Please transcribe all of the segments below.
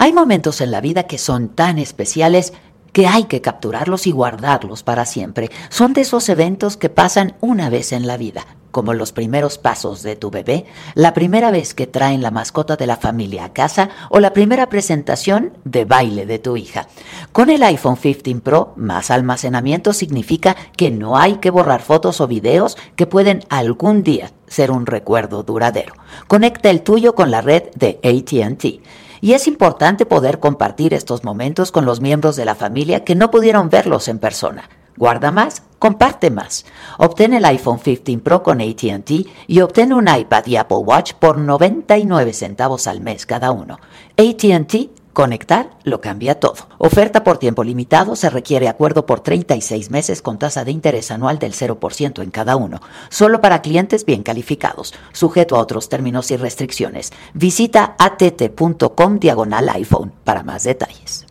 Hay momentos en la vida que son tan especiales que hay que capturarlos y guardarlos para siempre. Son de esos eventos que pasan una vez en la vida, como los primeros pasos de tu bebé, la primera vez que traen la mascota de la familia a casa o la primera presentación de baile de tu hija. Con el iPhone 15 Pro, más almacenamiento significa que no hay que borrar fotos o videos que pueden algún día ser un recuerdo duradero. Conecta el tuyo con la red de ATT. Y es importante poder compartir estos momentos con los miembros de la familia que no pudieron verlos en persona. Guarda más, comparte más. Obtén el iPhone 15 Pro con ATT y obtén un iPad y Apple Watch por 99 centavos al mes cada uno. ATT Conectar lo cambia todo. Oferta por tiempo limitado, se requiere acuerdo por 36 meses con tasa de interés anual del 0% en cada uno. Solo para clientes bien calificados, sujeto a otros términos y restricciones. Visita att.com diagonal iPhone para más detalles.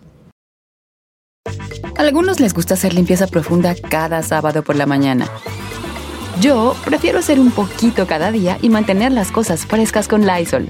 A algunos les gusta hacer limpieza profunda cada sábado por la mañana. Yo prefiero hacer un poquito cada día y mantener las cosas frescas con Lysol.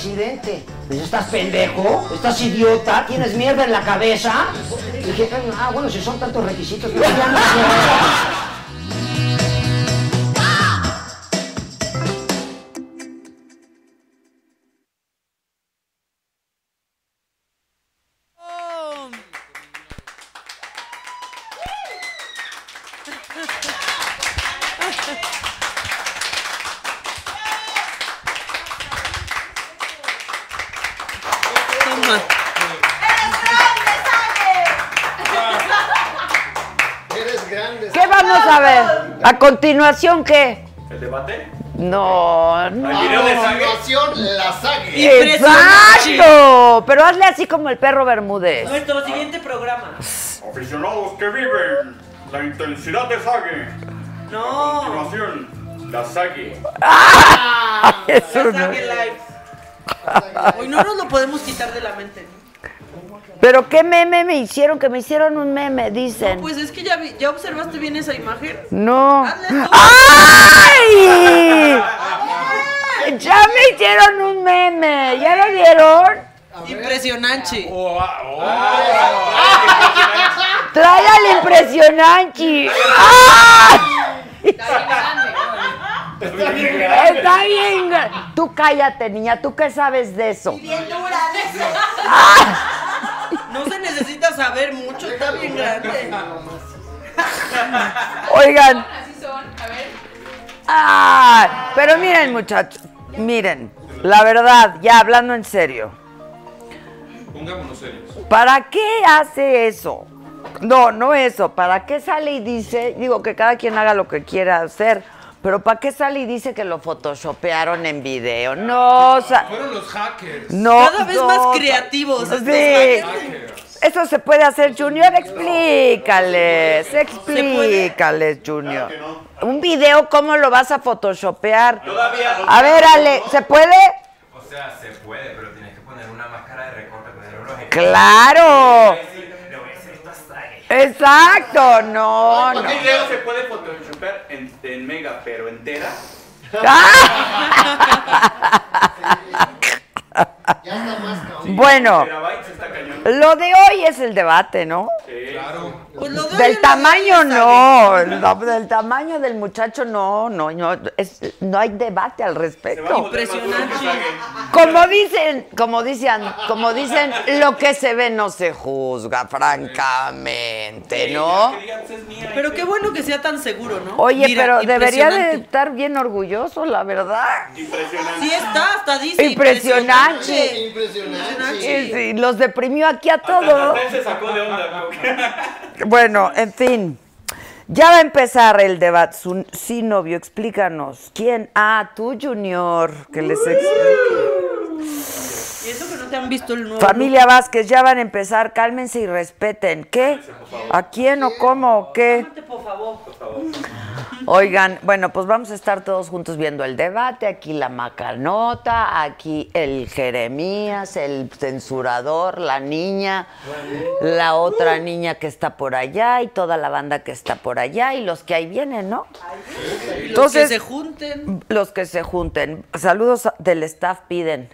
Presidente. Pues, ¿Estás pendejo? ¿Estás idiota? ¿Tienes mierda en la cabeza? Dije, ah, bueno, si son tantos requisitos, ya no continuación, ¿qué? ¿El debate? No, no. ¿El video de? Continuación, la saga. ¡Exacto! Pero hazle así como el perro Bermúdez. Nuestro siguiente programa. Aficionados que viven la intensidad de Sague. A No. continuación, la Sague. Es La un- Sague Live. Hoy no nos lo podemos quitar de la mente. Pero qué meme me hicieron, que me hicieron un meme, dicen. Pues es que ya, vi- ya observaste bien esa imagen. No. ¡Ay! Ya me hicieron un meme, ¿ya lo vieron? Impresionante. Trae al impresionante. ¡Ah! Está bien. gra- Tú cállate, niña. ¿Tú qué sabes de eso? No se necesita saber mucho, está bien grande. Oigan. Ah, pero miren, muchachos. Miren, la verdad, ya hablando en serio. Pongámonos serios. ¿Para qué hace eso? No, no eso. ¿Para qué sale y dice? Digo que cada quien haga lo que quiera hacer. Pero ¿para qué sale y dice que lo photoshopearon en video? No, o sea, Fueron los hackers. no. Cada vez no, más creativos Sí. Hackers. Eso se puede hacer, Junior. Explícales, explícales, Junior. Un video, ¿cómo lo vas a photoshopear? Todavía. A ver, Ale, ¿se puede? O sea, se puede, pero tienes que poner una máscara de recorte, poner unos ¡Claro! Le voy a hacer esta saga. Exacto, no, no. ¿Qué video se puede photoshopear en, en mega, pero entera? Ya está más cabrón. Bueno, lo de hoy es el debate, ¿no? Sí. Claro. Pues lo de hoy Del tamaño no, no, del tamaño del muchacho no, no, no, es- no hay debate al respecto. Impresionante. Como dicen, como dicen, como dicen, lo que se ve no se juzga, francamente, ¿no? Pero qué bueno que sea tan seguro, ¿no? Oye, Mira, pero debería de estar bien orgulloso, la verdad. Impresionante. Sí está, hasta dice Impresionante. Impresionante. Sí, sí, los deprimió aquí a todos. Natal se sacó de onda. ¿no? Bueno, en fin. Ya va a empezar el debate. Su- Sí, novio, explícanos. ¿Quién? Ah, tú, Junior. Que les explique. Y eso que no te han visto el nuevo. Familia Vázquez, ya van a empezar. Cálmense y respeten. ¿Qué? ¿A quién o cómo o qué? Por favor. Oigan, bueno, pues vamos a estar todos juntos viendo el debate. Aquí la macanota, aquí el Jeremías, el censurador, la niña, la otra niña que está por allá y toda la banda que está por allá y los que ahí vienen, ¿no? Los Entonces- que se junten. Los que se junten. Saludos del staff piden.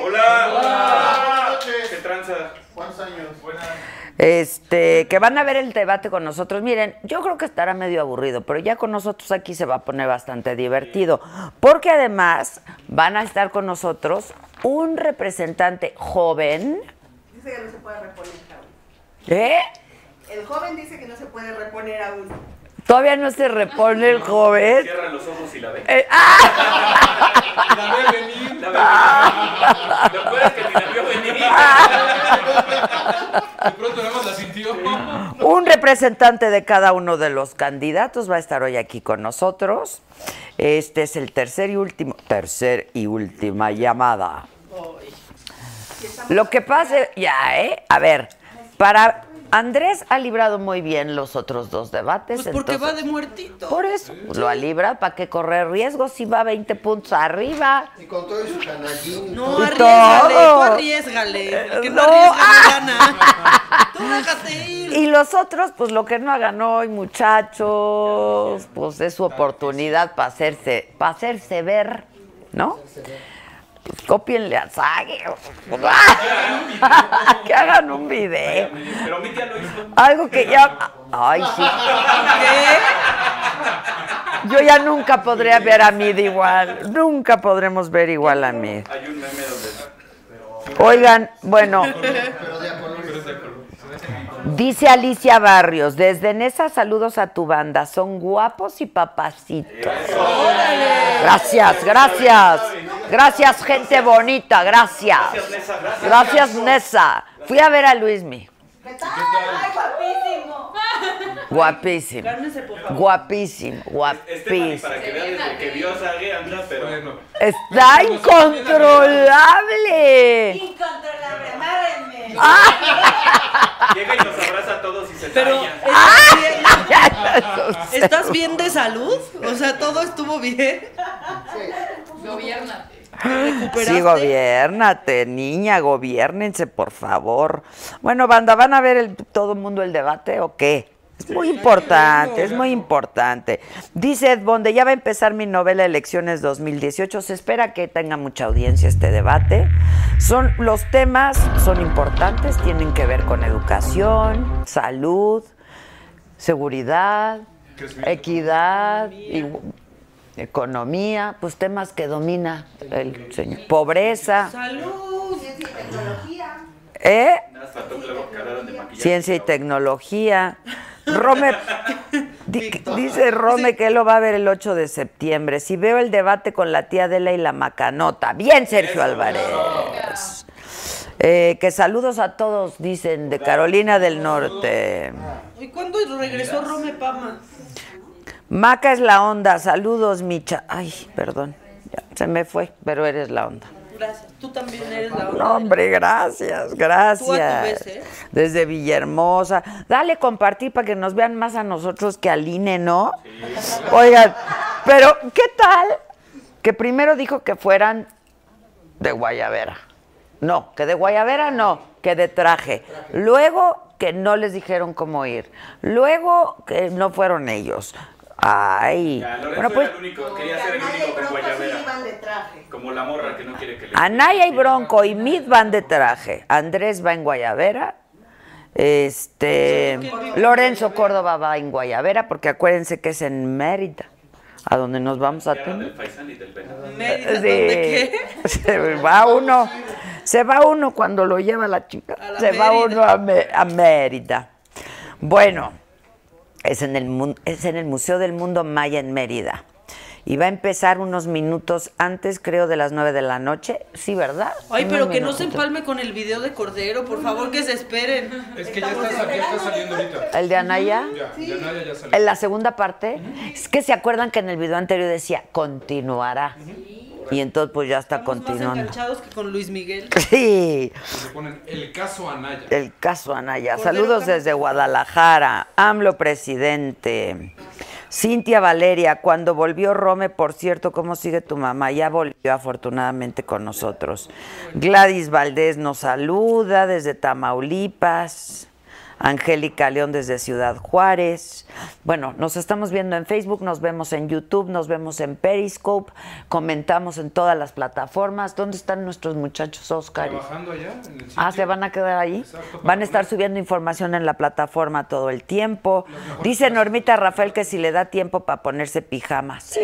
Hola. Hola. ¿Qué tranza? ¿Cuántos años? Este, que van a ver el debate con nosotros. Miren, yo creo que estará medio aburrido, pero ya con nosotros aquí se va a poner bastante divertido. Porque además van a estar con nosotros un representante joven. Dice que no se puede reponer aún. ¿Eh? El joven dice que no se puede reponer aún. Todavía no se repone el joven. Cierra los ojos y la ve. Eh, ¡ah! La ve venir. La ve. Lo peor es que ni la vio venir. De pronto nada más la sintió. Un representante de cada uno de los candidatos va a estar hoy aquí con nosotros. Este es el tercer y último, tercer y última llamada. Lo que pase, ya, ¿eh? A ver, para Andrés ha librado muy bien los otros dos debates. Pues porque entonces- va de muertito. Por eso, lo ha librado, ¿para qué correr riesgos si va 20 puntos arriba? Y con todo y su canallín. No, arriesgale, todo. tú arriesgale. Que no, No, ah. gana. Tú déjate ir. Y los otros, pues lo que no hagan hoy, muchachos, pues es su oportunidad para hacerse, para hacerse ver, ¿no? Pues cópienle a Sage. que hagan un video. Pero mi tía lo hizo. Algo que ya. Ay, sí. Yo ya nunca podría ver a Mid igual. Nunca podremos ver igual a Mid. Hay un meme donde. Dice Alicia Barrios, desde Nesa saludos a tu banda, son guapos y papacitos. Gracias, gracias. Gracias, gente bonita, gracias. Gracias, Nesa. Fui a ver a Luismi. ¿Qué tal? ¡Ay, guapísimo! Guapísimo. Cálmese, por favor. Guapísimo, Stephanie, guapísimo. para que veas desde que vio a anda, pero. Bueno, Está incontrolable. Incontrolable, amárrenme. Llega y nos abraza a todos y se Pero. ¿estás bien? ¿estás bien de salud? O sea, ¿todo estuvo bien? Gobiernate. ¿Recuperaste? Sí, gobiernate, niña, gobiernense, por favor. Bueno, banda, ¿van a ver el, todo el mundo el debate o qué? Es muy importante, es muy importante. Dice Ed Bonde, ya va a empezar mi novela Elecciones 2018. Se espera que tenga mucha audiencia este debate. Son los temas son importantes, tienen que ver con educación, salud, seguridad, equidad, economía, pues temas que domina el señor. Pobreza, Salud. Ciencia y tecnología. ¿eh? Ciencia y tecnología. Rome, di- dice Rome que él lo va a ver el 8 de septiembre. Si veo el debate con la tía Adela y la macanota. Bien, Sergio Álvarez. Eh, que saludos a todos, dicen, de Carolina del Norte. ¿Y cuándo regresó Rome Pama? Maca es la onda, saludos, Micha. Ay, perdón, ya, se me fue, pero eres la onda. Gracias. Tú también eres la No, onda. hombre, gracias, Tú a tu gracias. vez, ¿eh? Desde Villahermosa. Dale compartir para que nos vean más a nosotros que al INE, ¿no? Oigan, pero ¿qué tal? Que primero dijo que fueran de Guayavera. No, que de Guayavera no, que de traje. Luego que no les dijeron cómo ir. Luego que no fueron ellos. Ay. Ya, Lorenzo Bueno, pues era el único, quería ser el único con guayabera. iban de traje. Como la morra que no quiere que le. Anaya y Bronco y Mid van de traje. Andrés va en Guayavera. Este Lorenzo Córdoba va en Guayavera, porque acuérdense que es en Mérida, a donde nos vamos a tener. Mérida, ¿dónde qué? Se va uno, se va uno cuando lo lleva la chica. Se va uno a, Me- a Mérida. Bueno, es en, el, es en el Museo del Mundo Maya en Mérida. Y va a empezar unos minutos antes, creo, de las nueve de la noche. Sí, ¿verdad? Ay, Unos pero que no se empalme con el video de Cordero, por favor, que se esperen. es que ya está, ya está saliendo ahorita. ¿El de Anaya? Ya, ya Naya ya salió. En la segunda parte, es que se acuerdan que en el video anterior decía continuará. Y entonces pues ya está Estamos más continuando. enganchados que con Luis Miguel. Sí, Se ponen el caso Anaya. el caso Anaya. Cordero Saludos desde Guadalajara. AMLO presidente. Cintia Valeria, cuando volvió Rome, por cierto, ¿cómo sigue tu mamá? Ya volvió afortunadamente con nosotros. Gladys Valdés nos saluda desde Tamaulipas. Angélica León desde Ciudad Juárez. Bueno, nos estamos viendo en Facebook, nos vemos en YouTube, nos vemos en Periscope, comentamos en todas las plataformas. ¿Dónde están nuestros muchachos, Oscar? Trabajando allá en el sitio. Ah, ¿se van a quedar ahí? Exacto, Van a estar subiendo información en la plataforma todo el tiempo. Dice Normita Rafael que si le da tiempo para ponerse pijamas. Sí.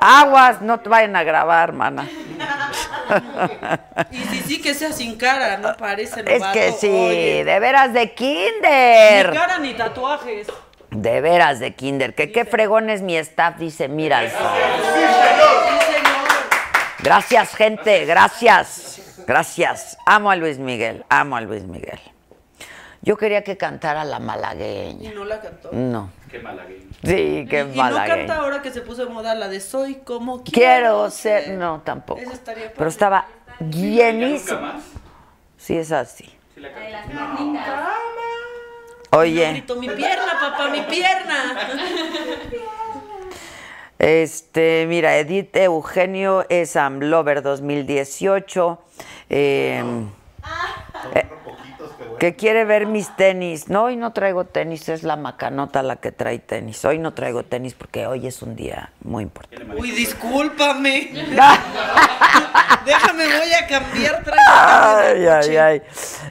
Aguas, no te vayan a grabar, mana. Y sí, sí, que sea sin cara, no parece Es que sí, Oye, de veras de Ni kinder. cara ni tatuajes. De veras de kinder. Que qué fregón es mi staff, dice Mira. Sí, señor. Gracias, gente, gracias. Gracias. Amo a Luis Miguel, amo a Luis Miguel. Yo quería que cantara la Y malagueña. no la cantó. No. Qué malagueño. Sí, qué y, y no malagueña. canta ahora que se puso de moda la de Soy como quiero, Quiero ser. No, tampoco. Esa estaría Pero estaba ¿Ya nunca llenísimo. más? Sí, es así. Sí la canto. Oye, Grito, mi pierna, papá, mi pierna. este, mira, Edith Eugenio es Amlover 2018. Eh, Son poquitos, pero que quiere ver mis tenis. No, hoy no traigo tenis, es la macanota la que trae tenis. Hoy no traigo tenis porque hoy es un día muy importante. Uy, discúlpame. Déjame, voy a cambiar. Ay, ay, ay.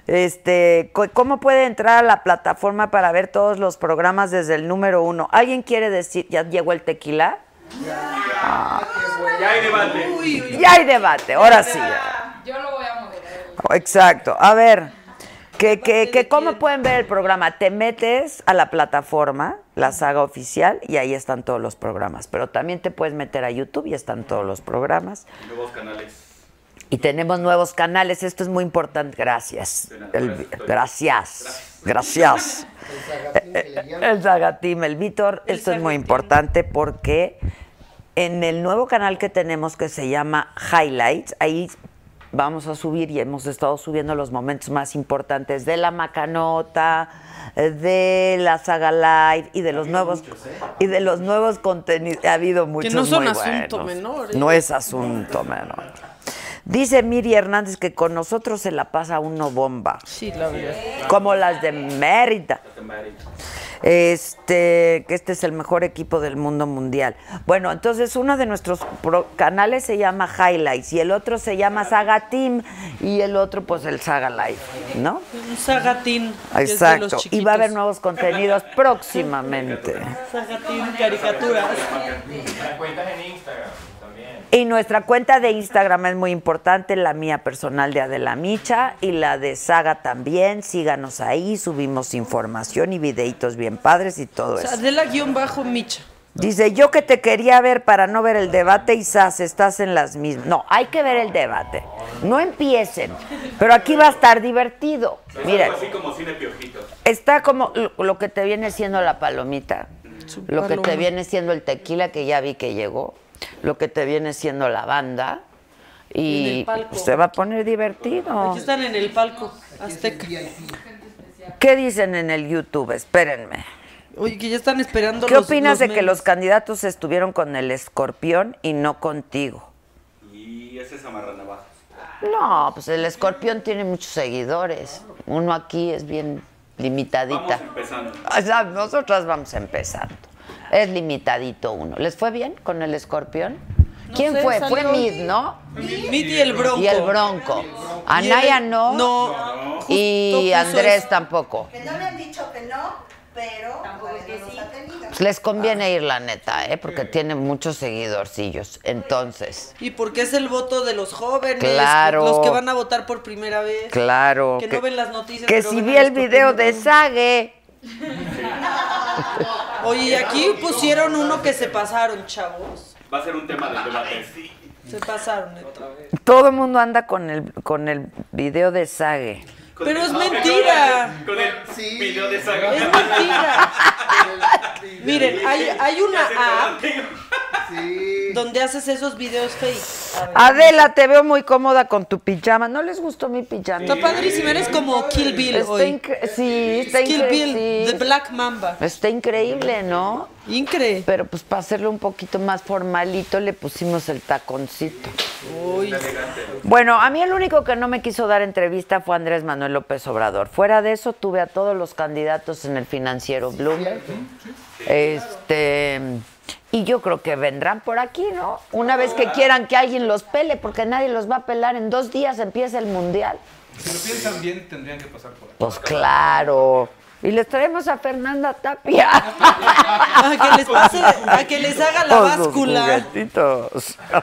Este, ¿cómo puede entrar a la plataforma para ver todos los programas desde el número uno? ¿Alguien quiere decir, ya llegó el tequila? Ya hay debate. Uy, uy, Ya hay debate, ahora sí. ya. Yo lo voy a moderar. Exacto. A ver, que, que, que ¿cómo pueden ver el programa? Te metes a la plataforma, la saga oficial, y ahí están todos los programas. Pero también te puedes meter a YouTube y están todos los programas. Nuevos canales. Y tenemos nuevos canales, esto es muy importante. Gracias. El- gracias. Gracias. El Zagatim, el Víctor, esto es muy importante porque en el nuevo canal que tenemos que se llama Highlights, ahí vamos a subir y hemos estado subiendo los momentos más importantes de la Macanota, de la saga live y de los nuevos y de los nuevos contenidos. Ha habido muchos no son muy asunto buenos. menor, ¿eh? No es asunto menor. Dice Miri Hernández que con nosotros se la pasa uno bomba. Sí, la verdad. Como las de Mérida. Este, que este es el mejor equipo del mundo mundial. Bueno, entonces uno de nuestros pro- canales se llama Highlights y el otro se llama Saga Team y el otro pues el Saga Live, ¿no? De los Exacto. Y va a haber nuevos contenidos próximamente. Sagatín, caricaturas. Las cuentas en Instagram. Y nuestra cuenta de Instagram es muy importante, la mía personal de Adela Micha y la de Saga también. Síganos ahí, subimos información y videitos bien padres y todo O sea, eso. Adela guion bajo Micha. Dice, yo que te quería ver para no ver el debate y sas, estás en las mismas. No, hay que ver el debate. No empiecen, pero aquí va a estar divertido. Así como cine piojito. está como lo, que te viene siendo la palomita, lo que te viene siendo el tequila, que ya vi que llegó, lo que te viene siendo la banda. En Y el palco. se va a poner divertido. Aquí están en el palco azteca. ¿Qué dicen en el YouTube? Espérenme. Oye, que ya están esperando ¿Qué los- opinas los de que los candidatos estuvieron con el escorpión y no contigo? Y ese es amarranavajas. No, pues el escorpión tiene muchos seguidores. Uno aquí es bien limitadita. Vamos empezando. O sea, nosotras vamos empezando. Es limitadito uno. ¿Les fue bien con el escorpión? ¿Quién sé, fue? Fue Mid, ¿no? Mid y el bronco. Y el bronco. Anaya no. No. Y Andrés eso. tampoco. Que no le han dicho que no, pero tenido. Pues les conviene ir, la neta, ¿eh? Porque tiene muchos seguidorcillos. Entonces, Y porque es el voto de los jóvenes, Claro. los que van a votar por primera vez. claro. Que no ven las noticias, Que pero si vi el video de. Sague. Oye, y aquí pusieron uno que se pasaron, chavos. Va a ser un tema del debate. Se pasaron, neta. Todo el mundo anda con el, con el video de Sague. Con Pero el- es Ah, mentira. Con el Sí. video de saga. Es mentira. Miren, hay, hay una app. Sí. donde haces esos videos fake. Adela, te veo muy cómoda con tu pijama. ¿No les gustó mi pijama? Está padrísimo, eres como Kill Bill Está hoy. sí, está Kill increíble. Bill, The Black Mamba. Está increíble, ¿no? Incre. Pero pues para hacerlo un poquito más formalito le pusimos el taconcito. Uy. Bueno, a mí el único que no me quiso dar entrevista fue Andrés Manuel López Obrador. Fuera de eso tuve a todos los candidatos en el financiero Bloomberg. Este y yo creo que vendrán por aquí, ¿no? Una vez que quieran que alguien los pele, porque nadie los va a pelar. En dos días empieza el mundial. Si lo piensan bien, tendrían que pasar por aquí. Pues claro. Y les traemos a Fernanda Tapia. A que les pase, a que les haga la báscula. juguetitos.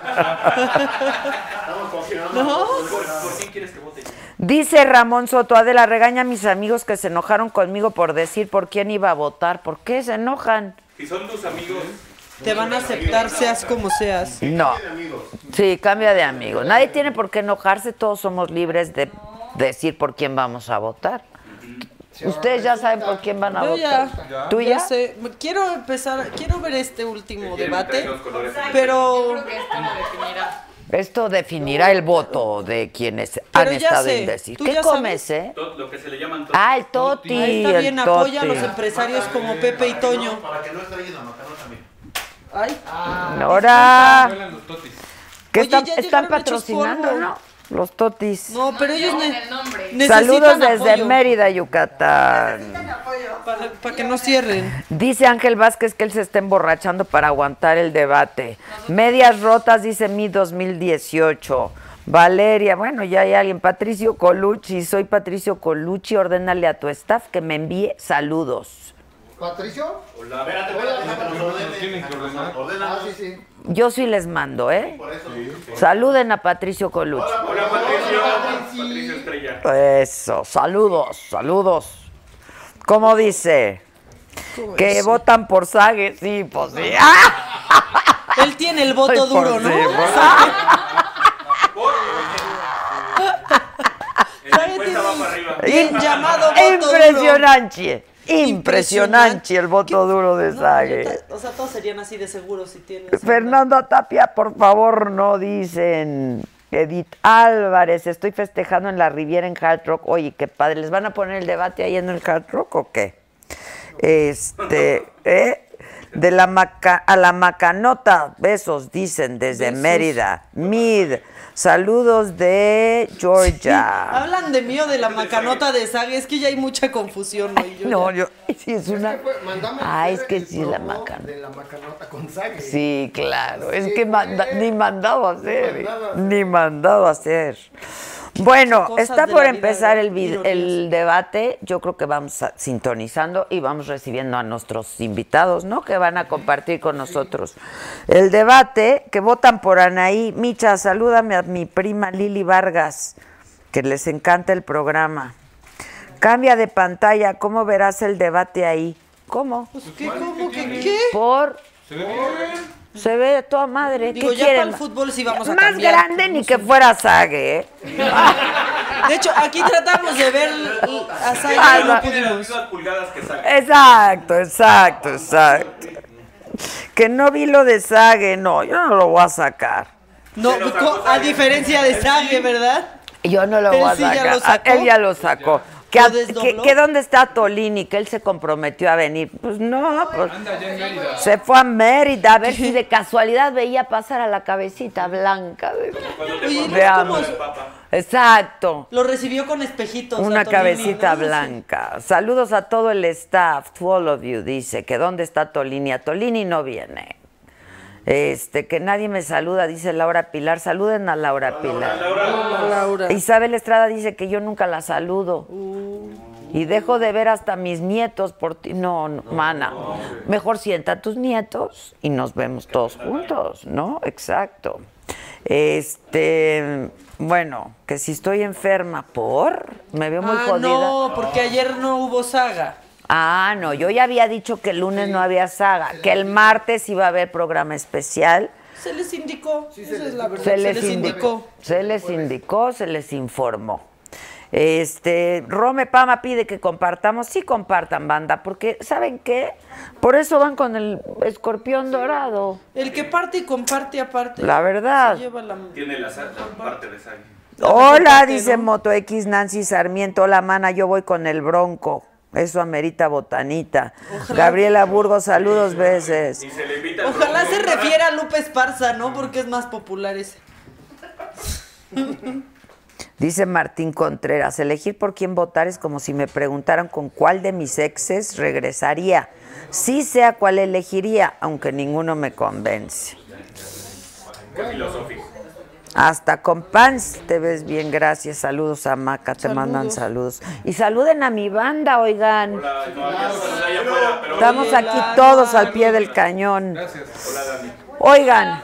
¿No? ¿Por quién quieres que vote? Dice Ramón Soto, Adela, regaña a mis amigos que se enojaron conmigo por decir por quién iba a votar. ¿Por qué se enojan? Si son tus amigos, Te van a aceptar seas como seas. No. Sí, cambia de amigos. Nadie tiene por qué enojarse, todos somos libres de decir por quién vamos a votar. Ustedes ya saben por quién van a Yo votar. ya, ¿Tú ya ya? sé. Quiero empezar, quiero ver este último debate, pero esto definirá. El voto de quienes han Pero ya estado sé, indecisos. tú ¿Qué ya comes, sabes. eh? todo lo que se le llaman Ah, el toti. ahí está el bien, apoya a toti. los empresarios como Pepe y Toño. Para que no extrañen la macana también. Ay, Ahora, Vuelan los totis. que Oye, están, ya están llegaron hechos patrocinando, polvo. ¿no? Los totis. No, pero ellos ne- necesitan Saludos desde apoyo Mérida, Yucatán. Para, para que no cierren. Dice Ángel Vázquez que él se está emborrachando para aguantar el debate. Medias rotas, dice mi 2018. Valeria, bueno, ya hay alguien. Patricio Colucci, soy Patricio Colucci. Ordénale a tu staff que me envíe saludos. ¿Patricio? Hola. Espérate, espérate, tienen que ordenar. Ah, sí, sí. Yo sí les mando, ¿eh? Saluden a Patricio Colucci. Hola, Patricio. Patricio Estrella. Eso, saludos, saludos. ¿Cómo dice? Que votan por Sague, sí, pues sí. ¡Ah! Él tiene el voto Ay, por duro, ¿no? sí, por- va para arriba. Bien llamado voto Impresionante, impresionante el voto duro de No, ta- o sea, todos serían así de seguros si tienes. Fernando Tapia, por favor, no dicen. Edith Álvarez, estoy festejando en la Riviera en Hard Rock. Oye, qué padre, ¿les van a poner el debate ahí en el Hard Rock o qué? Este, ¿eh? De la maca, a la macanota, besos, dicen desde Besos. Mérida. Mid, saludos de Georgia. Hablan de mí o de la macanota de Sague, es que ya hay mucha confusión. ¿no? Yo No, ya- yo, sí, es una. Ah, es que sí, la promo macan. De la macanota con Sague. Sí, claro. Es que manda- porque- ni mandado a hacer. mandado a hacer. Ni mandado a hacer. Bueno, Cosas está por empezar el, el debate. Yo creo que vamos a- sintonizando y vamos recibiendo a nuestros invitados, ¿no? Que van a compartir con nosotros. El debate, que votan por Anaí. Micha, salúdame a mi prima Lili Vargas, que les encanta el programa. Cambia de pantalla, ¿cómo verás el debate ahí? ¿Cómo? Pues, ¿qué? ¿Cómo? ¿Qué? ¿Qué? Por ¿Se ve bien? Se ve de toda madre. Digo, ¿Qué ya quieren? para el fútbol sí vamos a Más cambiar. grande ni que fuera Sague, ¿eh? De hecho, aquí tratamos de ver a Sague Ah, no no. Tiene las pudimos. mismas pulgadas que saca. Exacto, exacto, exacto. Que no vi lo de Sague, no, yo no lo voy a sacar. No, a diferencia de Sague, ¿verdad? Yo no lo Él voy a sí ya sacar. lo sacó. Ah, Él ya lo sacó. Que, dónde está Tolini, que él se comprometió a venir. Pues no, pues Anda allá en Mérida. se fue a Mérida a ver si de casualidad veía pasar a la cabecita blanca. de- Cuando te Oye, pones ¿no es como como- el papa. Exacto. Lo recibió con espejitos. Una Tolini, cabecita ¿no? blanca. Saludos a todo el staff, to all of you, dice que dónde está Tolini. A Tolini no viene. Este, que nadie me saluda, dice Laura Pilar. Saluden a Laura Pilar. Laura. Isabel Estrada dice que yo nunca la saludo. Y dejo de ver hasta mis nietos por ti. No, no, mana. Mejor sienta a tus nietos y nos vemos todos juntos, ¿no? Exacto. Este, bueno, que si estoy enferma, ¿por? Me veo muy ah, jodida. no, porque ayer no hubo saga. Ah, no, yo ya había dicho que el lunes no había saga, que el martes iba a haber programa especial. Se les indicó. Esa es la verdad. Se les, indicó. Se les indicó, se les informó. Este, Rome Pama pide que compartamos, sí compartan banda, porque ¿saben qué? Por eso van con el escorpión dorado. El que parte y comparte aparte. La verdad. Se lleva la... Tiene la sa- parte de Sague. Hola, dice ¿no? Moto X Nancy Sarmiento. Hola, mana, yo voy con el bronco. Eso amerita botanita. Gabriela Burgos, saludos veces. Y se le invita al Ojalá se refiera a Lupe Esparza, ¿no? Porque es más popular ese. Dice Martín Contreras, elegir por quién votar es como si me preguntaran con cuál de mis exes regresaría. Sí sea cuál elegiría, aunque ninguno me convence. Qué filosófico. Hasta con Pans te ves bien, gracias. Saludos a Maca, te mandan saludos. Y saluden a mi banda, oigan. Hola, no, ya estamos allá afuera, pero Estamos aquí todos al pie del cañón. Hola, Dani. Oigan,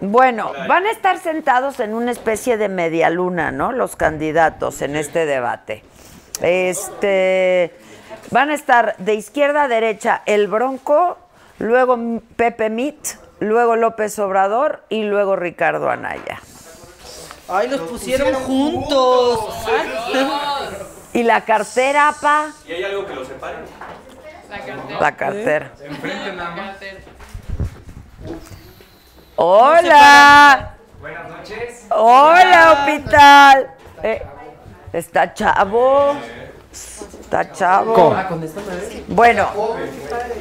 bueno, van a estar sentados en una especie de media luna, ¿no? Los candidatos en este debate. Este, van a estar de izquierda a derecha el Bronco, luego Pepe Mit, luego López Obrador y luego Ricardo Anaya. Ay, los pusieron juntos. Y la cartera, pa, ¿Y hay algo que lo separe? La cartera. la cartera. Enfrente nada más. Hola, Buenas noches. hola, hospital. Eh, está chavo. Está chavo. Bueno,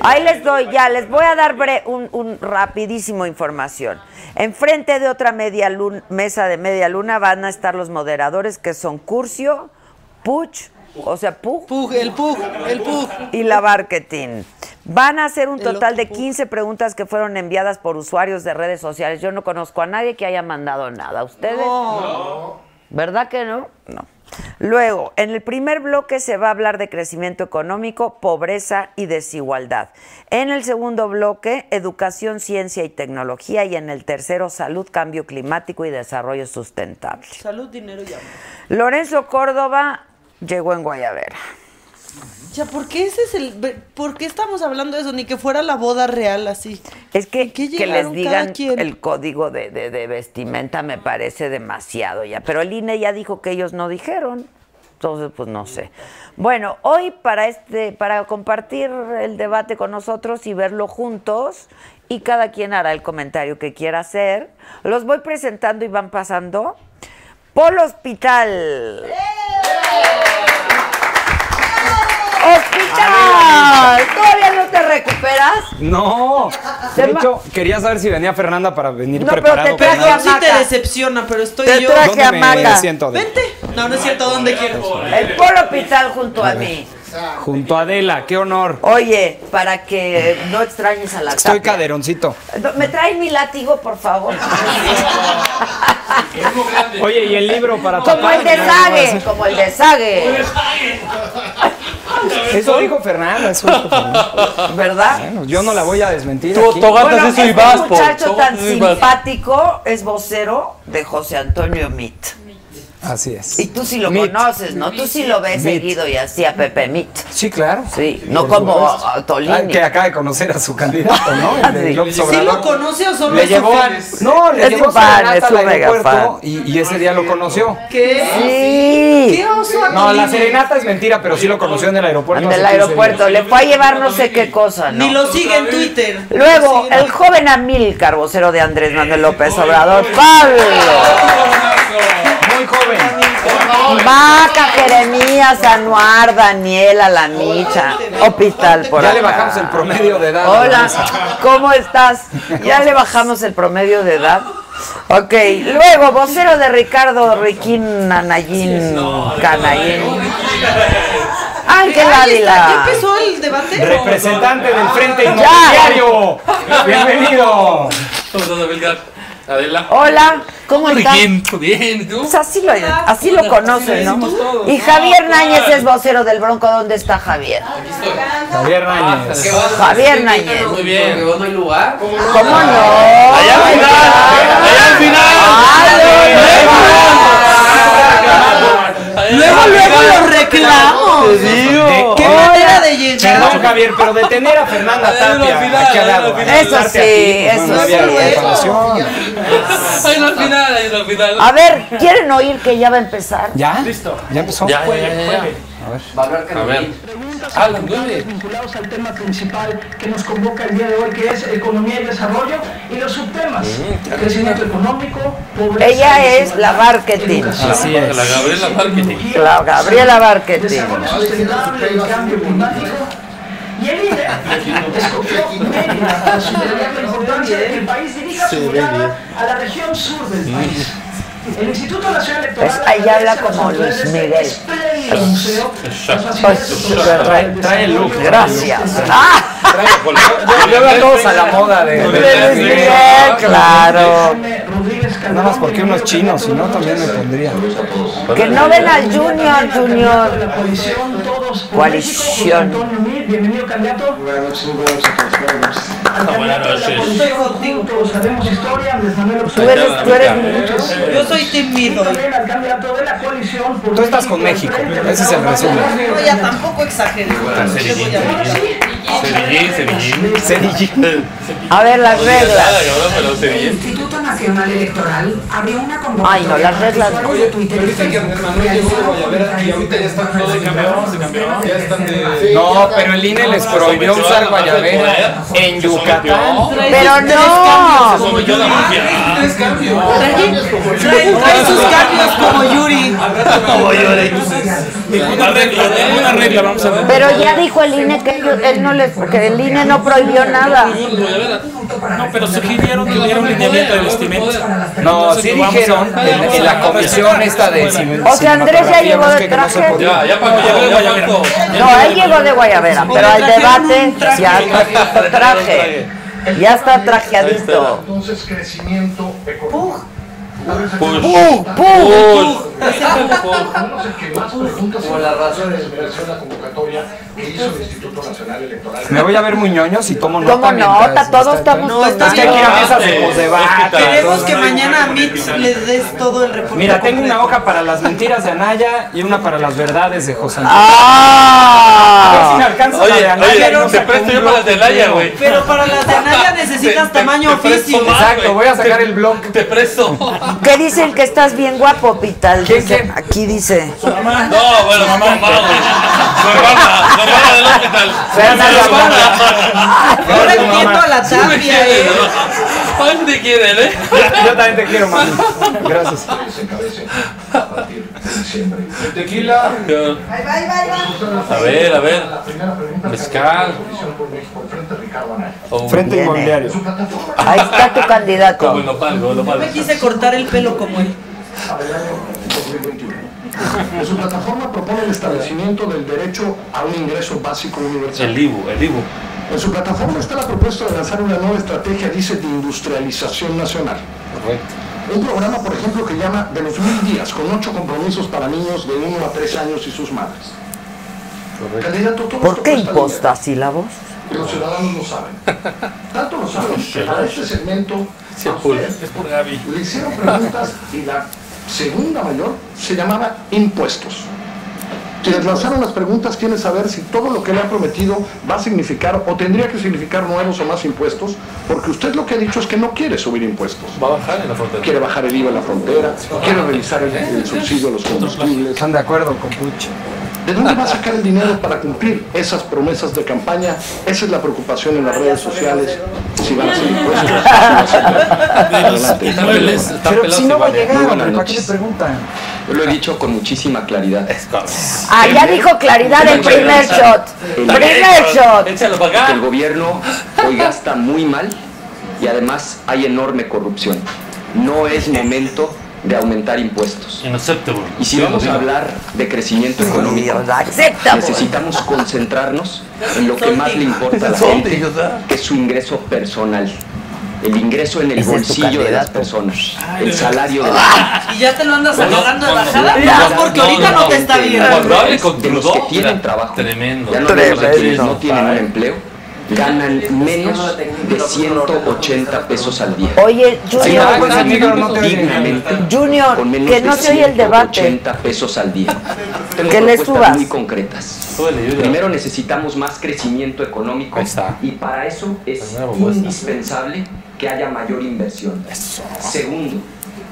Ahí les doy, ya, les voy a dar bre- un, un rapidísimo información. Enfrente de otra media lun- mesa de media luna van a estar los moderadores que son Curcio, Puch, o sea, Pug, Pug, el Pug, el Pug. y la Marketing. Van a hacer un total de otro Pug. 15 preguntas que fueron enviadas por usuarios de redes sociales. Yo no conozco a nadie que haya mandado nada. ¿Ustedes? ¿Verdad que no? No. Luego, en el primer bloque se va a hablar de crecimiento económico, pobreza y desigualdad. En el segundo bloque, educación, ciencia y tecnología. Y en el tercero, salud, cambio climático y desarrollo sustentable. Salud, dinero y amor. Lorenzo Córdoba llegó en Guayabera. Ya, ¿por qué ese es el. ¿Por qué estamos hablando de eso? Ni que fuera la boda real así. Es que, que les digan el código de, de- de vestimenta me parece demasiado ya. Pero el INE ya dijo que ellos no dijeron. Entonces, pues no sé. Bueno, hoy para este, para compartir el debate con nosotros y verlo juntos, y cada quien hará el comentario que quiera hacer, los voy presentando y van pasando. Polo Hospital. ¡Hospital! ¿Todavía no te recuperas? No. De hecho, quería saber si venía Fernanda para venir No, pero preparado. te traje a Sí te decepciona, pero estoy Te yo. traje ¿Dónde a me Maca. siento? De- Vente. No, no es cierto, ¿dónde quieres? El Polo Hospital junto a mí. Junto a Adela, qué honor. Oye, para que no extrañes a la Estoy Tapia. caderoncito. No, ¿Me traen mi látigo, por favor? Oye, ¿y el libro para como el de Sague, como el de Sague, Eso dijo Fernanda, eso dijo Fernanda. ¿verdad? Bueno, yo no la voy a desmentir Tú aquí. Bueno, eso y este vas, po. muchacho tan simpático es vocero de José Antonio Mit. Así es. Y tú sí lo Mit. conoces, ¿no? Tú sí lo ves Mit. seguido y así a Pepe Mit. Sí, claro. Sí, no Por como a Tolini. Ah, que acaba de conocer a su candidato, ¿no? El de Sí. López ¿Sí Obrador. lo conoce o solo Le llevó, fan? no, le Es llevó su fan, serenata es su mega aeropuerto fan. y, y ese día lo conoció. ¿Qué? Sí. ¿Qué oso No, la serenata es mentira, pero sí lo conoció en el aeropuerto. Hace 15 aeropuerto. Le fue a llevar no sé qué cosa, ¿no? Ni lo sigue en Twitter. Luego, en- el joven Amílcar, vocero de Andrés Manuel López Obrador, Pablo. Muy joven. Maca, Jeremías, Anuar, Daniela, La Micha, Hospital por Ya le bajamos el promedio de edad. Hola, ¿cómo estás? Ya le bajamos el promedio de edad. Ok, luego, vocero de Ricardo Riquín Anayín Canayín. Ángel Ávila. ¿Ya empezó el debate? Representante del Frente. Inmobiliario. Bienvenido. ¿Cómo estás, Abelgar? Adela. Hola, ¿cómo estás? Riquín, bien, ¿y tú? Pues así lo, así lo conocen, ¿no? Y Javier Náñez es vocero del Bronco. ¿Dónde está Javier? Javier Náñez. Javier Náñez. Muy bien. no hay lugar? ¿Cómo no? Allá al final, allá al final. Luego, luego los reclamos. De- ¿Qué manera de llegar? Perdón, Javier, pero detener a Fernanda Tapia. final, aquí al lado. Eso sí, ti, eso no había sí. información. Ahí al final, ahí al final. A ver, ¿quieren oír que ya va a empezar? ¿Ya? ¿Listo? ¿Ya empezó? Ya, ya, ya, ya, ya. Va a hablar A ver. A las nueve. vinculados al tema principal que nos convoca el día de hoy, que es economía y desarrollo, y los subtemas, crecimiento económico, pobreza... Ella es la marketing. Así es. La Gabriela Marketing. La Gabriela Marketing. Desarrollo sustentable y cambio climático. Y el INE escogió Mérida para la importancia de que el país dirija su mirada a la región sur del país. El Instituto Nacional Electoral... Es- ahí habla como Luis Miguel. Pues, trae, trae el look. Gracias. Ah, Yo, a todos a la moda de, Luis Miguel, claro. Nada más porque unos chinos, si no también me pondría. Que no ven al Junior, Junior. coalición bienvenido candidato. Buenas noches. Historia, Andrés Manuel López Tú eres, tú eres. Yo soy Tim Y Mido. también al candidato de la coalición por Tú estás con México, ese es el resumen. No, ya tampoco exageres. Cerillín, Ahora sí, Cerillín, Cerillín. Cerillín. A ver las reglas. Pero Nacional Electoral abrió una convocatoria Ay, no, las reglas. de Twitter y Ahorita que Facebook, Manuel llegó de realizada por Guayabera y ahorita ya están todos cambiaron, se cambiaron. Ya están de. No, pero el INE les prohibió usar guayabera en Yucatán. Pero no. Como yo la mafia. Tres cambios. Trae, trae sus cambios como Yuri. Como yo de Una regla. Una regla, vamos a ver. Pero ya dijo el INE que ellos- él no les, que el INE no prohibió nada. No, pero sugirieron que hubiera un lineamiento de No, sí dijeron en, en la comisión esta de O sea, Andrés ya llegó de traje. Ya, ya que ya Guayabera. No, él llegó de Guayabera, pero al debate ya traje. Ya está trajeadito. Entonces, crecimiento económico. Que más preguntas sobre la razón de la convocatoria que hizo el Instituto Nacional Electoral. Me voy a ver muy ñoño si tomo nota. ¿Cómo mientras nota? Todos está- estamos No, está Es que aquí a mesas de posdebate. Queremos que mañana a Mitch le des todo el reporte. Mira, tengo una hoja para las mentiras de Anaya y una para las verdades de José Antonio. ¡Ah! A ver si me alcanza la de Oye, Anaya oye, te presto yo para las de entero. güey. Pero para las de Anaya necesitas tamaño físico. Exacto, voy a sacar el blog. Te presto. ¿Qué dicen que estás bien guapo, Pital? ¿Quién, Dice- quién? Aquí dice. No, bueno, mamá, mamá, güey. Su hermana, su hermana del hospital. Su hermana. Yo le entiendo a la tapia, eh. Ay, te quieren, ¿eh? Yo también te quiero, mami. Gracias. tequila. A ver, a ver. La primera pregunta Mezcal. Frente. Oh, Viene. Inmobiliario. Ahí está tu Como el candidato. nopal, como el Yo nopal. me quise cortar el pelo como él. para el año 2021. En su plataforma propone el establecimiento del derecho a un ingreso básico universal. El Ibu, el Ibu. En su plataforma está la propuesta de lanzar una nueva estrategia, dice, de industrialización nacional. Correcto. Un programa, por ejemplo, que llama de los mil días, con ocho compromisos para niños de 1 a 3 años y sus madres. Candidato, todo ¿Por qué imposta sílabos? Los ciudadanos lo saben. Tanto lo saben que para este segmento a le hicieron preguntas y la segunda mayor se llamaba impuestos. Quienes lanzaron las preguntas quieren saber si todo lo que le ha prometido va a significar o tendría que significar nuevos o más impuestos, porque usted lo que ha dicho es que no quiere subir impuestos. Va a bajar en la frontera. Quiere bajar el IVA en la frontera, quiere revisar el, el subsidio a los combustibles. Están de acuerdo con Puch. ¿De dónde va a sacar el dinero para cumplir esas promesas de campaña? Esa es la preocupación en las redes sociales. Si van a ser impuestos, si van a ser- Adelante. Pero si no va a valen. llegar, ¿para qué le preguntan? Yo lo he dicho con muchísima claridad. Ah, ya dijo claridad el primer shot. Primer shot. El gobierno hoy gasta muy mal y además hay enorme corrupción. No es momento de aumentar impuestos. Y si vamos a hablar de crecimiento económico, necesitamos concentrarnos en lo que más le importa a la gente, que es su ingreso personal. El ingreso en el Ese bolsillo de las personas. El salario de la gente. Y ya te lo andas agarrando de bajada. Ya, No, porque ahorita no te está con de los que tienen trabajo. Tremendo. Ya no de quienes no tienen un empleo, ganan menos de 180 pesos al día. Oye, Junior, una pues, amigo, no dignamente Junior, con menos que no de se oye el debate. 180 pesos al día. Tengo Que le propuestas subas. muy concretas. Primero necesitamos más crecimiento económico Ahí está. y para eso es indispensable que haya mayor inversión. Segundo,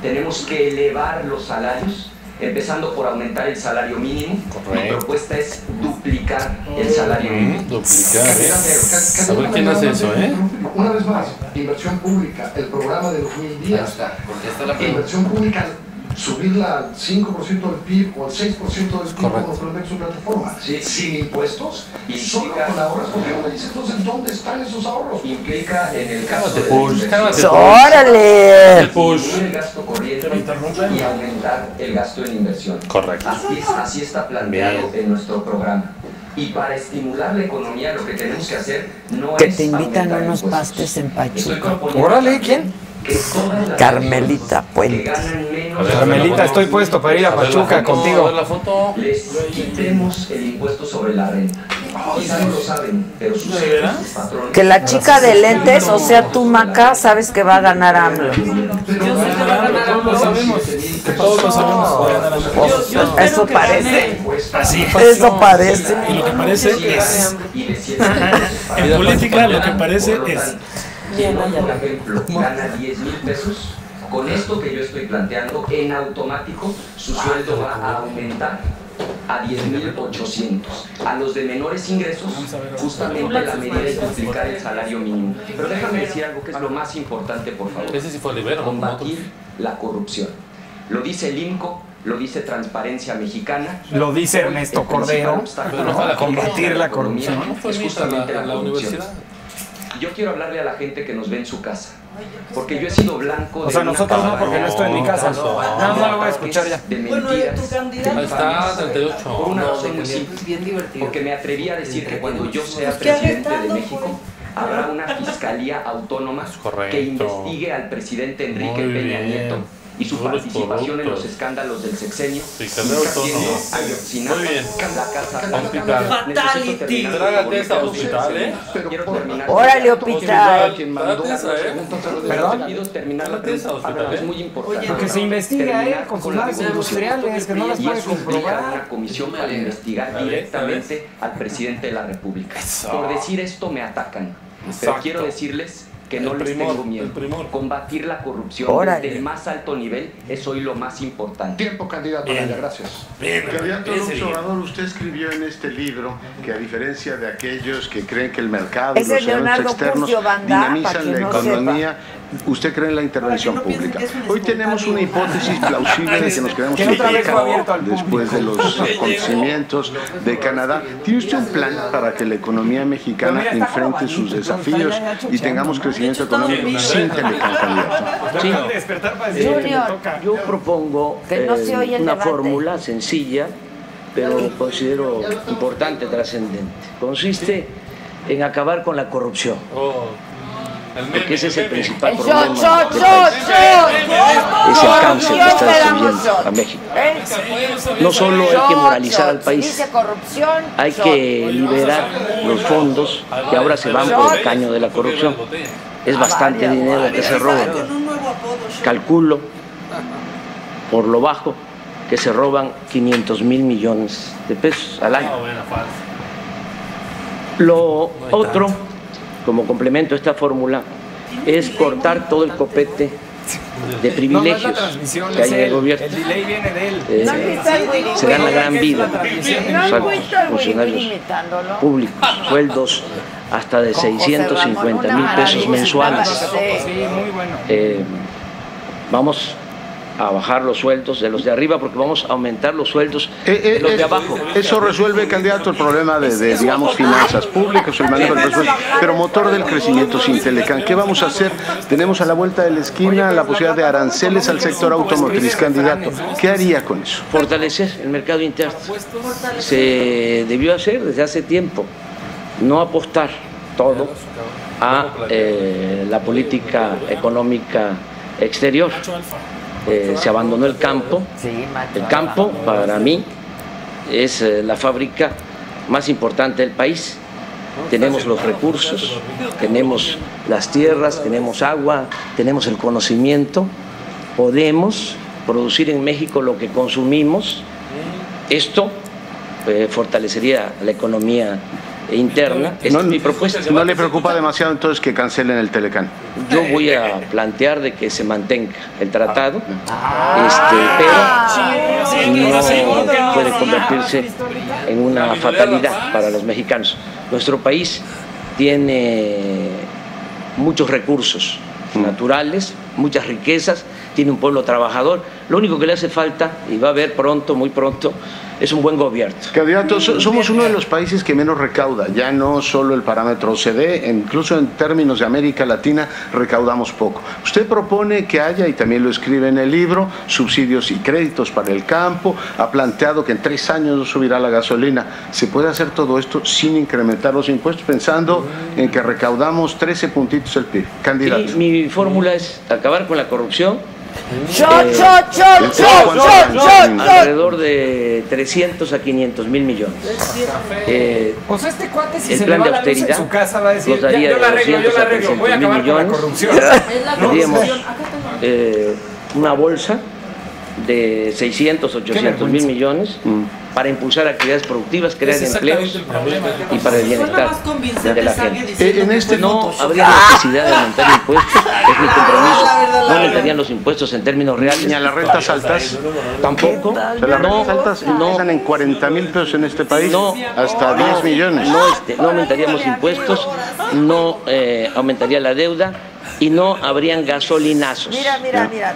tenemos que elevar los salarios, empezando por aumentar el salario mínimo. Mi Correcto. propuesta es duplicar el salario mínimo. Duplicar. ¿eh? A ver quién hace eso, ¿eh? Una vez más, inversión pública, el programa de los mil días. Inversión pública, subirla al 5% del PIB o al 6% del PIB Correcto. como su plataforma. Sin impuestos y solo Implica- con ahorros. Porque uno dice, entonces, ¿dónde están esos ahorros? Implica en el caso de Push, órale. El push. disminuir el gasto corriente y aumentar el gasto en inversión. Correcto. Así, es- así está planteado en nuestro programa. Y para estimular la economía lo que tenemos que hacer no Que es te invitan aumentar unos impuestos. pastes en Pachuca. Órale, ¿quién? Carmelita Puente. Carmelita, estoy puesto para ir a Pachuca A contigo. la foto. les quitemos el impuesto sobre la renta. Quizá no lo saben, pero sus jefes, sus patrones... Que la chica de lentes, o sea, tú, Maca, sabes que va a ganar AMLO. Todos lo sabemos. Que todos lo sabemos. Eso parece. Así. Eso parece. Y lo que parece es. En política lo que parece es. Si no, por ejemplo, gana 10 mil pesos, Con esto que yo estoy planteando, en automático su sueldo va a aumentar a 10.800. A los de menores ingresos, justamente la medida es duplicar el salario mínimo. Pero déjame decir algo que es lo más importante, por favor. Ese sí fue Olivero, ¿no? Combatir la corrupción. Lo dice el INCO, lo dice Transparencia Mexicana. Lo dice Ernesto Cordero, Combatir la corrupción. ¿No fue Es justamente la- la, la corrupción. Yo quiero hablarle a la gente que nos ve en su casa. Porque yo he sido blanco O de sea, una nosotros no, porque no estoy en mi casa. No, no lo voy a de escuchar ya. De Bueno, ¿y mentiras. tu candidato? Ahí está, 38. Por una No, razón muy simple. Bien divertido. Porque me atreví a decir que cuando yo sea Pues presidente de México, habrá una fiscalía autónoma que investigue al presidente Enrique Peña. Nieto y su participación en los escándalos del sexenio. Tiene Ayotzinapa, Muy bien. la casa favor, Trágate esa mi hospital, ¿eh? Pero quiero terminar. Órale, hospital. ¿eh? Perdón. Es ¿eh? muy importante. Que se investigue a él con sus con la naves corrupción. industriales, que no las puede comprobar. una comisión para investigar directamente al presidente de la República. Por decir esto me atacan. Pero quiero decirles que El no les primor, tengo miedo. Combatir la corrupción Órale. desde el más alto nivel es hoy lo más importante. Tiempo, candidato Bien. Anaya, gracias. Bien. Obrador, usted escribió en este libro que a diferencia de aquellos que creen que el mercado y los eventos externos dinamizan la no economía, usted cree en la intervención pública. Hoy tenemos una hipótesis plausible de que nos queremos Que otra vez fue abierto al identificar después de los acontecimientos de Canadá. ¿Tiene usted un plan para que la economía mexicana enfrente sus desafíos y tengamos crecimiento económico sin candidato? Sí. Junior. Yo propongo eh, una fórmula sencilla, pero considero importante, trascendente. Consiste en acabar con la corrupción, Oh, porque ese es el principal problema del shot, país. Es el cáncer que está destruyendo a México. ¿Eh? No solo hay que moralizar al país, hay que liberar los fondos que ahora se van por el caño de la corrupción. Es bastante dinero que se Shot. Calculo, por lo bajo, que se roban 500 mil millones de pesos al año. Ah. Lo otro, como complemento a esta fórmula, es cortar todo el copete de No, no privilegios que hay en el gobierno. El delay viene de él. Eh, ¿No han visto al Willy se dan la gran vida. ¿No han Exacto, visto al Willy Willy funcionarios públicos, sueldos hasta de Con José 650 Ramón, mil pesos mensuales. Sí. Sí, muy bueno. Eh, vamos a bajar los sueldos de los de arriba porque vamos a aumentar los sueldos Eh, eh, de los de abajo. Eso resuelve, candidato, el problema de, de, digamos, finanzas públicas, el manejo del presupuesto, pero motor del crecimiento sin Telecán. ¿Qué vamos a hacer? Tenemos a la vuelta de la esquina la posibilidad de aranceles al sector automotriz, candidato. ¿Qué haría con eso? Fortalecer el mercado interno. Se debió hacer desde hace tiempo, no apostar todo a eh, la política económica exterior. Eh, se abandonó el campo. El campo, para mí, es eh, la fábrica más importante del país. Tenemos los recursos, tenemos las tierras, tenemos agua, tenemos el conocimiento. Podemos producir en México lo que consumimos. Esto eh, fortalecería la economía interna. Esta es mi propuesta. ¿No le preocupa demasiado entonces que cancelen el Telecán? Yo voy a plantear de que se mantenga el tratado, este, pero no puede convertirse en una fatalidad para los mexicanos. Nuestro país tiene muchos recursos naturales, muchas riquezas, tiene un pueblo trabajador. Lo único que le hace falta, y va a haber pronto, muy pronto, es un buen gobierno. Candidato, so- somos uno de los países que menos recauda, ya no solo el parámetro OCDE, incluso en términos de América Latina recaudamos poco. Usted propone que haya, y también lo escribe en el libro, subsidios y créditos para el campo, ha planteado que en tres años no subirá la gasolina. ¿Se puede hacer todo esto sin incrementar los impuestos, pensando en que recaudamos 13 puntitos el PIB? Candidato. Mi fórmula es acabar con la corrupción. Eh, alrededor de 300 a 500 mil millones. Eh, O sea, este cuate, si el se le plan va de la luz en austeridad su casa, va a decir, ya, yo la de arreglo, yo 200 la a arreglo, 300 voy a mil acabar con la millones. corrupción. Tendríamos eh, una bolsa de 600, 800 mil millones para impulsar actividades productivas, crear empleos y para el bienestar de la gente. En este No habría necesidad de aumentar impuestos, es mi compromiso. No aumentarían los impuestos en términos reales. Ni a las rentas altas. Tampoco. Las No, rentas altas no, empiezan en 40 mil pesos en este país No. hasta 10 millones. no, este, no aumentaríamos impuestos, no eh, aumentaría la deuda y no habrían gasolinazos. Mira, mira, mira,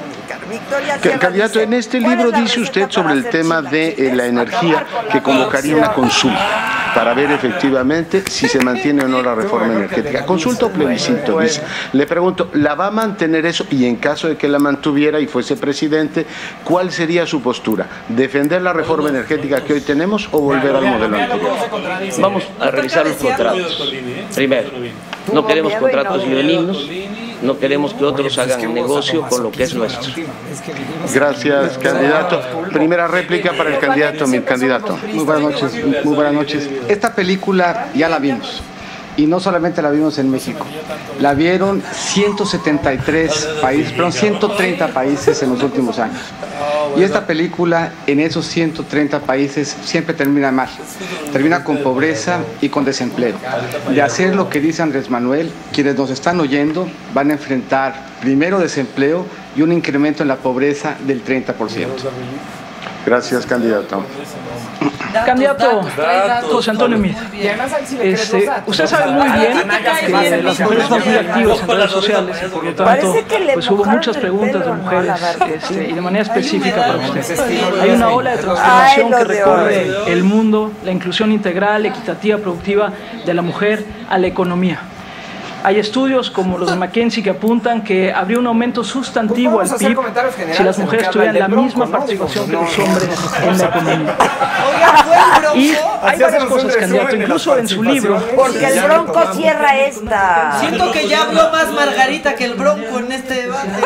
Victoria Sierra Candidato, dice, en este ¿cuál es libro dice usted sobre el tema de eh, la energía que convocaría una consulta para ver efectivamente si se mantiene o no la reforma energética. Consulta o plebiscito, dice. Le pregunto, ¿la va a mantener eso? Y en caso de que la mantuviera y fuese presidente, ¿cuál sería su postura? ¿Defender la reforma energética que hoy tenemos o volver al modelo anterior? Vamos a revisar los contratos. Primero, no queremos contratos leoninos, no queremos que otros hagan negocio con lo que es nuestro. Gracias, candidato. Primera réplica para el candidato, mi candidato. Muy buenas noches, muy buenas noches. Esta película ya la vimos. Y no solamente la vimos en México, la vieron 173 países, perdón, 130 países en los últimos años. Y esta película en esos 130 países siempre termina mal. Termina con pobreza y con desempleo. De hacer lo que dice Andrés Manuel, quienes nos están oyendo van a enfrentar primero desempleo y un incremento en la pobreza del 30%. Gracias, candidato. Candidato datos, José Antonio Mir, este, usted sabe muy bien que las mujeres son muy activas en redes sociales y por lo tanto pues hubo muchas preguntas de mujeres este, y de manera específica para usted. Hay una ola de transformación que recorre el mundo, la inclusión integral, equitativa, productiva de la mujer a la economía. Hay estudios como los de McKinsey que apuntan que habría un aumento sustantivo al Vamos a hacer PIB si las mujeres tuvieran la Bronco, misma ¿no? participación que los hombres no, en la economía. Y hay varias cosas, candidato. Incluso en su libro. Porque el Bronco cierra esta. Siento que ya habló más Margarita que el Bronco en este debate,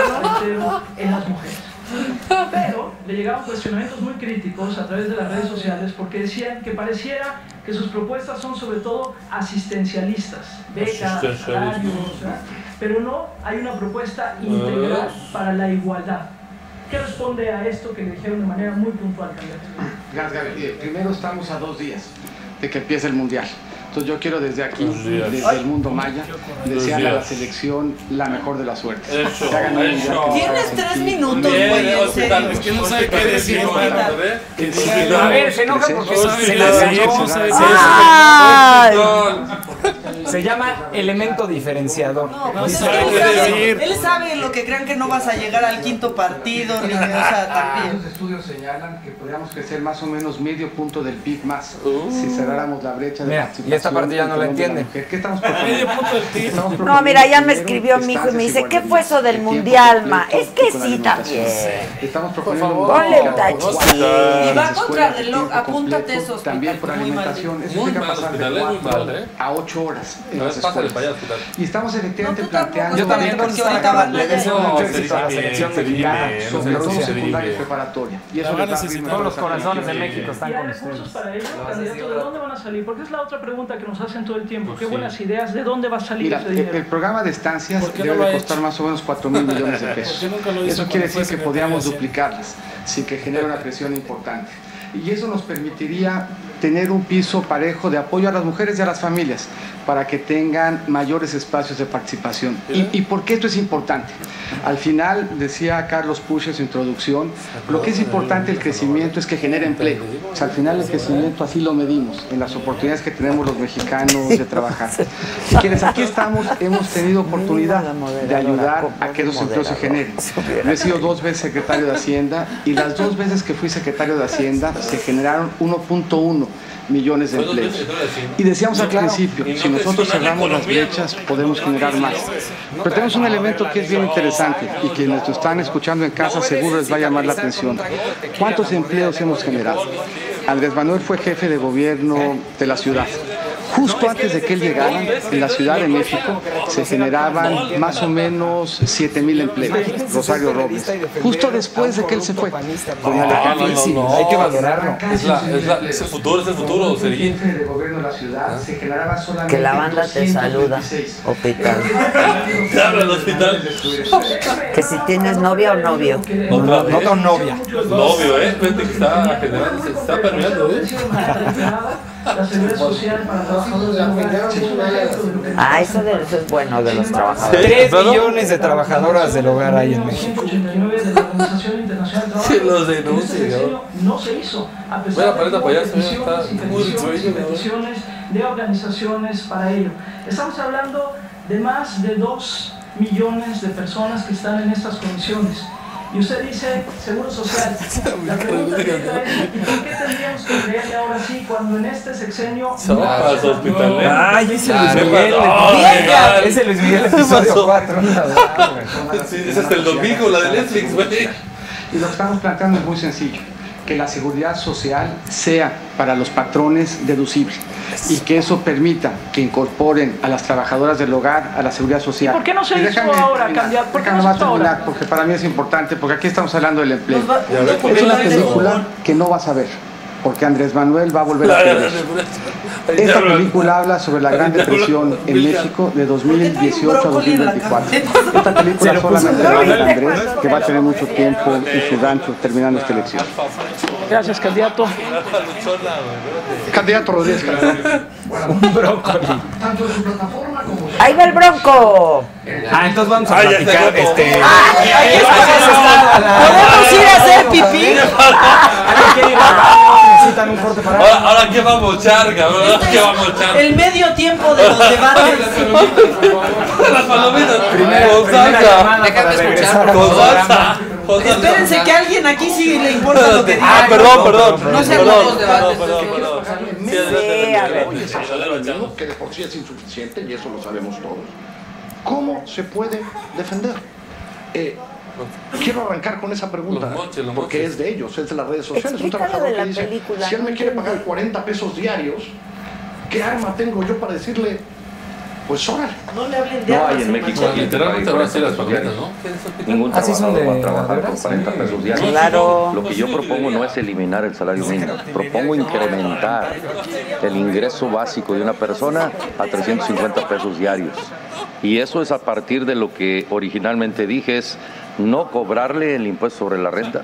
en las mujeres. Pero le llegaban cuestionamientos muy críticos a través de las redes sociales porque decían que pareciera que sus propuestas son sobre todo asistencialistas, becas, salarios, pero no hay una propuesta integral para la igualdad. ¿Qué responde a esto que le dijeron de manera muy puntual. Eh, Primero estamos a dos días de que empiece el Mundial. Entonces yo quiero desde aquí, desde el mundo maya, desearle a la selección la mejor de las suertes. Eso, Que hagan un eso. mundial que nos haga Tienes tres minutos, güey, es que no sabe qué decir, A ver, se enoja porque No se, sabe se qué la. Se llama elemento diferenciador. No, pues es sabe que él sabe, decir. él sabe lo que crean que no vas a llegar al quinto partido, ni que, o sea, Los también. estudios señalan que podríamos crecer más o menos medio punto del PIB más si cerráramos la brecha de Mira, esta parte ya no la entiende. ¿Qué estamos proponiendo? No, mira, ya me escribió mi hijo y me dice, ¿qué fue eso del mundial, ma? Es que sí también. Estamos proponiendo. Ponle un. Y va contra reloj, apúntate completo, eso, También por alimentación. Eso Muy implica mal, pasar de hospital, eh, eh. a ocho horas en No, es escuelas. para allá. Y estamos efectivamente planteando yo también, porque ahorita van a le deseo No, mucho se éxito a la selección mexicana, sobre todo secundaria y preparatoria. Y eso a a abrir necesitar. Todos los corazones de. México están ¿Y hay con ustedes. ¿De dónde van a salir? Porque es la otra pregunta que nos hacen todo el tiempo. ¿Qué buenas ideas? ¿De dónde va a salir Mira, ese el, dinero? el programa de estancias ¿Por qué no debe ha costar hecho? más o menos 4 mil millones de pesos. ¿Por qué nunca lo hizo Eso quiere decir que Hacienda? duplicarlas sin que genere una presión importante. Y eso nos permitiría tener un piso parejo de apoyo a las mujeres y a las familias para que tengan mayores espacios de participación. ¿Y, y por qué esto es importante? Al final, decía Carlos Push en su introducción, lo que es importante el crecimiento es que genere empleo. O sea, al final el crecimiento así lo medimos, en las oportunidades que tenemos los mexicanos de trabajar. Y quienes aquí estamos hemos tenido oportunidad de ayudar a que esos empleos se generen. Yo he sido dos veces secretario de Hacienda y las dos veces que fui secretario de Hacienda se generaron 1.1 millones de empleos. Y decíamos al claro. principio, si nosotros cerramos las brechas podemos generar más. Pero tenemos un elemento que es bien interesante y que nos están escuchando en casa seguro les va a llamar la atención. ¿Cuántos empleos hemos generado? Andrés Manuel fue jefe de gobierno de la ciudad. Justo antes de que él llegara, en la Ciudad de México se generaban más o menos 7 mil empleos. Rosario Robles. Justo después de que él se fue. Con Alejandro no, hay que valorarlo. Es, la, es, la, es el futuro, es el futuro, sería. de gobierno de la ciudad se generaba solamente Que la banda te saluda, hospital. Te habla el hospital. Que si tienes novia o novio. No, No novia. Novio, ¿eh? Fíjate que está generando, se está permeando, ¿eh? La seguridad social para trabajadores hogar de lo que Ah, eso, de, eso es bueno de los trabajadores. Tres millones de trabajadoras del hogar hay en México. 189 de la Organización Internacional del Trabajo. Sí, los denuncia, Este no se hizo, a Voy pesar a poner de de organizaciones para ello. Estamos hablando de más de 2 millones de personas que están en estas condiciones. Y usted dice Seguro Social. La pregunta directa es, ¿y por qué tendríamos que creerle ahora sí cuando en este sexenio no Sopas se hospitaleras. Ay, ese Luis ¿Qué Miguel. Ay, Ese Luis Miguel ¿Qué episodio pasó? 4. Sí, es hasta el domingo, la de Netflix, güey. Y lo que estamos planteando es muy sencillo, que la seguridad social sea para los patrones deducible y que eso permita que incorporen a las trabajadoras del hogar a la seguridad social. ¿Y por qué no se hizo déjame ahora, terminar, candidato? ¿Por qué no se ahora? porque para mí es importante, porque aquí estamos hablando del empleo. Nos va- Ya ves, ¿por Es una película que no vas a ver, porque Andrés Manuel va a volver a la- Esta la- película habla sobre la Gran Depresión en. México de 2018 a brócoli en la 2024. cabeza? Esta película solamente de boca. Andrés, que va a tener mucho tiempo en su rancho terminando esta elección. Gracias, candidato. Candidato Rodríguez. Un brócoli. Tanto en su plataforma como ¡Ahí va el bronco! Ah, entonces vamos a Ay, ya platicar. Este. ¿Podemos ir a hacer pipí? Necesitan un corte para. Ahora, ahora qué vamos a echar, cabrón. Ahora qué vamos a echar. El medio tiempo de los debates. Las palomitas. Primera, Con salsa. Con. Espérense que a alguien aquí sí le importa lo que Ah, diga. perdón, perdón. No se Perdón, hagan los debates. perdón, perdón, perdón. Sí, a ver. Que de por sí es insuficiente, y eso lo sabemos todos. ¿Cómo se puede defender? Eh, quiero arrancar con esa pregunta, Los moches, los porque moches. es de ellos, es de las redes sociales. Un trabajador de la que dice, película, si él me quiere pagar 40 pesos diarios, ¿qué arma tengo yo para decirle, pues órale? No le hablen de No hay en México. Literalmente van a ser las palomitas, ¿no? Ningún Así trabajador de va a trabajar con 40 pesos diarios. Claro. Lo que yo propongo no es eliminar el salario mínimo, propongo incrementar el ingreso básico de una persona a 350 pesos diarios. Y eso es a partir de lo que originalmente dije, es no cobrarle el impuesto sobre la renta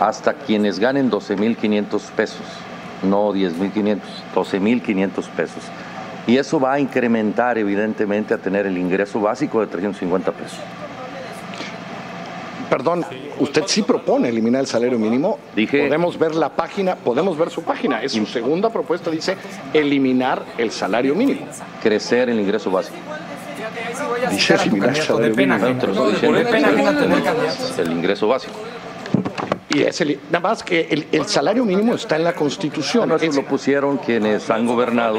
hasta quienes ganen 12.500 pesos, no 10.500, 12.500 pesos. Y eso va a incrementar evidentemente a tener el ingreso básico de 350 pesos. Perdón, usted sí propone eliminar el salario mínimo. Dije- Podemos ver la página, podemos ver su página. Es su segunda propuesta, dice eliminar el salario mínimo. Crecer el ingreso básico. Dice De pena. El ingreso básico. Y es el, nada más que el, el salario mínimo está en la Constitución. Bueno, eso Es- lo pusieron quienes han gobernado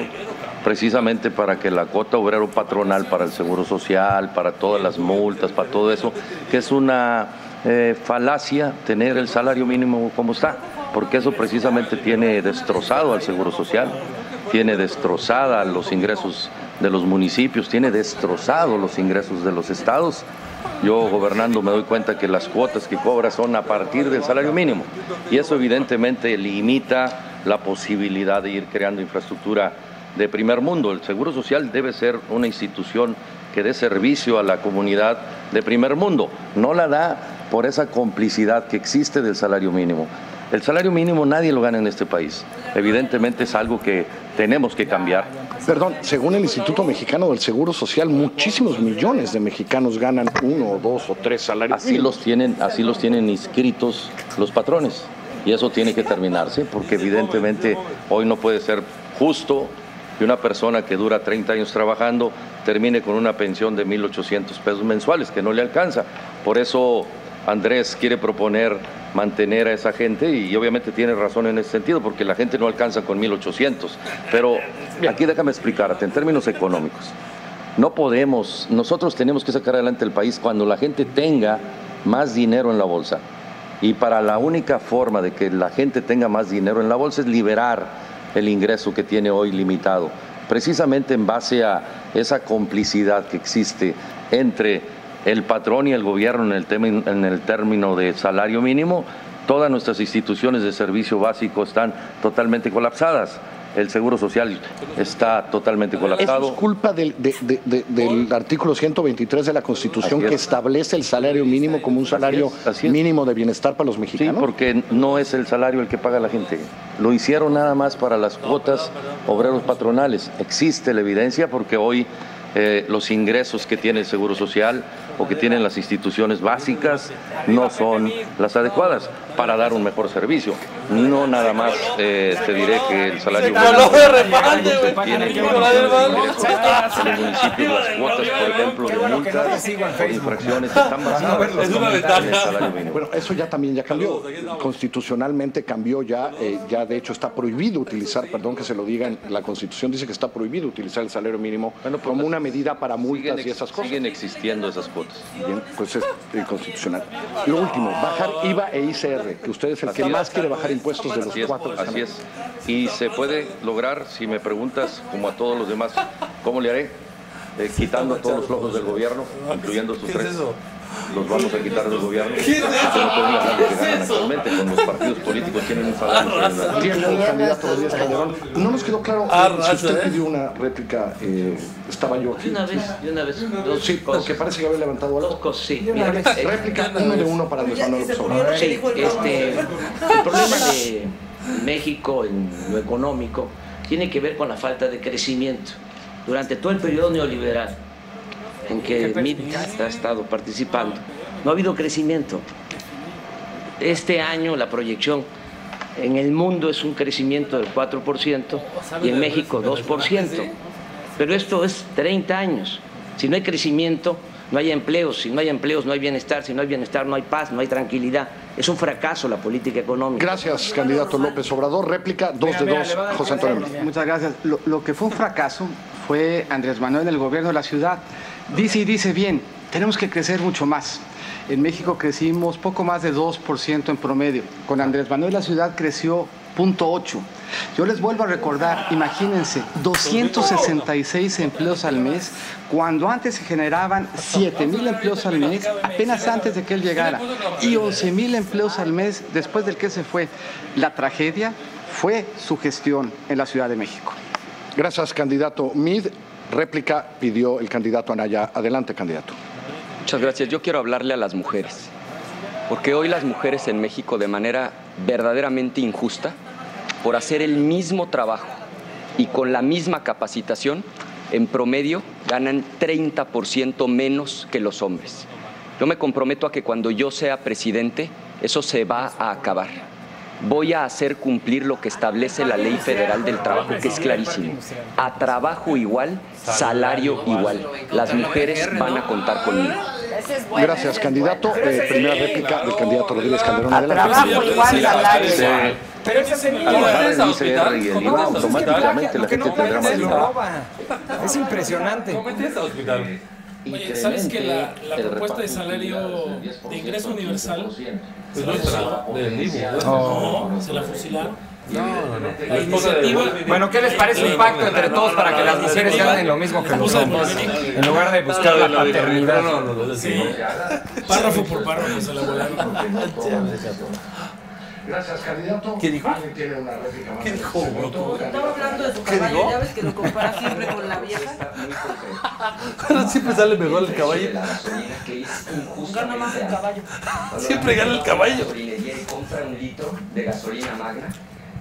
precisamente para que la cuota obrero patronal para el seguro social, para todas las multas, para todo eso, que es una eh, falacia tener el salario mínimo como está, porque eso precisamente tiene destrozado al seguro social, tiene destrozada los ingresos de los municipios, tiene destrozado los ingresos de los estados. Yo gobernando me doy cuenta que las cuotas que cobra son a partir del salario mínimo y eso evidentemente limita la posibilidad de ir creando infraestructura de primer mundo. El Seguro Social debe ser una institución que dé servicio a la comunidad de primer mundo. No la da por esa complicidad que existe del salario mínimo. El salario mínimo nadie lo gana en este país. Evidentemente es algo que tenemos que cambiar. Perdón, según el Instituto Mexicano del Seguro Social, muchísimos millones de mexicanos ganan uno o dos o tres salarios Así mínimos. los tienen, así los tienen inscritos los patrones. Y eso tiene que terminarse porque evidentemente hoy no puede ser justo que una persona que dura 30 años trabajando termine con una pensión de 1.800 pesos mensuales, que no le alcanza. Por eso Andrés quiere proponer mantener a esa gente y obviamente tiene razón en ese sentido, porque la gente no alcanza con 1.800. Pero aquí déjame explicarte, en términos económicos. No podemos, nosotros tenemos que sacar adelante el país cuando la gente tenga más dinero en la bolsa. Y para la única forma de que la gente tenga más dinero en la bolsa es liberar el ingreso que tiene hoy limitado. Precisamente en base a esa complicidad que existe entre el patrón y el gobierno en el, tema, en el término de salario mínimo, todas nuestras instituciones de servicio básico están totalmente colapsadas el Seguro Social está totalmente colapsado. Eso es culpa del, de- de- de- del artículo 123 de la Constitución es. que establece el salario mínimo como un salario mínimo de bienestar para los Sí, mexicanos. porque no es el salario el que paga la gente. Lo hicieron nada más para las cuotas obreros patronales. Existe la evidencia porque hoy eh, los ingresos que tiene el Seguro Social o que tienen las instituciones básicas no son las adecuadas para dar un mejor servicio. No nada más eh, te diré que el salario se güey. tiene en los municipios las cuotas, por ejemplo, de multas por infracciones están basadas Es una en el salario mínimo. Bueno, eso ya también ya cambió. Constitucionalmente cambió ya, eh, ya de hecho está prohibido utilizar, perdón que se lo diga, en la Constitución dice que está prohibido utilizar el salario mínimo como una medida para multas y esas cosas. Siguen existiendo esas Bien, pues es inconstitucional. Lo último, bajar IVA e ICR, que usted es el que es. más quiere bajar impuestos de los es, cuatro. así es. Y se puede lograr, si me preguntas, como a todos los demás, ¿cómo le haré? Eh, quitando todos los flojos del gobierno, incluyendo sus tres. Los vamos a quitar del gobierno. ¿Qué es eso? Porque no pueden ganar lo que ¿Qué es ganan eso? actualmente. Con los partidos políticos tienen un salario. Tiene el candidato Rodríguez Calderón. No nos quedó claro Ah, eh, si usted ¿eh? pidió una réplica. eh, estaba yo aquí. De una vez, de una vez. Dos Sí, porque parece que había levantado algo. Dos cosas, sí. De una Mira, vez. eh, Réplica uno de uno para Andrés Manuel Obrador. Sí, este, el problema de México en lo económico tiene que ver con la falta de crecimiento. Durante todo el periodo neoliberal en que MIT ha estado participando, no ha habido crecimiento. Este año la proyección en el mundo es un crecimiento del 4% y en México 2%. Pero esto es 30 años. Si no hay crecimiento, no hay empleos. Si no hay empleos, no hay bienestar. Si no hay bienestar, no hay paz, no hay tranquilidad. Es un fracaso la política económica. Gracias, candidato López Obrador. Réplica, dos de dos, José Antonio. Muchas gracias. Lo, lo que fue un fracaso fue Andrés Manuel, el gobierno de la ciudad. Dice y dice bien, tenemos que crecer mucho más. En México crecimos poco más de 2% en promedio. Con Andrés Manuel la ciudad creció 0.8. Yo les vuelvo a recordar, imagínense, 266 empleos al mes, cuando antes se generaban 7 mil empleos al mes, apenas antes de que él llegara, y 11 mil empleos al mes después del que se fue. La tragedia fue su gestión en la Ciudad de México. Gracias, candidato Mid. Réplica pidió el candidato Anaya. Adelante, candidato. Muchas gracias. Yo quiero hablarle a las mujeres, porque hoy las mujeres en México de manera verdaderamente injusta, por hacer el mismo trabajo y con la misma capacitación, en promedio ganan 30% menos que los hombres. Yo me comprometo a que cuando yo sea presidente, eso se va a acabar. Voy a hacer cumplir lo que establece la Ley Federal del Trabajo, que es clarísimo. A trabajo igual, salario igual. Las mujeres van a contar conmigo. Gracias, candidato. Eh, primera réplica del candidato Rodríguez Calderón. A Adelante. trabajo igual, salario igual. Pero al bajar el ICR y el IVA, automáticamente la gente tendrá más dinero. Es impresionante. Oye, ¿sabes que la, la propuesta de salario de ingreso universal se la fusilaron? No, se la fusilaron. La iniciativa. Bueno, ¿qué les parece un pacto entre todos para que las mujeres ganen lo mismo que los hombres? En lugar de buscar la paternidad. Sí. Párrafo por párrafo se la volaron. Gracias, candidato. ¿Qué dijo? ¿Alguien tiene una réplica más? ¿Qué dijo? Estaba hablando de su ¿Qué caballo, ya ves que lo compara siempre con la vieja. Ahora siempre sale mejor el caballo. Gana más el caballo. Siempre gana el caballo. y compra un litro de gasolina magna,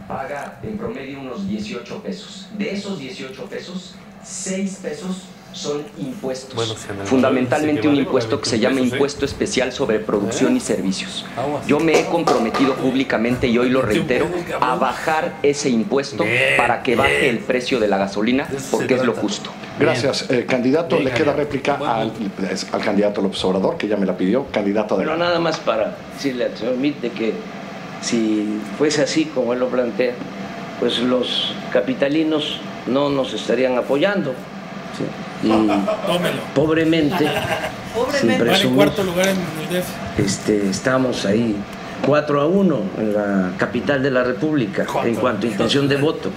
paga en promedio unos 18 pesos. De esos 18 pesos, 6 pesos son impuestos. Bueno, Fundamentalmente un impuesto que se llama Impuesto Especial sobre Producción y Servicios. Yo me he comprometido públicamente y hoy lo reitero a bajar ese impuesto para que baje el precio de la gasolina porque es lo justo. Gracias, eh, candidato. Le queda réplica al, candidato López Obrador, que ya me la pidió. Candidato Pero adelante. nada más para decirle al señor Mitt de que si fuese así como él lo plantea, pues los capitalinos no nos estarían apoyando. ¿sí? Y pobremente, sin presumir, cuarto lugar en el DEF. este, estamos ahí 4 a 1 en la capital de la República en cuanto a intención de voto.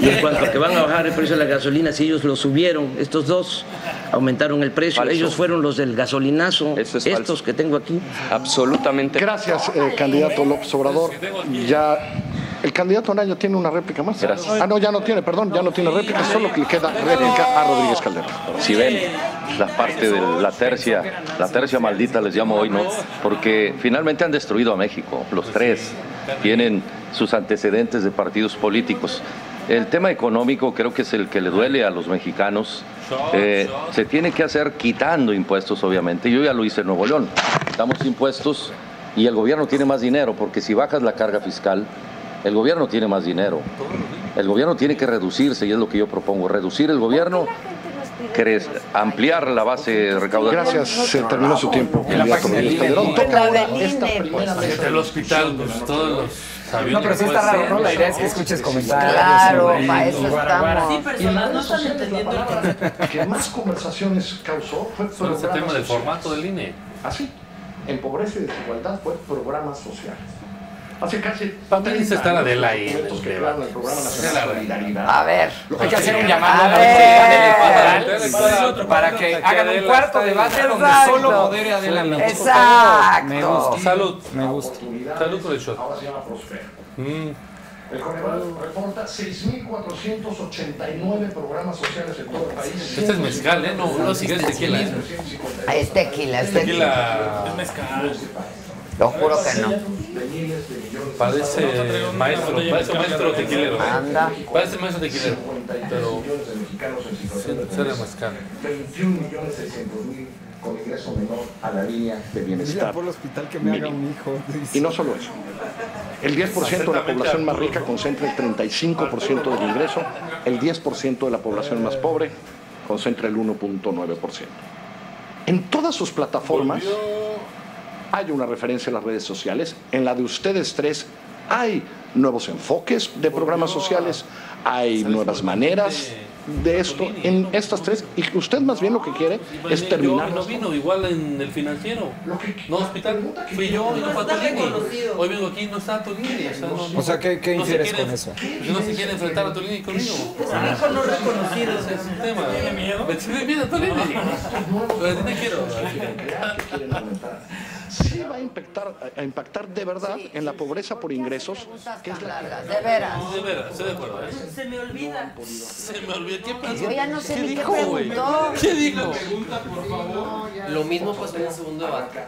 Y en cuanto a que van a bajar el precio de la gasolina, si ellos lo subieron, estos dos aumentaron el precio, Falso. ellos fueron los del gasolinazo, estos que tengo aquí. Absolutamente. Gracias, eh, candidato López Obrador. Ya. El candidato Anaya tiene una réplica más. Ah, no, ya no tiene, perdón, ya no tiene réplica, solo que le queda réplica a Rodríguez Calderón. Si ven la parte de la tercia, la tercia maldita les llamo hoy, ¿no? Porque finalmente han destruido a México, los tres. Tienen sus antecedentes de partidos políticos. El tema económico creo que es el que le duele a los mexicanos. Eh, se tiene que hacer quitando impuestos, obviamente. Yo ya lo hice en Nuevo León. Damos impuestos y el gobierno tiene más dinero, porque si bajas la carga fiscal, el gobierno tiene más dinero. El gobierno tiene que reducirse y es lo que yo propongo, reducir el gobierno, ampliar la base recaudatoria. Gracias, se terminó su tiempo. primera pues. El hospital, pues, todos los No, pero sí está raro, ¿no? La idea es que escuches comentarios. Claro, para eso estamos. Sí, personas no están entendiendo el que más conversaciones causó fue Sobre este tema del formato del INE. Así, en pobreza y desigualdad fue programas sociales. Hace casi También dice estar Adela los ahí en documentos el que debate. crearon el programa nacional Adela. de solidaridad. A ver. Hay que hacer un llamado A autoridad para que hagan un cuarto debate donde solo modere Adela. Exacto. Me gusta. Salud. Me gusta. Salud por el shot. Ahora se llama Prospera. Mm. El Coneval reporta 6.489 programas sociales en todo el país. Este es mezcal, ¿eh? No, no sigue es tequila. ¿eh? Es tequila, es tequila. Tequila. Es mezcal. Lo juro que no. Parece maestro, parece maestro tequilero. Anda. Parece maestro tequilero. Pero será pobreza. mezcal. 21 millones 600 mil con ingreso menor a la línea de bienestar. por el hospital que me haga un hijo. Y no solo eso. El 10% de la población más rica concentra el 35% del ingreso, el 10% de la población más pobre concentra el 1.9%. En todas sus plataformas hay una referencia a las redes sociales. En la de ustedes tres hay nuevos enfoques de programas sociales, hay nuevas maneras de esto en estas tres. Y usted más bien lo que quiere es Yo terminar. no vino igual en el financiero. No, hospital. Fui yo y no fue Tolini. Hoy vengo aquí y no está Tolini. O sea, no, no- O sea, ¿qué- qué no se infieres quiere- con eso? que no se quiere enfrentar a Tolini conmigo. Es un hijo no reconocido. Ese es un tema. Me tiene miedo Tolini. Pero a ti te quiero. Sí va a impactar, a impactar de verdad en la pobreza por ingresos, que es la De veras. De veras, estoy de acuerdo. ¿eh? Se me olvida. Se me ¿Qué pasó? Yo ya no sé ¿Qué ni qué dijo, preguntó. ¿Qué dijo? Lo mismo pasó en el segundo debate.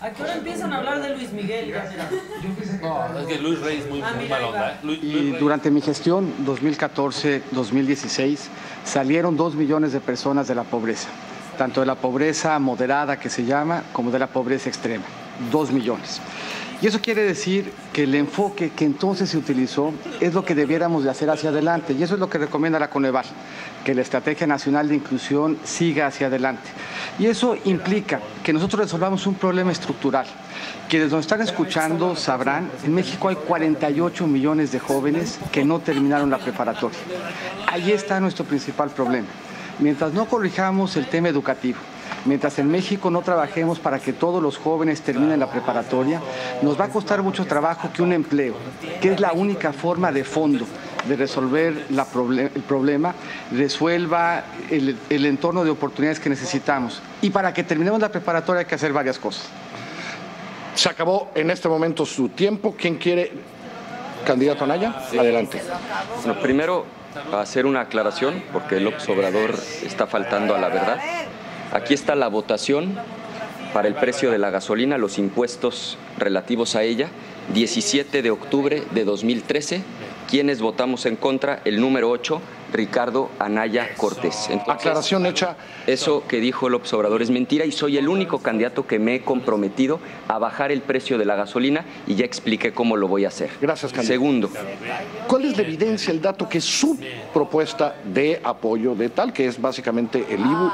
¿A qué hora empiezan a hablar de Luis Miguel? No, es que Luis Rey es muy, Ah, muy mala onda. ¿eh? Luis, Y durante mi gestión 2014-2016 salieron dos millones de personas de la pobreza, tanto de la pobreza moderada que se llama como de la pobreza extrema, dos millones. Y eso quiere decir que el enfoque que entonces se utilizó es lo que debiéramos de hacer hacia adelante y eso es lo que recomienda la Coneval, que la Estrategia Nacional de Inclusión siga hacia adelante. Y eso implica que nosotros resolvamos un problema estructural. Quienes nos están escuchando sabrán, en México hay 48 millones de jóvenes que no terminaron la preparatoria. Ahí está nuestro principal problema. Mientras no corrijamos el tema educativo, mientras en México no trabajemos para que todos los jóvenes terminen la preparatoria, nos va a costar mucho trabajo que un empleo, que es la única forma de fondo de resolver la proble- el problema, resuelva el, el entorno de oportunidades que necesitamos. Y para que terminemos la preparatoria hay que hacer varias cosas. Se acabó en este momento su tiempo. ¿Quién quiere? Candidato Anaya, adelante. Bueno, primero, hacer una aclaración, porque López Obrador está faltando a la verdad. Aquí está la votación para el precio de la gasolina, los impuestos relativos a ella, 17 de octubre de 2013. ¿Quiénes votamos en contra? El número 8, Ricardo Anaya Cortés. Entonces, Aclaración hecha. Eso que dijo López Obrador es mentira y soy el único candidato que me he comprometido a bajar el precio de la gasolina y ya expliqué cómo lo voy a hacer. Gracias, candidato. Segundo, ¿Cuál es la evidencia, el dato que su propuesta de apoyo de tal, que es básicamente el IBU,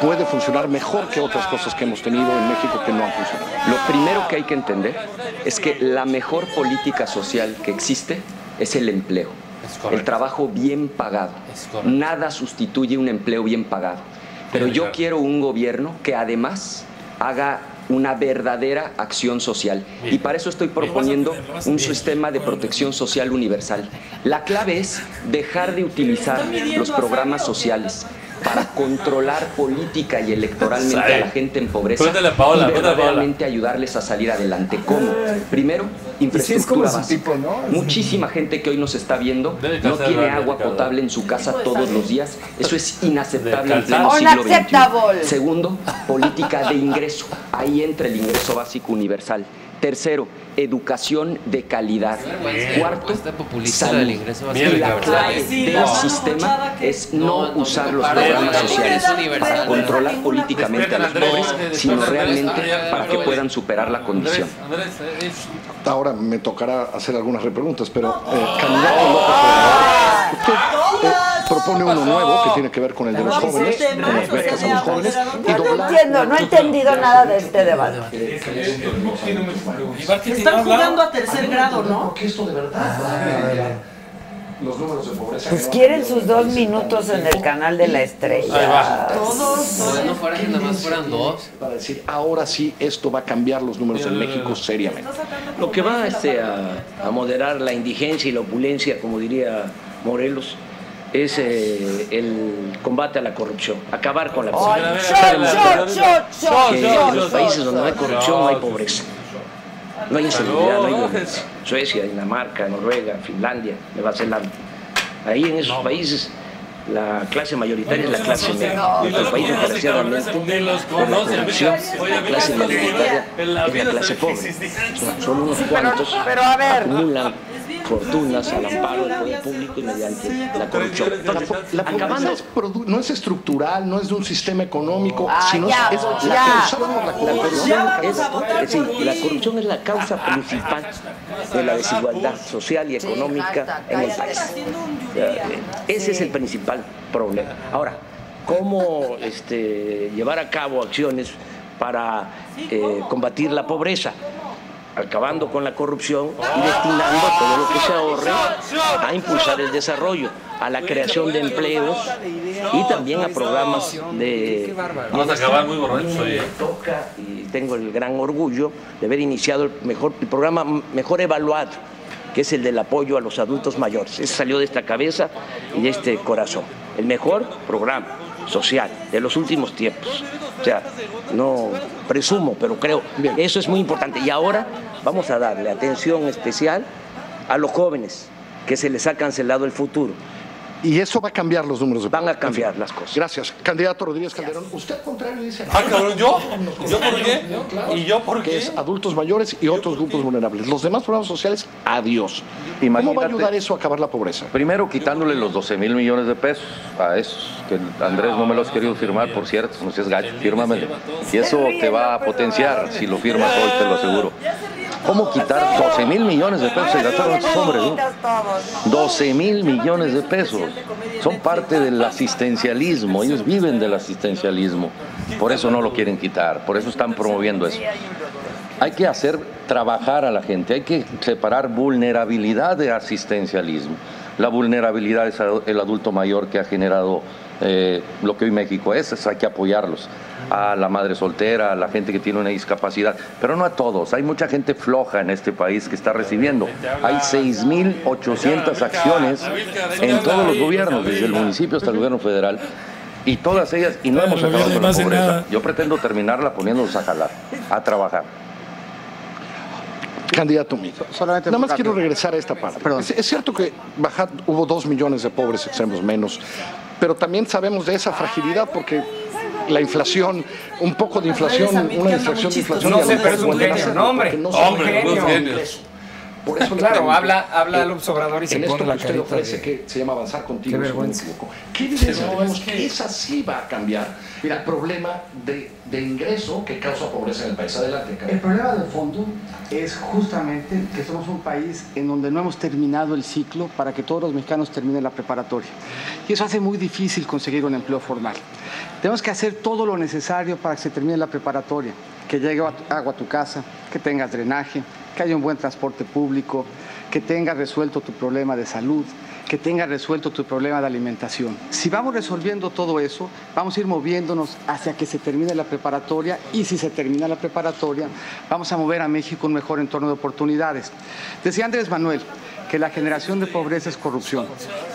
puede funcionar mejor que otras cosas que hemos tenido en México que no han funcionado? Lo primero que hay que entender es que la mejor política social que existe es el empleo, el trabajo bien pagado. Nada sustituye un empleo bien pagado. Pero yo quiero un gobierno que además haga una verdadera acción social. Y para eso estoy proponiendo un sistema de protección social universal. La clave es dejar de utilizar los programas sociales para controlar política y electoralmente a la gente en pobreza Pregúntale a Paola, y a Paola. verdaderamente ayudarles a salir adelante. ¿Cómo? Primero, infraestructura básica. tipo, ¿no? Muchísima gente que hoy nos está viendo no tiene agua potable en su casa todos los días. Eso es inaceptable en pleno siglo XXI. Segundo, política de ingreso. Ahí entra el ingreso básico universal. Tercero, educación de calidad. Cuarto, Propuesta populista salud. Y la clave del no, sistema es no usar los programas sociales para controlar políticamente a los pobres, Andrés, sino realmente Ah, para que puedan superar la condición. Andrés, Andrés, eh, Ahora me tocará hacer algunas repreguntas, pero eh, candidato López Obrador, usted eh, propone uno nuevo que tiene que ver con el de los jóvenes, con las becas a los jóvenes y No entiendo, no he entendido nada de este debate. Están jugando a tercer grado, ¿no? Porque esto de verdad los números de pobreza. Pues quieren sus dos minutos en el canal de la estrella. Todos. No fueran que nada más fueran dos. Para decir, ahora sí, esto va a cambiar los números en México seriamente. Lo que va este, a, a moderar la indigencia y la opulencia, como diría Morelos, es eh, el combate a la corrupción, acabar con la corrupción. En los países donde no hay corrupción no hay pobreza. No hay inseguridad, no hay violencia. Suecia, Dinamarca, Noruega, Finlandia, Nueva Zelanda. Ahí en esos países la clase mayoritaria es la clase media. En nuestro país, desgraciadamente, por la corrupción, la clase mayoritaria es la clase pobre. Son, son unos cuantos pero a ver. acumulan fortunas al amparo del poder público y mediante la corrupción. La, la Acabando es no es estructural, no es de un sistema económico, Ah, sino ya, es, es la ya. causa de la La corrupción. corrupción, es, la corrupción es la causa principal de la desigualdad social y económica en el país. Ese es el principal problema. Ahora, ¿cómo este, llevar a cabo acciones para eh, combatir la pobreza? Acabando con la corrupción y destinando todo lo que se ahorre a impulsar el desarrollo, a la creación de empleos y también a programas de... Vamos a acabar muy. Me toca y tengo el gran orgullo de haber iniciado el, mejor, el programa mejor evaluado, que es el del apoyo a los adultos mayores. Ese salió de esta cabeza y de este corazón. El mejor programa social de los últimos tiempos. O sea, no presumo, pero creo, eso es muy importante. Y ahora vamos a darle atención especial a los jóvenes, que se les ha cancelado el futuro. Y eso va a cambiar los números de Van a cambiar las cosas. Gracias. Candidato Rodríguez Calderón, usted al contrario dice... Ah, cabrón, ¿yo? ¿Yo por qué? ¿Y yo por Que qué? es adultos mayores y otros grupos vulnerables. Los demás programas sociales, adiós. ¿Cómo va a ayudar eso a acabar la pobreza? Primero quitándole los 12 mil millones de pesos a esos, que Andrés no me los has querido firmar, por cierto, no seas gacho, fírmamelo. Y eso te va a potenciar si lo firmas hoy, te lo aseguro. ¿Cómo quitar 12 mil millones de pesos? Se estos hombres, ¿no? 12 mil millones de pesos. Son parte del asistencialismo, ellos viven del asistencialismo. Por eso no lo quieren quitar, por eso están promoviendo eso. Hay que hacer trabajar a la gente, hay que separar vulnerabilidad de asistencialismo. La vulnerabilidad es el adulto mayor que ha generado eh, lo que hoy México es, es, hay que apoyarlos. A la madre soltera, a la gente que tiene una discapacidad, pero no a todos. Hay mucha gente floja en este país que está recibiendo. Hay 6.800 acciones en todos los gobiernos, desde el municipio hasta el gobierno federal, y todas ellas, y no hemos acabado con la pobreza. Yo pretendo terminarla poniéndolos a jalar, a trabajar. Candidato Mico. Solamente Nada más rápido. quiero regresar a esta parte. Es, es cierto que baja- hubo dos millones de pobres extremos menos, pero también sabemos de esa fragilidad porque la inflación, un poco de inflación, una distracción de inflación. No sé, pero es un genio, no, hombre. no Hombre, genio. Por eso Claro, pregunto, habla- habla eh, López Obrador y se en pone esto la que usted carita ofrece de- que se llama avanzar contigo, Qué vergüenza. ¿Qué evidencia No, tenemos es que esa sí va a cambiar el problema de, de ingreso que causa pobreza en el país? Adelante, El Karen. problema de fondo es justamente que somos un país en donde no hemos terminado el ciclo para que todos los mexicanos terminen la preparatoria. Y eso hace muy difícil conseguir un empleo formal. Tenemos que hacer todo lo necesario para que se termine la preparatoria, que llegue agua a tu casa, que tengas drenaje, que haya un buen transporte público, que tengas resuelto tu problema de salud, que tengas resuelto tu problema de alimentación. Si vamos resolviendo todo eso, vamos a ir moviéndonos hacia que se termine la preparatoria y si se termina la preparatoria, vamos a mover a México un mejor entorno de oportunidades. Decía Andrés Manuel que la generación de pobreza es corrupción.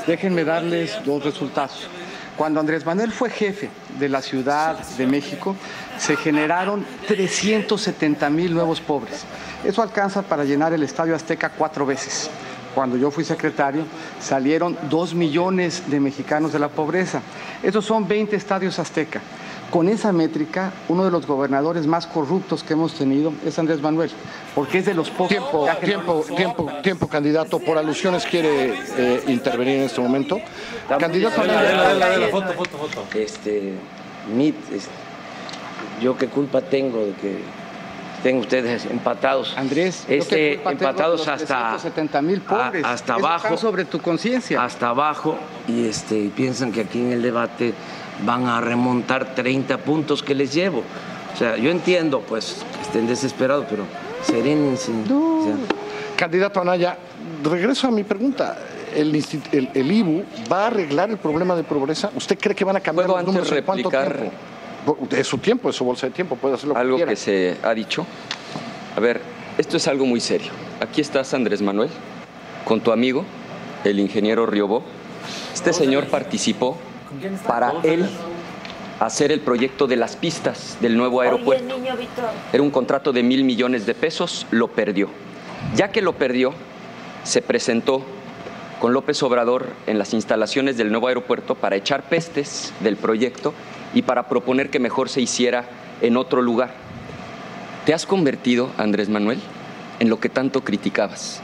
Déjenme darles dos resultados. Cuando Andrés Manuel fue jefe de la Ciudad de México, se generaron 370 mil nuevos pobres. Eso alcanza para llenar el Estadio Azteca cuatro veces. Cuando yo fui secretario, salieron dos millones de mexicanos de la pobreza. Esos son 20 estadios Azteca. Con esa métrica, uno de los gobernadores más corruptos que hemos tenido es Andrés Manuel, porque es de los pocos. Tiempo, tiempo, tiempo, tiempo, candidato. Por alusiones quiere eh, intervenir en este momento. Candidato. foto, foto, foto. Este, Mit, este, yo qué culpa tengo de que estén ustedes empatados. Andrés, este, empatados hasta 370 mil pobres. a- hasta Eso abajo. sobre tu conciencia. Hasta abajo y este y piensan que aquí en el debate van a remontar 30 puntos que les llevo. O sea, yo entiendo pues que estén desesperados, pero serénense. O sea, Candidato Anaya, regreso a mi pregunta. El, el- el IBU va a arreglar el problema de pobreza. ¿Usted cree que van a cambiar ¿Puedo los números en cuánto tiempo? Es su tiempo, es su bolsa de tiempo, puede hacer lo algo que quiera. que se ha dicho. A ver, esto es algo muy serio. Aquí estás, Andrés Manuel, con tu amigo, el ingeniero Riobó. Este señor participó para él hacer el proyecto de las pistas del nuevo aeropuerto. Oye, niño Víctor. Era un contrato de mil millones de pesos, lo perdió. Ya que lo perdió, se presentó con López Obrador en las instalaciones del nuevo aeropuerto para echar pestes del proyecto y para proponer que mejor se hiciera en otro lugar. Te has convertido, Andrés Manuel, en lo que tanto criticabas.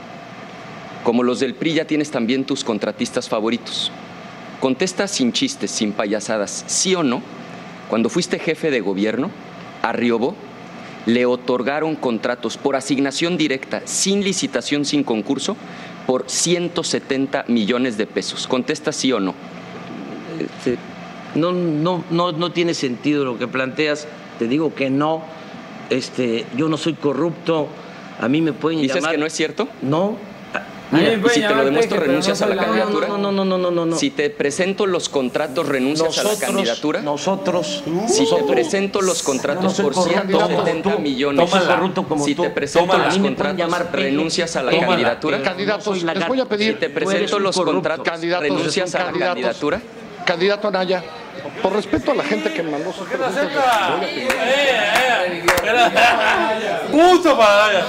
Como los del PRI ya tienes también tus contratistas favoritos. Contesta sin chistes, sin payasadas, sí o no, cuando fuiste jefe de gobierno, a Riobó le otorgaron contratos por asignación directa, sin licitación, sin concurso, por 170 millones de pesos. Contesta sí o no. este, no, no, no, no tiene sentido lo que planteas. Te digo que no. Este, yo no soy corrupto. A mí me pueden ¿Dices llamar. que no es cierto? No. Mira, y si te lo demuestro, renuncias no a la candidatura. No, no, no, no, no, no, no. Si te presento los contratos, renuncias a la candidatura. Nosotros. Si te presento los contratos por corrupto 170 como tú. millones, Tómala. corrupto como si tú. te presento los contratos, renuncias a la candidatura. Candidatos, les voy a pedir. Si te presento los corrupto. contratos, Candidatos, renuncias a la candidatos. candidatura. Candidato Anaya, por respeto a la gente que mandó sus preguntas. Punto para Daya.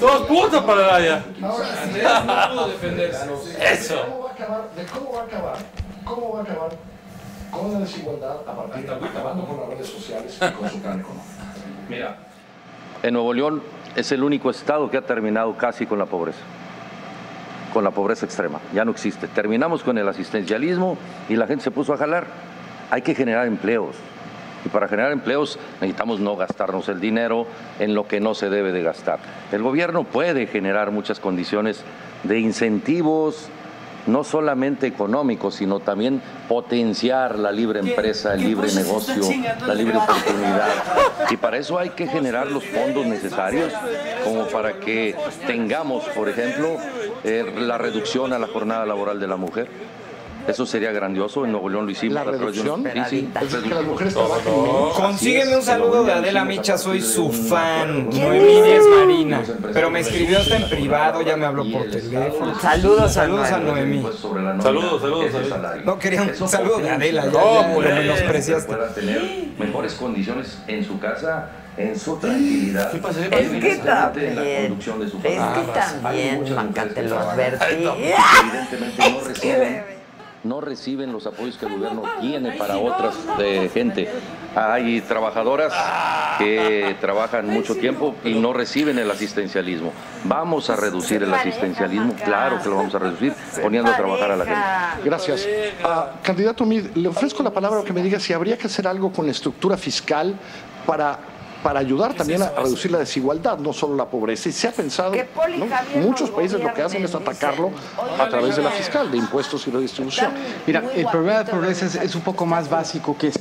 Dos puntos para Daya. Eso. ¿Cómo va a acabar? ¿De cómo va a acabar? ¿Cómo va a acabar con la desigualdad a partir de acabando con las redes sociales y con su económico? Mira, en Nuevo León es el único estado que ha terminado casi con la pobreza, con la pobreza extrema, ya no existe. Terminamos con el asistencialismo y la gente se puso a jalar. Hay que generar empleos. Y para generar empleos necesitamos no gastarnos el dinero en lo que no se debe de gastar. El gobierno puede generar muchas condiciones de incentivos, no solamente económicos, sino también potenciar la libre empresa, el ¿Qué libre negocio, la libre oportunidad. Y para eso hay que generar los fondos necesarios, como para que tengamos, por ejemplo, eh, la reducción a la jornada laboral de la mujer. Eso sería grandioso. En Nuevo León lo hicimos. ¿La de reducción? Sí, sí. Es decir, que las mujeres trabajen menos. Consígueme un saludo de Adela Micha, soy su fan. Noemí es? Marina. Pero me escribió hasta en privado, ya me habló por teléfono. Saludos a Saludos a Noemí. Noemí. Saludos, saludos. No quería un saludo de Adela, No, pues, lo menospreciaste. mejores condiciones en su casa, en su tranquilidad. Es que también, es que también, Mancate lo advertí. Evidentemente no reciben, no reciben los apoyos que el gobierno tiene para otras eh, gente. Hay trabajadoras que trabajan mucho tiempo y no reciben el asistencialismo. Vamos a reducir el asistencialismo, claro que lo vamos a reducir, poniendo a trabajar a la gente. Gracias. Ah, candidato Mid, le ofrezco la palabra que me diga si habría que hacer algo con la estructura fiscal para, para ayudar también a, a reducir la desigualdad, no solo la pobreza. Y se ha pensado, ¿no? muchos países lo que hacen es atacarlo a través de la fiscal, de impuestos y redistribución. Mira, el problema de pobreza es, es un poco más básico que es.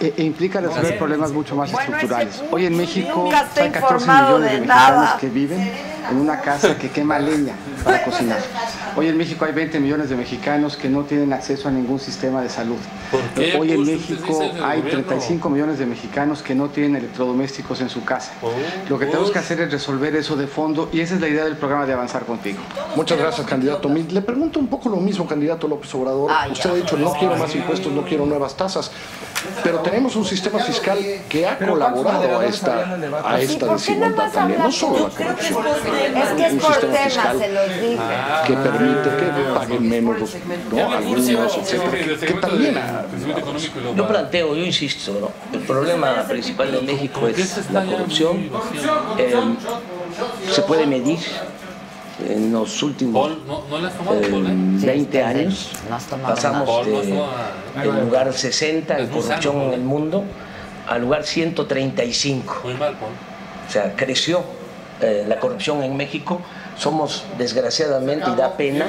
e, e implica resolver problemas mucho más Bueno, estructurales. Hoy en México hay 14 informado millones de, de mexicanos nada. que viven en una casa que quema leña para cocinar. Hoy en México hay 20 millones de mexicanos que no tienen acceso a ningún sistema de salud. qué? Hoy en Pues, México hay gobierno. 35 millones de mexicanos que no tienen electrodomésticos en su casa. Lo que tenemos que hacer es resolver eso de fondo y esa es la idea del programa de Avanzar Contigo. Muchas gracias, candidato. Le pregunto un poco lo mismo, candidato López Obrador. Usted ha dicho, no quiero más impuestos, no quiero nuevas tasas. Pero tenemos un sistema fiscal que ha Pero ¿cuántos colaborado a esta, a Sí, esta ¿por qué nada desigualdad también, no solo la corrupción. por temas. Es que es un por sistema fiscal. Que permite que paguen menos los, ¿no? algunos, etcétera, que, también ha- Yo planteo, yo insisto, ¿no? el problema principal de México es la corrupción. Eh, se puede medir en los últimos ¿No, no le has tomado eh, alcohol, eh? 20 años. Pasamos nada. de, del lugar 60 en corrupción en el mundo al lugar 135. Muy mal, Paul. O sea, creció eh, la corrupción en México. Somos, desgraciadamente, y da pena,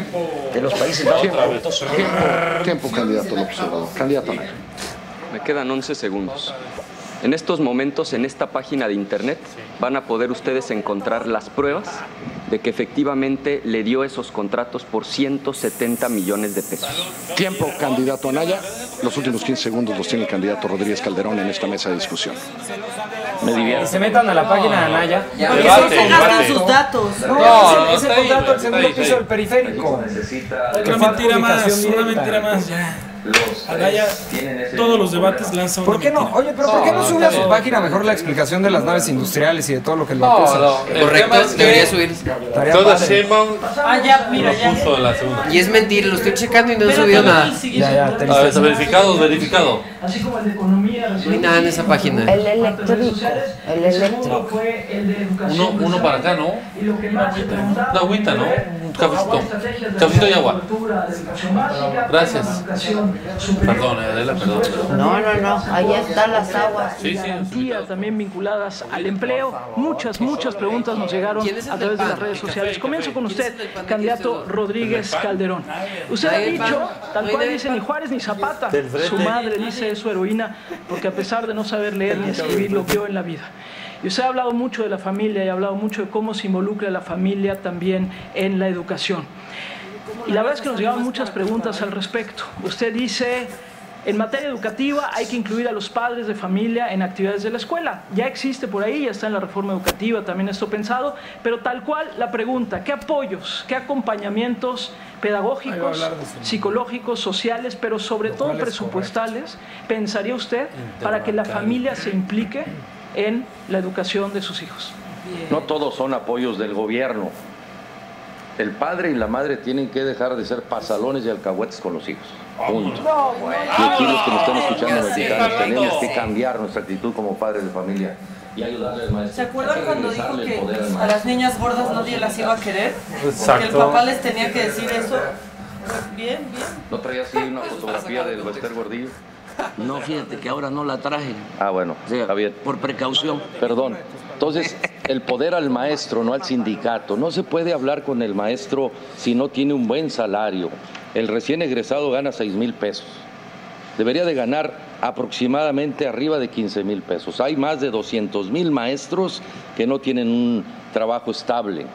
de los países más corruptos. Tiempo, tiempo, candidato López Obrador. Candidato Anaya. Me quedan 11 segundos. En estos momentos, en esta página de internet, van a poder ustedes encontrar las pruebas de que efectivamente le dio esos contratos por 170 millones de pesos. Tiempo, candidato Anaya. Los últimos 15 segundos los tiene el candidato Rodríguez Calderón en esta mesa de discusión. Me se metan a la página de Anaya. Porque no se gastan sus datos. No, No, no, ese, contrato del está segundo piso del periférico. Fue mentira más, una mentira más, ya. Anaya, todos los debates lanzan ¿Por qué no? Oye, pero ¿por qué no No, sube a su página mejor la explicación de las naves industriales y de todo lo que le No, acusa? no. El Correcto, tema es que debería subir. Padre. Sheinbaum Ah, ya, mira, ya. puso en la segunda. Y es mentira, lo estoy checando y no he subido nada. Ya, ya, A ver, verificado, verificado. así como el de economía, No hay nada en esa página. El eléctrico, el eléctrico. fue el de educación. Uno, uno para acá, ¿no? Una agüita, ¿no? Un cafecito. Cafecito y agua. Gracias. Perdón, Adela, perdón. No, no, no, ahí están las aguas. Sí, sí. garantías también vinculadas al empleo. Muchas, muchas preguntas nos llegaron ¿Quién es el a través de las redes sociales. Comienzo con usted, candidato ¿Quién es Rodríguez Calderón. Usted ha ¿Nadie del dicho, tal ¿No hay cual dice, ni? Juárez ni Zapata. Su madre dice es su heroína, porque a pesar de no saber leer ni escribir, lo vio en la vida. Y usted ha hablado mucho de la familia y ha hablado mucho de cómo se involucra la familia también en la educación. Y la verdad es que nos llegaban muchas preguntas al respecto. Usted dice, en materia educativa hay que incluir a los padres de familia en actividades de la escuela. Ya existe por ahí, ya está en la reforma educativa también esto pensado, pero tal cual la pregunta, ¿qué apoyos, qué acompañamientos pedagógicos, psicológicos, sociales, pero sobre todo presupuestales, pensaría usted para que la familia se implique en la educación de sus hijos? No todos son apoyos del gobierno. El padre y la madre tienen que dejar de ser pasalones y alcahuetes con los hijos. Punto. Y aquí los que nos están escuchando mexicanos tenemos que cambiar nuestra actitud como padres de familia y ayudarles maestro. ¿Se acuerdan cuando dijo que al a las niñas gordas nadie las iba a querer? Porque el Exacto. papá les tenía que decir eso. Bien, bien. ¿No traía así una fotografía del Bester Gordillo? No, fíjate que ahora no la traje. Ah, bueno, está bien. Por precaución. Perdón. Entonces, el poder al maestro, no al sindicato. No se puede hablar con el maestro si no tiene un buen salario. El recién egresado gana 6 mil pesos. Debería de ganar aproximadamente arriba de 15 mil pesos. Hay más de 200 mil maestros que no tienen un trabajo estable.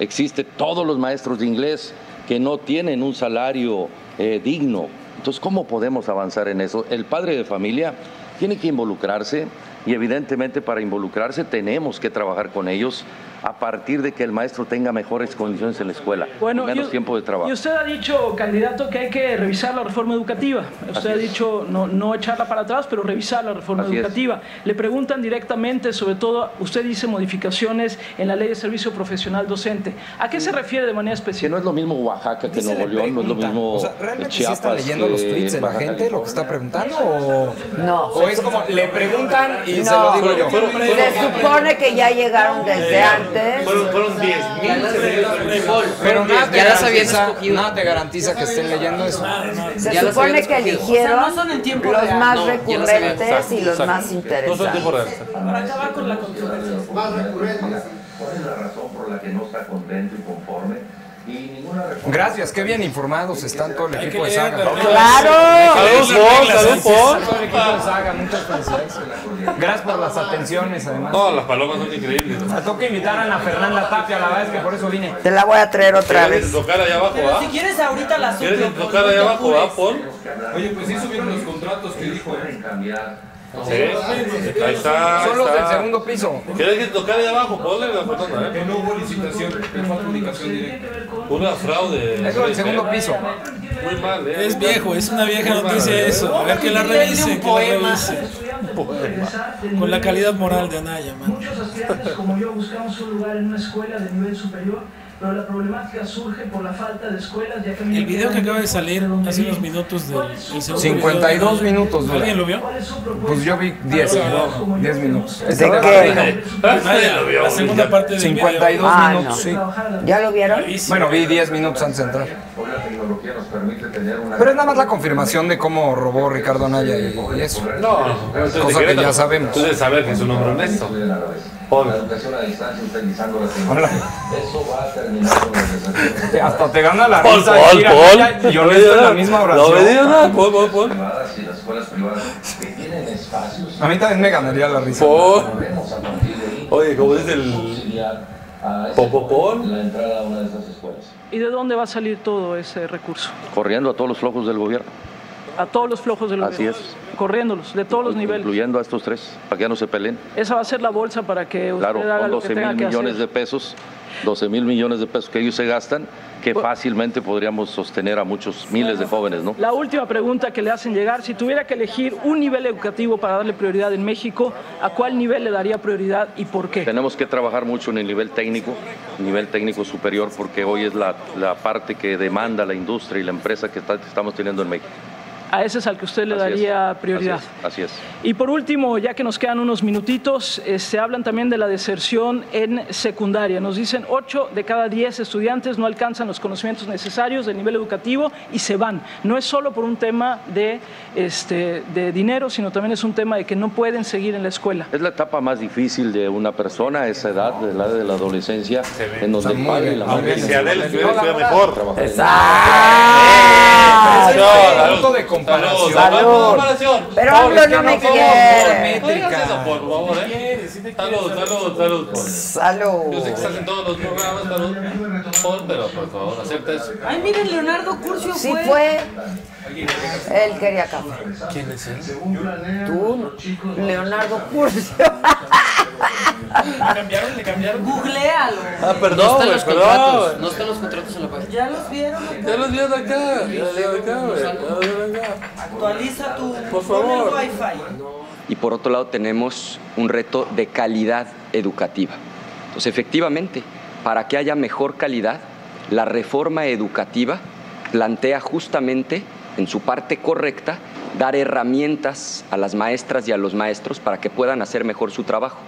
Existe todos los maestros de inglés que no tienen un salario eh, digno. Entonces, ¿cómo podemos avanzar en eso? El padre de familia tiene que involucrarse y evidentemente para involucrarse tenemos que trabajar con ellos a partir de que el maestro tenga mejores condiciones en la escuela, Bueno, menos y- tiempo de trabajo. Y usted ha dicho, candidato, que hay que revisar la reforma educativa. Usted Así ha dicho no, no echarla para atrás, pero revisar la reforma Así es. educativa. Le preguntan directamente, sobre todo, usted dice modificaciones en la ley de servicio profesional docente. ¿A qué se refiere de manera Que específica? no es lo mismo Oaxaca que Nuevo le León, no es lo mismo O sea, ¿realmente sí Chiapas están leyendo los que tweets de la gente, lo que está preguntando? O, No. o es como, le preguntan y se lo digo yo. Se supone que ya llegaron desde antes. Fueron, fueron 10 Pero nada te, Ya las escogido. nada te garantiza que estén leyendo eso. Se Ya las supone habían que escogido. eligieron O sea, no los real. más No, recurrentes Exacto, y los exacto. más No son tiempo interesantes. real. Para acabar con la controversia. ¿Cuál es la razón por la que no está contento y conforme Gracias, qué bien informados están todo el equipo de Saga. ¡Claro! Salud, Paul. Gracias por las atenciones, además. No, las palomas son increíbles. Me toca invitar a Ana Fernanda Tapia, la verdad es que por eso vine. Te la voy a traer otra ¿Quieres vez. tocar allá abajo, Pero va? si quieres ahorita la ¿Quieres suplo, Paul, tocar allá abajo, apures. Paul? Oye, pues sí subieron los contratos que dijo. Sí, ahí está. Son los ahí del segundo piso. ¿Quieres que tocar allá abajo? Ponle la Fernanda, Que ¿eh? no hubo licitación, que fue adjudicación directa. Una fraude. Eso del segundo piso. Muy mal, ¿eh? Es viejo, es una vieja noticia ¿eh? eso. A ver que la revisen, que la poema. revisen. Con la calidad moral de Anaya, man. Muchos aspirantes como yo buscamos un lugar en una escuela de nivel superior, pero la problemática surge por la falta de escuelas, ya que El video que acaba de salir hace unos minutos del el segundo 52 video. minutos dura. ¿Alguien lo vio? Pues yo vi 10, 10 minutos. ¿De Está qué? Anaya, la segunda parte del 52 video. Ah, minutos, no. sí. ¿Ya lo vieron? Bueno, vi 10 minutos antes de entrar. Pero es nada más la confirmación de cómo robó Ricardo Anaya y, eso. No, Cosa de que ya sabemos. Tú debes saber que es un hombre honesto. Paul. Hola. Hasta te gana la Paul, risa Paul, decir Paul. Anaya y No honesto me en la digas misma nada. No me digas oración. nada, Paul, Paul, Paul. A mí también me ganaría la risa. Paul. Oye, como dice el Popo Paul. ¿Y de dónde va a salir todo ese recurso? Corriendo a todos los flojos del gobierno. A todos los flojos del Así gobierno. Corriéndolos, de todos los niveles. Incluyendo a estos tres, para que ya no se peleen. Esa va a ser la bolsa para que usted Claro, haga son lo que 12 tenga mil que millones hacer. de pesos, 12 mil millones de pesos que ellos se gastan, que fácilmente podríamos sostener a muchos miles de jóvenes, ¿no? La última pregunta que le hacen llegar, si tuviera que elegir un nivel educativo para darle prioridad en México, ¿a cuál nivel le daría prioridad y por qué? Tenemos que trabajar mucho en el nivel técnico, nivel técnico superior, porque hoy es la, la parte que demanda la industria y la empresa que está- que estamos teniendo en México. A ese es al que usted le Así es, daría prioridad. Así es. Y por último, ya que nos quedan unos minutitos, eh, se hablan también de la deserción en secundaria. Nos dicen 8 de cada 10 estudiantes no alcanzan los conocimientos necesarios del nivel educativo y se van. No es solo por un tema de, este, de dinero, sino también es un tema de que no pueden seguir en la escuela. Es la etapa más difícil de una persona a esa edad, de la de la adolescencia, en donde el padre y la madre... Aunque estuviera mejor. Punto de comparación. Salud. comparación. Pero AMLO no me quiere. No por favor, ¿eh? Salud, salud, salud. Paul. Salud. Yo sé que estás en todos los programas, salud. Paul, pero por favor, acepta eso. Ay, miren, Leonardo Curcio Sí fue. fue. Él quería café. ¿Quién es él? Tú, Leonardo Curcio. ¿Le cambiaron? ¿Le cambiaron? Googlealo. Ah, No perdón, están güey, los contratos, no están los contratos en la página. Ya los vieron. Ya los vieron acá, ya los vieron acá, Actualiza tu. Por favor. Wi-Fi. Y por otro lado tenemos un reto de calidad educativa. Entonces, efectivamente, para que haya mejor calidad, la reforma educativa plantea justamente en su parte correcta dar herramientas a las maestras y a los maestros para que puedan hacer mejor su trabajo.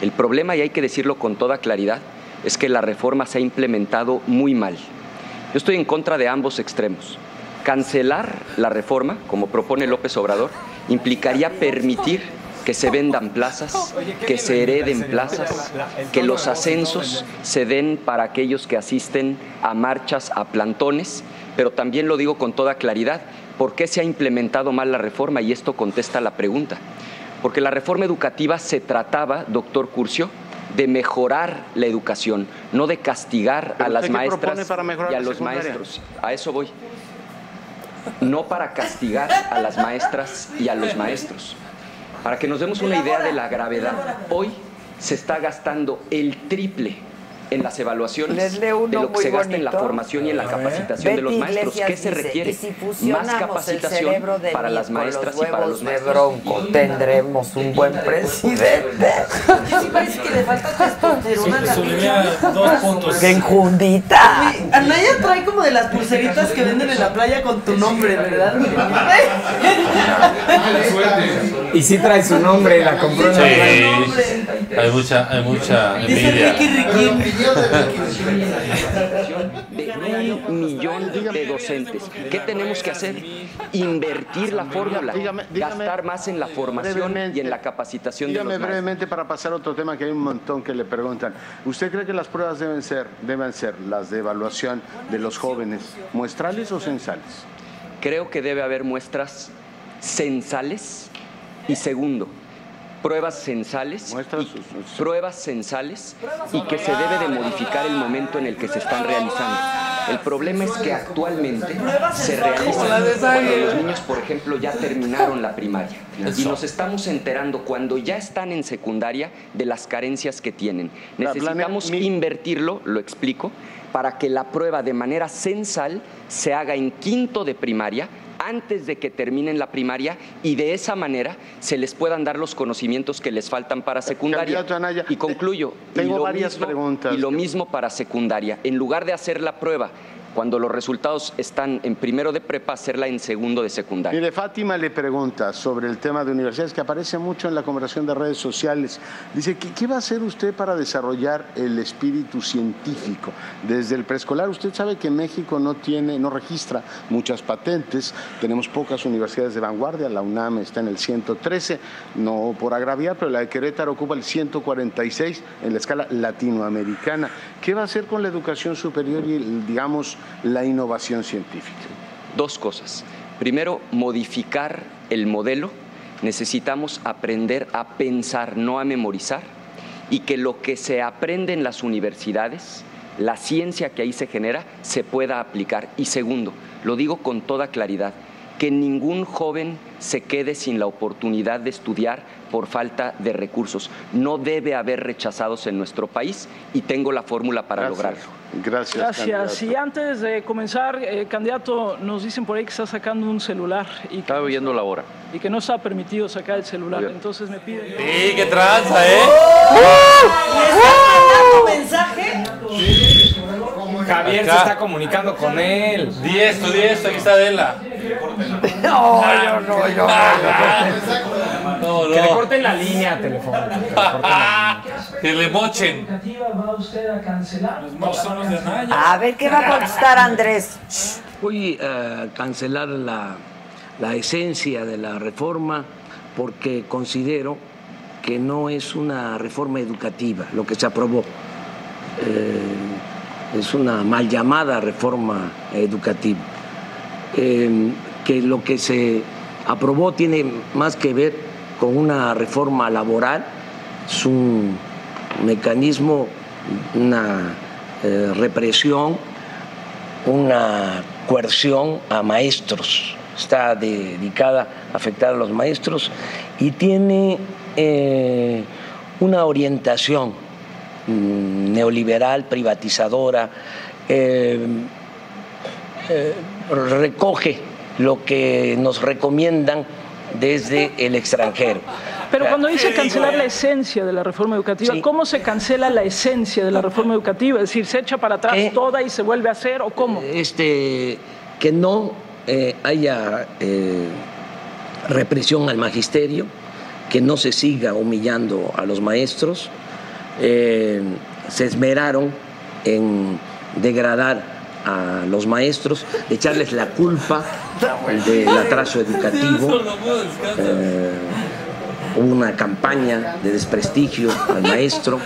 El problema, y hay que decirlo con toda claridad, es que la reforma se ha implementado muy mal. Yo estoy en contra de ambos extremos. Cancelar la reforma, como propone López Obrador, implicaría permitir que se vendan plazas, que se hereden plazas, que los ascensos se den para aquellos que asisten a marchas, a plantones, pero también lo digo con toda claridad, ¿por qué se ha implementado mal la reforma? Y esto contesta la pregunta. Porque la reforma educativa se trataba, doctor Curcio, de mejorar la educación, no de castigar a ¿Pero las maestras y a los secundaria? maestros. A eso voy. No para castigar a las maestras y a los maestros. Para que nos demos una idea de la gravedad. Hoy se está gastando el triple en las evaluaciones de lo que se gasta en la formación y en la capacitación de los maestros. Iglesias ¿Qué se dice, requiere? "Y si Más capacitación para las maestras y para los maestros. bronco, tendremos un buen presidente. Sí, parece que le falta testosterona. puntos. ¡Qué enjundita! Anaya trae como de las pulseritas que venden en la playa con tu nombre, ¿verdad? Y sí trae su nombre, la compró en la playa. Sí, hay mucha, hay mucha Dice envidia. Ricky De un millón de docentes. ¿Qué tenemos que hacer? Invertir la fórmula, gastar más en la formación y en la capacitación de los Dígame brevemente para pasar a otro tema que hay un montón que le preguntan. ¿Usted cree que las pruebas deben ser, deben ser las de evaluación de los jóvenes, muestrales o censales? Creo que debe haber muestras censales y segundo, pruebas censales, y, pruebas censales y que se debe de modificar el momento en el que se están realizando. El problema es que actualmente se realizan cuando los niños, por ejemplo, ya terminaron la primaria y nos estamos enterando cuando ya están en secundaria de las carencias que tienen. Necesitamos invertirlo, lo explico, para que la prueba de manera censal se haga en quinto de primaria antes de que terminen la primaria y de esa manera se les puedan dar los conocimientos que les faltan para secundaria. y concluyo. tengo y varias mismo- preguntas. Y lo mismo para secundaria. En lugar de hacer la prueba cuando los resultados están en primero de prepa, hacerla en segundo de secundaria. Mire, Fátima le pregunta sobre el tema de universidades, que aparece mucho en la conversación de redes sociales. Dice, ¿qué, qué va a hacer usted para desarrollar el espíritu científico? Desde el preescolar, usted sabe que México no tiene, no registra muchas patentes, tenemos pocas universidades de vanguardia, la UNAM está en el 113, no por agraviar, pero la de Querétaro ocupa el 146 en la escala latinoamericana. ¿Qué va a hacer con la educación superior y, digamos, la innovación científica? Dos cosas. Primero, modificar el modelo. Necesitamos aprender a pensar, no a memorizar, y que lo que se aprende en las universidades, la ciencia que ahí se genera, se pueda aplicar. Y segundo, lo digo con toda claridad, que ningún joven se quede sin la oportunidad de estudiar por falta de recursos. No debe haber rechazados en nuestro país y tengo la fórmula para lograrlo. Gracias. Gracias. Y antes de comenzar, eh, candidato, nos dicen por ahí que está sacando un celular y que, Estaba viendo la hora. y que no está permitido sacar el celular. Entonces me piden. Sí, qué tranza, ¿eh? mensaje? Javier se está comunicando con él. Di esto, di esto, aquí está Adela. No, yo no, yo No, Que le corten la línea telefónica. Que le mochen. va usted a cancelar? A ver, ¿qué va a contestar Andrés? Voy a cancelar la, la esencia de la reforma porque considero que no es una reforma educativa lo que se aprobó. Eh, es una mal llamada reforma educativa. Eh, que lo que se aprobó tiene más que ver con una reforma laboral, es un mecanismo, una eh, represión, una coerción a maestros. Está dedicada a afectar a los maestros y tiene eh, una orientación mm, neoliberal, privatizadora, eh, eh, recoge lo que nos recomiendan desde el extranjero. Pero cuando dice cancelar la esencia de la reforma educativa, ¿cómo se cancela la esencia de la reforma educativa? Es decir, ¿se echa para atrás toda y se vuelve a hacer o cómo? este, que no eh, haya eh, represión al magisterio, que no se siga humillando a los maestros. Eh, se esmeraron en degradar a los maestros, echarles la culpa del atraso educativo. Eh, hubo una campaña de desprestigio al maestro.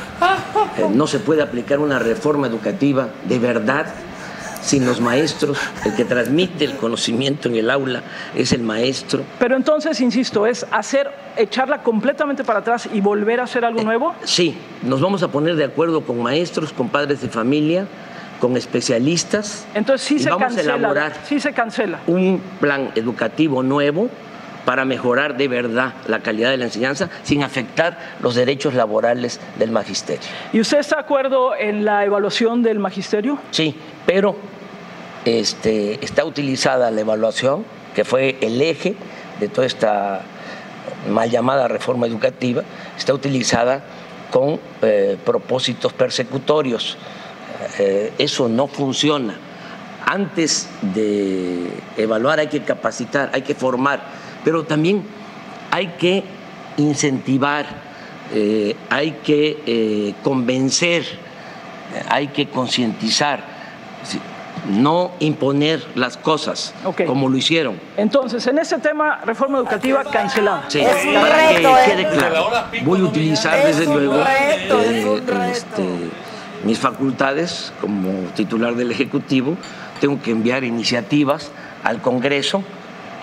Eh, no se puede aplicar una reforma educativa de verdad sin los maestros. El que transmite el conocimiento en el aula es el maestro. Pero entonces, insisto, es hacer, echarla completamente para atrás y volver a hacer algo nuevo. Sí, nos vamos a poner de acuerdo con maestros, con padres de familia, con especialistas. Entonces sí y se vamos cancela. a elaborar Sí se cancela. un plan educativo nuevo para mejorar de verdad la calidad de la enseñanza sin afectar los derechos laborales del magisterio. ¿Y usted está de acuerdo en la evaluación del magisterio? Sí, pero este, está utilizada la evaluación, que fue el eje de toda esta mal llamada reforma educativa, está utilizada con eh, propósitos persecutorios. Eh, eso no funciona. Antes de evaluar hay que capacitar, hay que formar, pero también hay que incentivar, eh, hay que eh, convencer, hay que concientizar. No imponer las cosas como lo hicieron. Entonces, en ese tema, reforma educativa cancelada. Sí, para que quede claro, voy a utilizar desde luego eh, este, mis facultades como titular del Ejecutivo, tengo que enviar iniciativas al Congreso,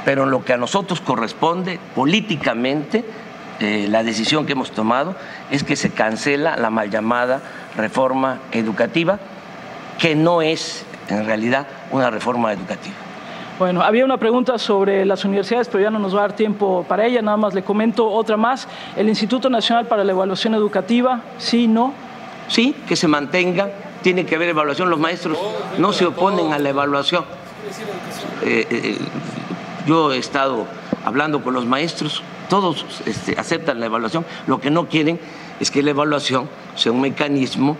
pero en lo que a nosotros corresponde políticamente, eh, la decisión que hemos tomado es que se cancela la mal llamada reforma educativa, que no es en realidad una reforma educativa. Bueno, había una pregunta sobre las universidades, pero ya no nos va a dar tiempo para ella. Nada más le comento otra más. El Instituto Nacional para la Evaluación Educativa, sí, no. Sí, que se mantenga. Tiene que haber evaluación. Los maestros no se oponen a la evaluación. Eh, eh, yo he estado hablando con los maestros, todos este, aceptan la evaluación. Lo que no quieren es que la evaluación sea un mecanismo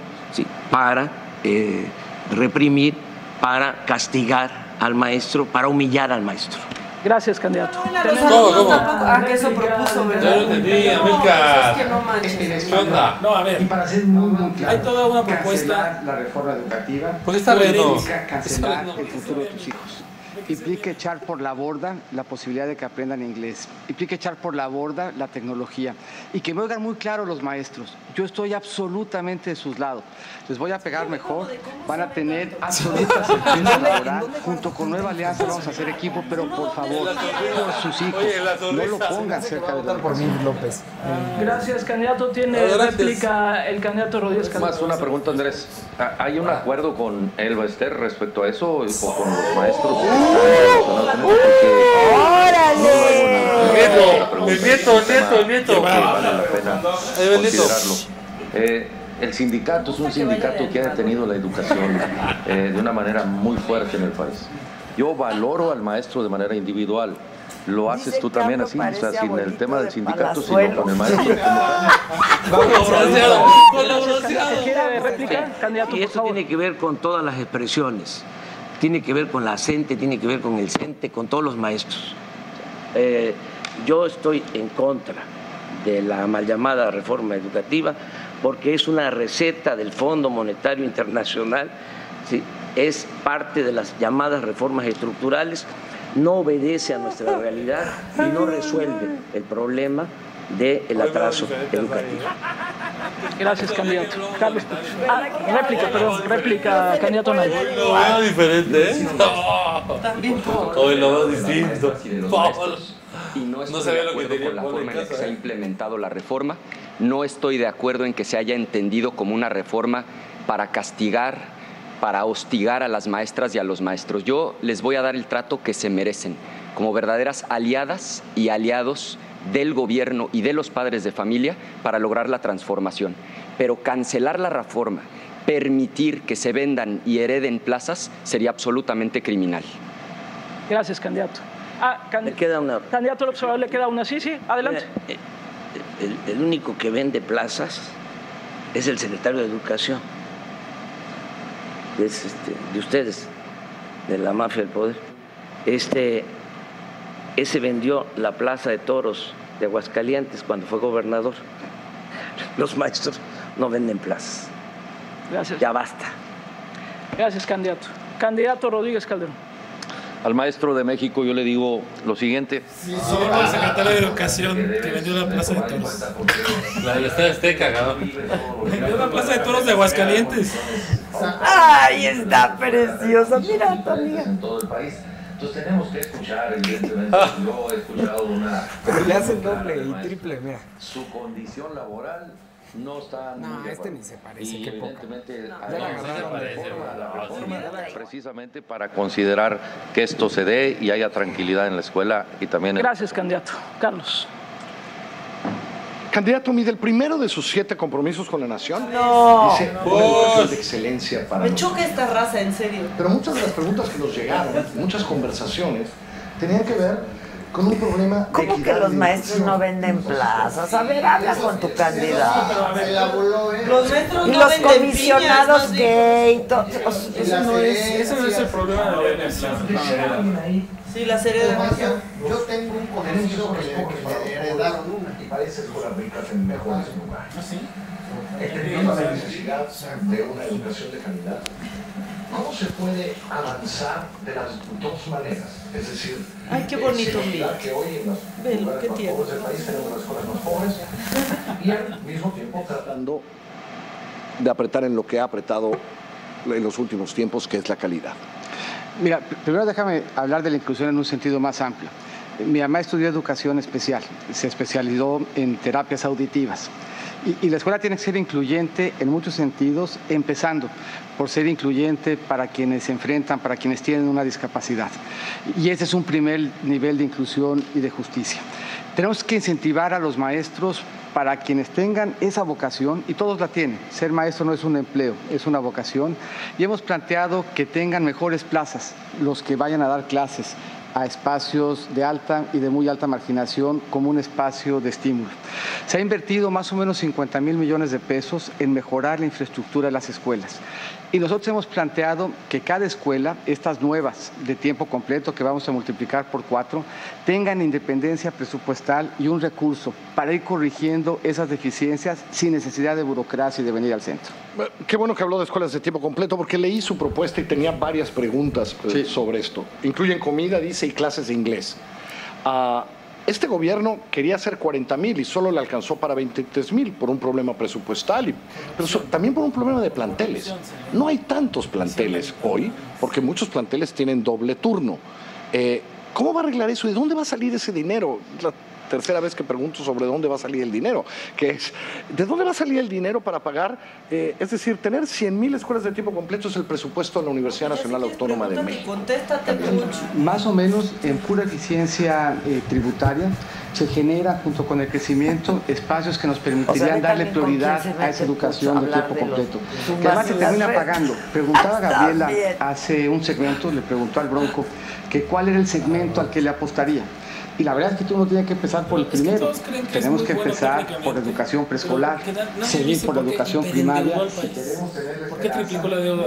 para eh, reprimir para castigar al maestro, para humillar al maestro. Gracias, candidato. ¿Cómo, cómo? Ah, que eso propuso, ¿verdad? Ya lo entendí, América. Es que no manches. ¿Qué onda? No, a ver. Y para ser muy, muy claro, Hay toda una propuesta. la reforma educativa. ¿Por qué está? Implica cancelar el futuro de tus hijos. Implica echar por la borda la posibilidad de que aprendan inglés. Implica echar por la borda la tecnología. Y que me oigan muy claro los maestros. Yo estoy absolutamente de sus lados. Les voy a pegar mejor. Van a tener absoluta certeza laboral. Junto con Nueva Alianza vamos a hacer equipo, pero por favor, por sus hijos, no lo pongan cerca de la por mí, López. Gracias, candidato. Tiene réplica el candidato Rodríguez Más una pregunta, Andrés. ¿Hay un acuerdo con Elba Ester respecto a eso o con los maestros? El nieto, el nieto, el nieto, el nieto. Vale la pena considerarlo. Eh, el sindicato es un sindicato que ha detenido la educación eh, de una manera muy fuerte en el país. Yo valoro al maestro de manera individual. Lo haces tú también así, o sea, sin el tema del sindicato, sino con el maestro. Y esto tiene que ver con todas las expresiones, tiene que ver con la CENTE, tiene que ver con el CENTE, con todos los maestros. Eh, yo estoy en contra de la mal llamada reforma educativa porque es una receta del Fondo Monetario Internacional, es parte de las llamadas reformas estructurales, no obedece a nuestra realidad y no resuelve el problema del atraso educativo. Gracias, candidato. Carlos. Ah, réplica, perdón, réplica, candidato Nay. Lo veo diferente, ¿eh? También Hoy lo veo distinto. Y no estoy No sabía de lo que acuerdo con la forma en la que se ha ¿eh? implementado la reforma. No estoy de acuerdo en que se haya entendido como una reforma para castigar, para hostigar a las maestras y a los maestros. Yo les voy a dar el trato que se merecen, como verdaderas aliadas y aliados del gobierno y de los padres de familia para lograr la transformación. Pero cancelar la reforma, permitir que se vendan y hereden plazas, sería absolutamente criminal. Gracias, candidato. Ah, can- Me queda una candidato al observador, le queda una. Sí, sí, adelante. Mira, eh, el, el único que vende plazas es el secretario de Educación. Es este, de ustedes, de la mafia del poder. Este, ese vendió la plaza de toros de Aguascalientes cuando fue gobernador. Los maestros no venden plazas. Gracias. Ya basta. Gracias, candidato. Candidato Rodríguez Calderón. Al maestro de México yo le digo lo siguiente. Solo el secretario de Educación que vendió la plaza de toros. La del Estadio Azteca, cabrón. Vendió la plaza de toros de Aguascalientes. Ay, está preciosa. Mira, tu amiga. En todo el país. Entonces tenemos que escuchar, evidentemente. Yo he escuchado una. Pero le hacen doble y triple, mira. Su condición laboral no está. No, muy este ni se parece, Y qué poca. evidentemente, No, reforma, la reforma, precisamente para considerar que esto se dé y haya tranquilidad en la escuela y también en. Gracias, candidato. Carlos. Candidato, mide el primero de sus siete compromisos con la nación. No. Dice una educación de excelencia para Me choca esta raza, en serio. Pero muchas de las preguntas que nos llegaron, muchas conversaciones, tenían que ver con un problema de ¿Cómo que equidad los de maestros no venden plazas? A ver, habla con tu candidato. Los metros Y no los venden comisionados no gay, Eso no es- Ese no es el problema de la educación. Sí, la serie de Yo tengo un conocido que que le heredaron escuelas ricas en mejores lugares. He tenido la necesidad de una educación de calidad. ¿Cómo se puede avanzar de las dos maneras? Es decir, Ay, qué bonito que hoy en los Velo, lugares más pobres del país tenemos las escuelas más pobres y al mismo tiempo tratando de apretar en lo que ha apretado en los últimos tiempos, que es la calidad. Mira, pr- primero déjame hablar de la inclusión en un sentido más amplio. Mi mamá estudió educación especial, se especializó en terapias auditivas. Y, la escuela tiene que ser incluyente en muchos sentidos, empezando por ser incluyente para quienes se enfrentan, para quienes tienen una discapacidad. Y ese es un primer nivel de inclusión y de justicia. Tenemos que incentivar a los maestros para quienes tengan esa vocación, y todos la tienen, ser maestro no es un empleo, es una vocación, y hemos planteado que tengan mejores plazas los que vayan a dar clases a espacios de alta y de muy alta marginación como un espacio de estímulo. Se ha invertido más o menos 50 mil millones de pesos en mejorar la infraestructura de las escuelas. Y nosotros hemos planteado que cada escuela, estas nuevas de tiempo completo que vamos a multiplicar por cuatro, tengan independencia presupuestal y un recurso para ir corrigiendo esas deficiencias sin necesidad de burocracia y de venir al centro. Qué bueno que habló de escuelas de tiempo completo, porque leí su propuesta y tenía varias preguntas eh, sobre esto. Incluyen comida, dice, y clases de inglés. Ah, este gobierno quería hacer 40 mil y solo le alcanzó para 23 mil por un problema presupuestal, y- pero también por un problema de planteles. No hay tantos planteles hoy, porque muchos planteles tienen doble turno. Eh, ¿Cómo va a arreglar eso? ¿De dónde va a salir ese dinero? Tercera vez que pregunto sobre dónde va a salir el dinero, que es, ¿de dónde va a salir el dinero para pagar? eh, es decir, tener 100 mil escuelas de tiempo completo es el presupuesto de la Universidad Nacional Autónoma de México. Más o menos en pura eficiencia eh, tributaria se genera junto con el crecimiento espacios que nos permitirían darle prioridad a esa educación de tiempo de completo. Que además se termina pagando. Preguntaba Gabriela bien. hace un segmento, le preguntó al Bronco que cuál era el segmento al que le apostaría. Y la verdad es que tú no tienes que empezar por el primero. que Tenemos que bueno empezar por educación preescolar, seguir por la educación primaria. ¿Por qué triplicó la deuda?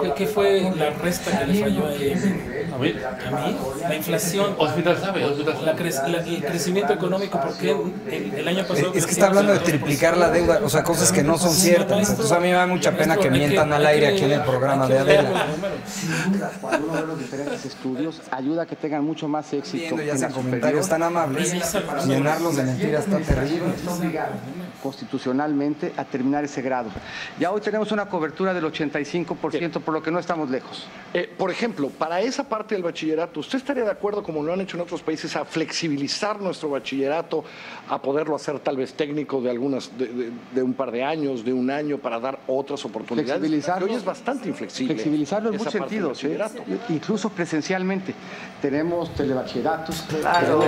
¿Qué, qué fue la resta que le falló a él? A mí. ¿A mí? La inflación. Hospital sabe, hospital La cre- la- el crecimiento económico, ¿por qué el, el año pasado Es que está hablando de triplicar la deuda, o sea, cosas que no son ciertas. Entonces a mí me da mucha pena que mientan al aire aquí en el programa de Adela. Sin duda, cuando uno ve los diferentes estudios, ayuda a que tengan mucho más éxito. Viendo ya en sean la comentarios tan amables, llenarlos de mentiras está terrible. Constitucionalmente a terminar ese grado. Ya hoy tenemos una cobertura del 85%, por lo que no estamos lejos. Eh, por ejemplo, para esa parte del bachillerato, ¿usted estaría de acuerdo, como lo han hecho en otros países, a flexibilizar nuestro bachillerato, a poderlo hacer tal vez técnico de algunas, de, de- de un par de años, de un año, para dar otras oportunidades? Flexibilizarlo. Que hoy es bastante inflexible. Flexibilizarlo en muchos sentidos, ¿eh? bachillerato. incluso presencialmente. Tenemos telebachilleratos, Claro.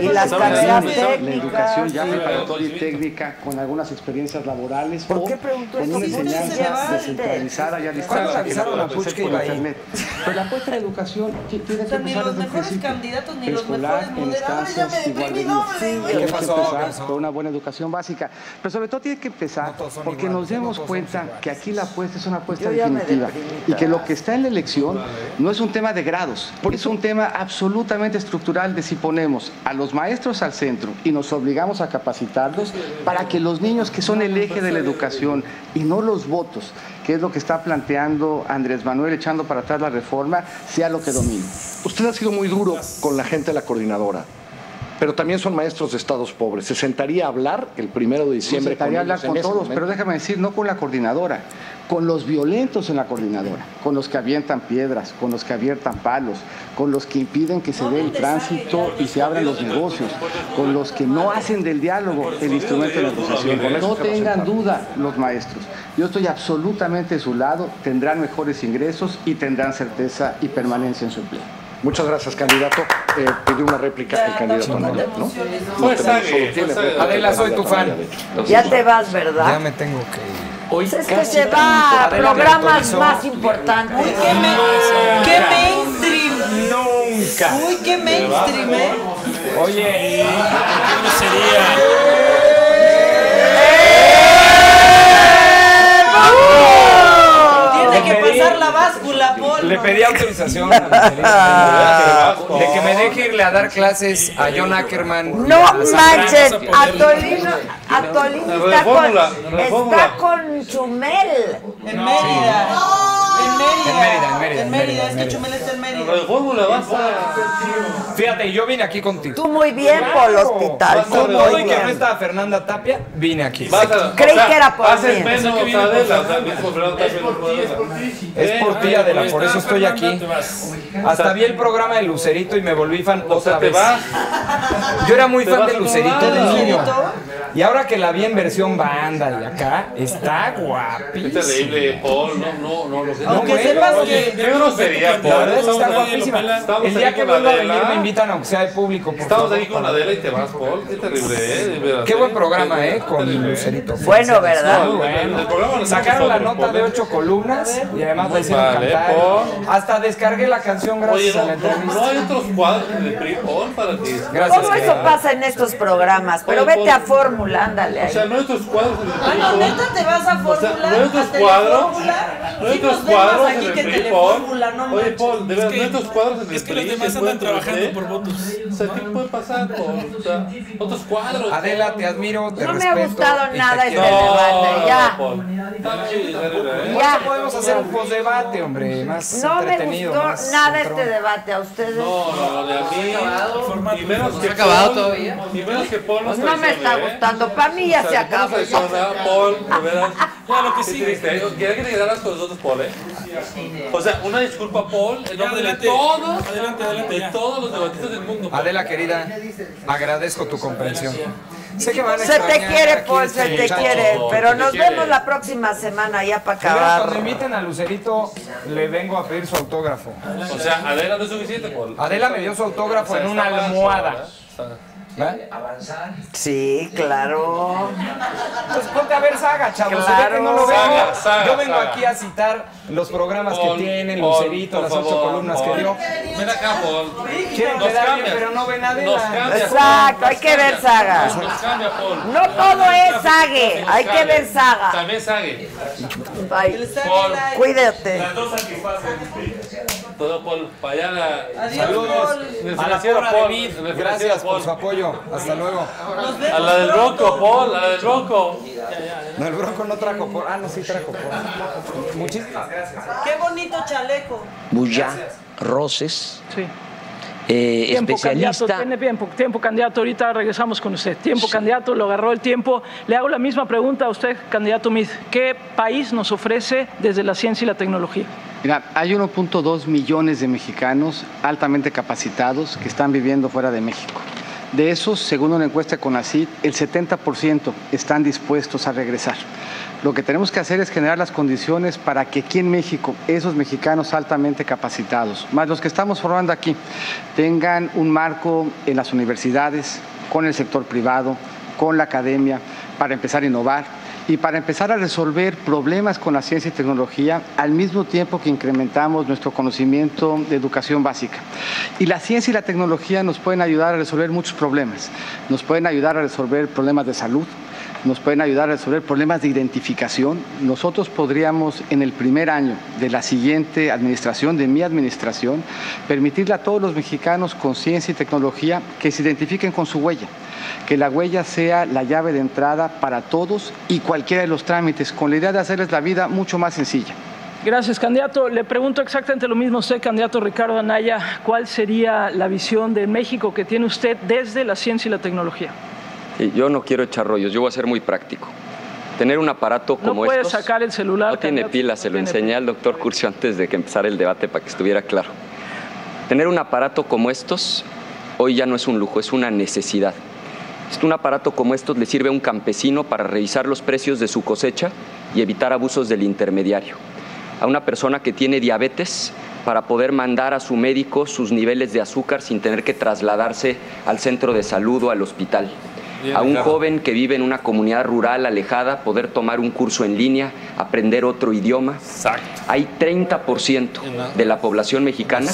Y las carreras la técnicas. educación ya preparatoria y técnica con algunas experiencias laborales ¿Por o qué preguntó con eso? una porque enseñanza se lleva descentralizada y a ¿Cuándo distancia le avisaron a puede Puch ser que por iba a ir? internet. Pero la apuesta en la educación ti- tiene que empezar los desde el mejores principio. candidatos ni los Preescolar, mejores en moderadores ya me instancias igual de deprimí doble, bien. güey. Tiene ¿Qué que empezar con una buena educación básica. Pero sobre todo tiene que empezar porque nos demos cuenta que aquí la apuesta es una apuesta ya definitiva y que lo que está en la elección no es un tema de grados, es un tema absolutamente estructural de si ponemos a los maestros al centro y nos obligamos a capacitarlos para que los niños que son el eje de la educación y no los votos, que es lo que está planteando Andrés Manuel echando para atrás la reforma, sea lo que domine. Usted ha sido muy duro con la gente de la coordinadora, pero también son maestros de estados pobres. ¿Se sentaría a hablar el primero de diciembre Intentaría hablar ellos en con todos, momento? pero déjame decir, no con la coordinadora, con los violentos en la coordinadora, con los que avientan piedras, con los que avientan palos, con los que impiden que se dé el tránsito y se abran los negocios, con los que no hacen del diálogo el instrumento de negociación. No tengan duda los maestros. Yo estoy absolutamente de su lado, tendrán mejores ingresos y tendrán certeza y permanencia en su empleo. Muchas gracias, candidato. Eh, pidió una réplica el candidato Anaya, ¿no? Pues, No solo tiene pues, Adela, el soy tu fan. Anaya, hecho. Ya te vas, ¿verdad? Ya me tengo que ir. Hoy Es que se va a programas más importantes. ¡Qué, me- qué mainstream! Nunca. Uy, qué mainstream, ¿eh? Oye, ¿Cómo sería? Le pedí- pasar la báscula, Paul. le pedí ya autorización a Lucerito, de que me deje irle a dar clases a John Ackerman. No manches, Atolino, Atolino está con, está con Chumel. En Mérida. En Mérida. En Mérida, en Mérida, en Mérida, es que. Chumel está en Mérida. Reformula, vas a... Fíjate, yo vine aquí contigo. Tú muy bien por el hospital. Con tú todo muy y que no bien. estaba Fernanda Tapia, vine aquí. Creí o sea, que era por mí. menos que. Es por ti, Adela, por eso estoy aquí. Hasta vi el programa de Lucerito y me volví fan otra vez. vas. Yo era muy Te fan de Lucerito de niño. Y ahora que la vi en versión banda y acá, está guapísima. terrible, Paul. No, no, no. Aunque sepas Oye, que- qué grosería, La Paul. verdad es que está ahí, guapísima. El día ahí que vuelva a venir me invitan aunque sea de público, por Estamos favor, aquí con Adela y te vas, Paul. Qué terrible, ¿eh? De Qué buen ¿eh? programa, ¿eh? Con Lucerito. Bueno, ¿verdad? Muy bueno. Sacaron la nota de Paul. ocho columnas y además la hicieron ¿eh, cantar. Hasta descargué la canción gracias a la entrevista. no hay otros cuadros en el PRI, Paul, para ti. Gracias, ¿Cómo eso pasa en estos programas? Pero vete a fórmula, ándale O sea, ahí. no hay otros cuadros el PRI, Ah, no, neta, te vas a fórmula. no hay otros cuadros. No hay otros más cuadros aquí en que el PRI, Paul. no Oye. Paul, de verdad, no hay otros cuadros en el Es que los demás que andan trabajando por votos. O sea, ¿qué puede pasar, Paul? O sea, otros cuadros. Adela, te admiro, te No me respeto. ha gustado y te nada este debate, ya. ¿eh? Ya. Podemos hacer un postdebate, hombre, más No me entretenido. gustó más nada entrón. este debate a ustedes. No, no, no, de a mí. Y menos ¿No que se ha acabado Paul- todavía? Y menos que Paul Pues no me está ¿eh? gustando. Para mí ya se que acabó. Paul, de veras. Lo que sigue. triste. Quería que te quedaras con nosotros, Paul, ¿eh? O sea, una disculpa, Paul, en nombre de adelante. todos, Adelante, adelante, de todos los debatistas del mundo. Paul. Adela, querida, agradezco tu comprensión. Sé que van a Se te quiere, Paul, este se te quiere. Pero nos quiere. vemos la próxima semana ya para veras, Cuando acabar. inviten a Lucerito, le vengo a pedir su autógrafo. O sea, Adela no es suficiente, Paul. Adela me dio su autógrafo O sea, en una almohada. ¿Eh? Sí, claro. Pues ponte a ver Saga, chavos. Claro. que no lo. Saga, Saga, Yo vengo Saga. aquí a citar los programas Paul, que tienen, Paul, Lucerito, las ocho favor, columnas Paul. que dio. Ven acá, Paul. Quieren Nos quedar bien, cambias. pero no ven a cambias, Exacto, hay que ver saga. Nos cambia, Paul. No todo es sague, hay que ver saga. También sague. Bye. Paul. Cuídate. Todo, Paul. Para allá. Adiós, Saludos Paul. A la porra Paul. Gracias por su apoyo. Hasta luego. A la del. Bronco, Paul. A la del Bronco. No, el Bronco no trajo por. Ah, no, sí trajo por. Muchísimas gracias. Qué bonito chaleco. Bulla Roses, Sí. Eh, Tiempo, candidato, especialista. tiene tiempo, tiempo, candidato. Ahorita regresamos con usted. Tiempo, candidato, lo agarró el tiempo. Le hago la misma pregunta a usted, candidato Mid. ¿Qué país nos ofrece desde la ciencia y la tecnología? Mira, hay 1.2 millones de mexicanos altamente capacitados que están viviendo fuera de México. De esos, según una encuesta con ACID, el 70% están dispuestos a regresar. Lo que tenemos que hacer es generar las condiciones para que aquí en México esos mexicanos altamente capacitados, más los que estamos formando aquí, tengan un marco en las universidades, con el sector privado, con la academia, para empezar a innovar y para empezar a resolver problemas con la ciencia y tecnología al mismo tiempo que incrementamos nuestro conocimiento de educación básica. Y la ciencia y la tecnología nos pueden ayudar a resolver muchos problemas. Nos pueden ayudar a resolver problemas de salud, nos pueden ayudar a resolver problemas de identificación. Nosotros podríamos en el primer año de la siguiente administración, de mi administración, permitirle a todos los mexicanos con ciencia y tecnología que se identifiquen con su huella, que la huella sea la llave de entrada para todos y cualquiera de los trámites, con la idea de hacerles la vida mucho más sencilla. Gracias, candidato. Le pregunto exactamente lo mismo a usted, candidato Ricardo Anaya. ¿Cuál sería la visión de México que tiene usted desde la ciencia y la tecnología? Yo no quiero echar rollos, yo voy a ser muy práctico. Tener un aparato No como puede estos sacar el celular. no tiene pilas, se lo enseñé al doctor Curcio antes de que empezara el debate para que estuviera claro. Tener un aparato como estos hoy ya no es un lujo, es una necesidad. Un aparato como estos le sirve a un campesino para revisar los precios de su cosecha y evitar abusos del intermediario. A una persona que tiene diabetes para poder mandar a su médico sus niveles de azúcar sin tener que trasladarse al centro de salud o al hospital. Bien, A un joven que vive en una comunidad rural alejada poder tomar un curso en línea, aprender otro idioma. Hay 30% de la población mexicana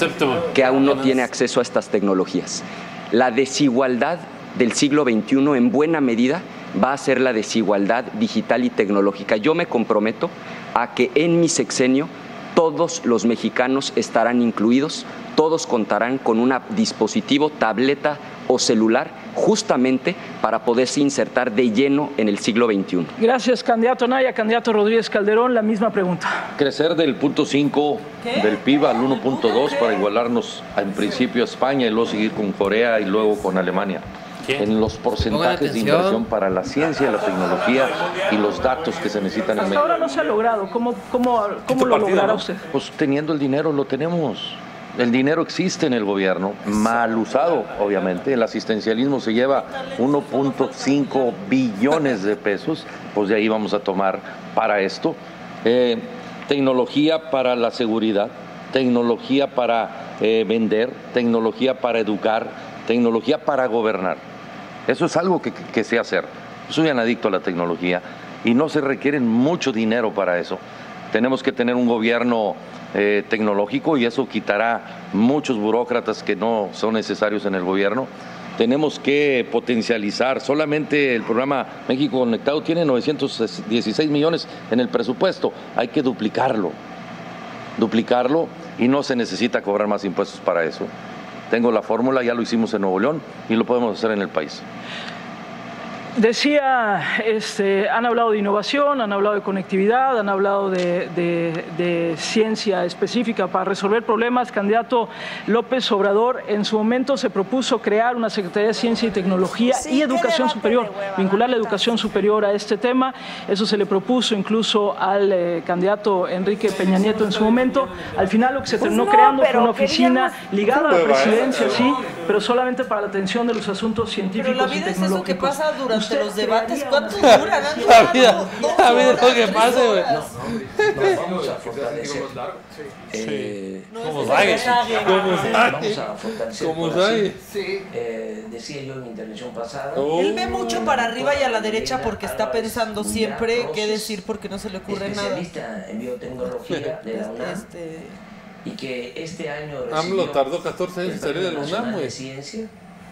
que aún no tiene acceso a estas tecnologías. La desigualdad del siglo XXI en buena medida va a ser la desigualdad digital y tecnológica. Yo me comprometo a que en mi sexenio todos los mexicanos estarán incluidos, todos contarán con un dispositivo, tableta o celular justamente para poderse insertar de lleno en el siglo XXI. Gracias, candidato Naya. Candidato Rodríguez Calderón, la misma pregunta. Crecer del punto 5 del PIB al 1.2 para igualarnos en principio a España y luego seguir con Corea y luego con Alemania. En los porcentajes de inversión para la ciencia, la tecnología y los datos que se necesitan en Hasta México. ahora no se ha logrado. ¿Cómo, cómo, cómo lo logrará usted? Pues teniendo el dinero lo tenemos. El dinero existe en el gobierno, mal usado, obviamente. El asistencialismo se lleva 1.5 billones de pesos, pues de ahí vamos a tomar para esto. Eh, tecnología para la seguridad, tecnología para eh, vender, tecnología para educar, tecnología para gobernar. Eso es algo que, que sé hacer. Soy un adicto a la tecnología y no se requiere mucho dinero para eso. Tenemos que tener un gobierno eh, tecnológico y eso quitará muchos burócratas que no son necesarios en el gobierno. Tenemos que potencializar, solamente el programa México Conectado tiene 916 millones en el presupuesto, hay que duplicarlo, duplicarlo y no se necesita cobrar más impuestos para eso. Tengo la fórmula, ya lo hicimos en Nuevo León y lo podemos hacer en el país. Decía, este, han hablado de innovación, han hablado de conectividad, han hablado de, de- de ciencia específica para resolver problemas. Candidato López Obrador en su momento se propuso crear una Secretaría de Ciencia y Tecnología y Educación Superior, vincular la educación superior a este tema. Eso se le propuso incluso al eh, candidato Enrique Peña Nieto en su momento. Al final lo que se Pues terminó no, creando fue una oficina ligada a la ¿eh? presidencia, sí, pero solamente para la atención de los asuntos científicos Pero la y vida es eso tecnológicos. que pasa durante Usted los debates. ¿Cuánto duran? La vida- la vida es lo que pasa, güey. Nos vamos a fortalecer. Eh, Como a- como. Eh, decía yo en mi intervención pasada. Él ve mucho para arriba y a la derecha porque está pensando siempre qué decir porque no se le ocurre nada. especialista en biotecnología de la UNAM. Este, Y que este año AMLO recibió tardó 14 años en el salir del Premio UNAM, güey.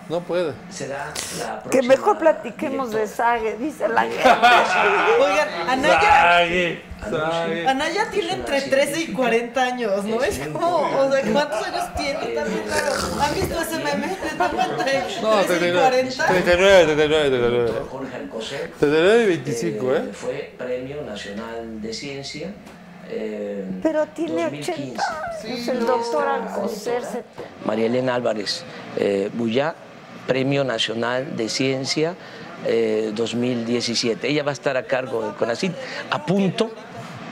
No puede. Será la Que próxima mejor platiquemos de Sage, dice la gente. Oigan, Anaya, Sague, sague. Anaya tiene entre 13 y 40 años, ¿no? Es como, o sea, ¿cuántos años tiene? También claro. ¿Han visto ese meme? Entre No, 13 y 39, 40. 39, 39, 39. Jorge Alcocer. 39 y 25, ¿eh? Fue Premio Nacional de Ciencia. eh, Pero tiene 2015. 80 años, Y el doctor Alcocer. María Elena Álvarez eh, Bullá, Premio Nacional de Ciencia eh, 2017. Ella va a estar a cargo del CONACYT, a punto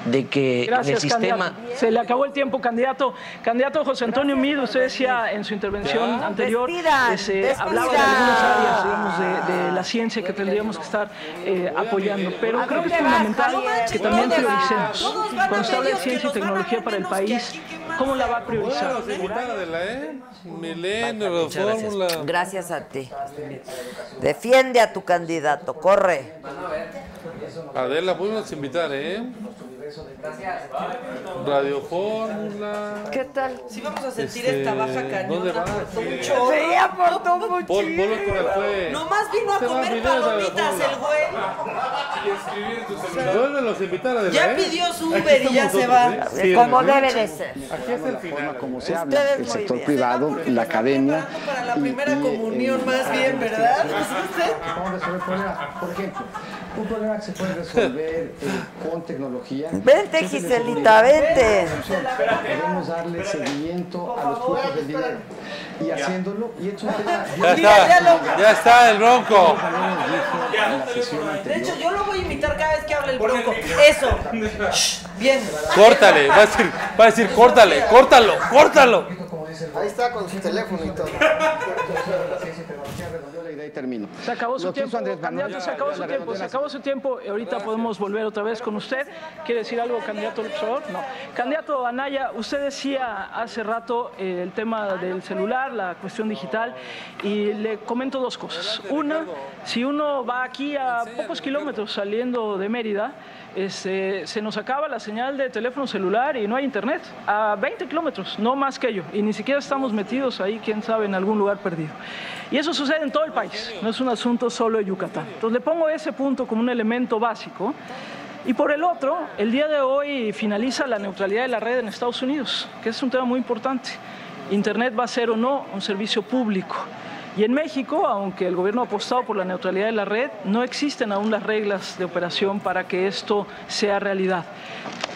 de que en el sistema... candidato. Se le acabó el tiempo, candidato. Candidato José Antonio Mid, usted decía en su intervención Ya. anterior, Despidan, que se despidan. hablaba de algunas áreas, digamos, de, de la ciencia que tendríamos que estar eh, apoyando. Pero creo que es fundamental que también prioricemos. Cuando se habla de ciencia y tecnología para el país, ¿cómo la va a priorizar? Bueno, diputada de la E, Milenio, Fórmula. Gracias a ti. Defiende a tu candidato, corre. Adela, podemos invitar, ¿eh? Radio Fórmula. ¿Qué tal? Sí vamos a sentir Este, esta baja ¿dónde cañona. vas? aportó un Sí. chorro. Sí, aportó mucho. Pol, fue. Nomás vino a comer de palomitas el güey. Vuélvelos a invitar a Ya ¿eh? pidió su Uber y ya se va. ¿eh? Sí, Como debe de ser. Aquí es el final. como se habla, el sector privado, la academia. Para la primera comunión más bien, ¿verdad? Vamos a resolver problemas. Por ejemplo, un problema que se puede resolver eh, con tecnología. Vente, Giselita, vente. Podemos darle seguimiento a los flujos del dinero. Y haciéndolo, y es un tema. Ya está, ya está el bronco. De hecho, yo lo voy a imitar cada vez que hable el bronco. Eso. Bien. Córtale, va a decir, va a decir, córtale, córtalo, córtalo. Ahí está con su teléfono y todo. Termino. Se acabó su Lo tiempo, Andrés Manuel, candidato, se acabó su tiempo, se acabó su tiempo. Ahorita podemos volver otra vez con usted. ¿Quiere decir algo, candidato López? No. Candidato Anaya, usted decía hace rato eh, el tema del celular, la cuestión digital, y le comento dos cosas. Una, si uno va aquí a pocos kilómetros saliendo de Mérida, este, se nos acaba la señal de teléfono celular y no hay internet. A 20 kilómetros, no más que ello. Y ni siquiera estamos metidos ahí, quién sabe, en algún lugar perdido. Y eso sucede en todo el país, no es un asunto solo de Yucatán. Entonces le pongo ese punto como un elemento básico. Y por el otro, el día de hoy finaliza la neutralidad de la red en Estados Unidos, que es un tema muy importante. Internet va a ser o no un servicio público. Y en México, aunque el gobierno ha apostado por la neutralidad de la red, no existen aún las reglas de operación para que esto sea realidad.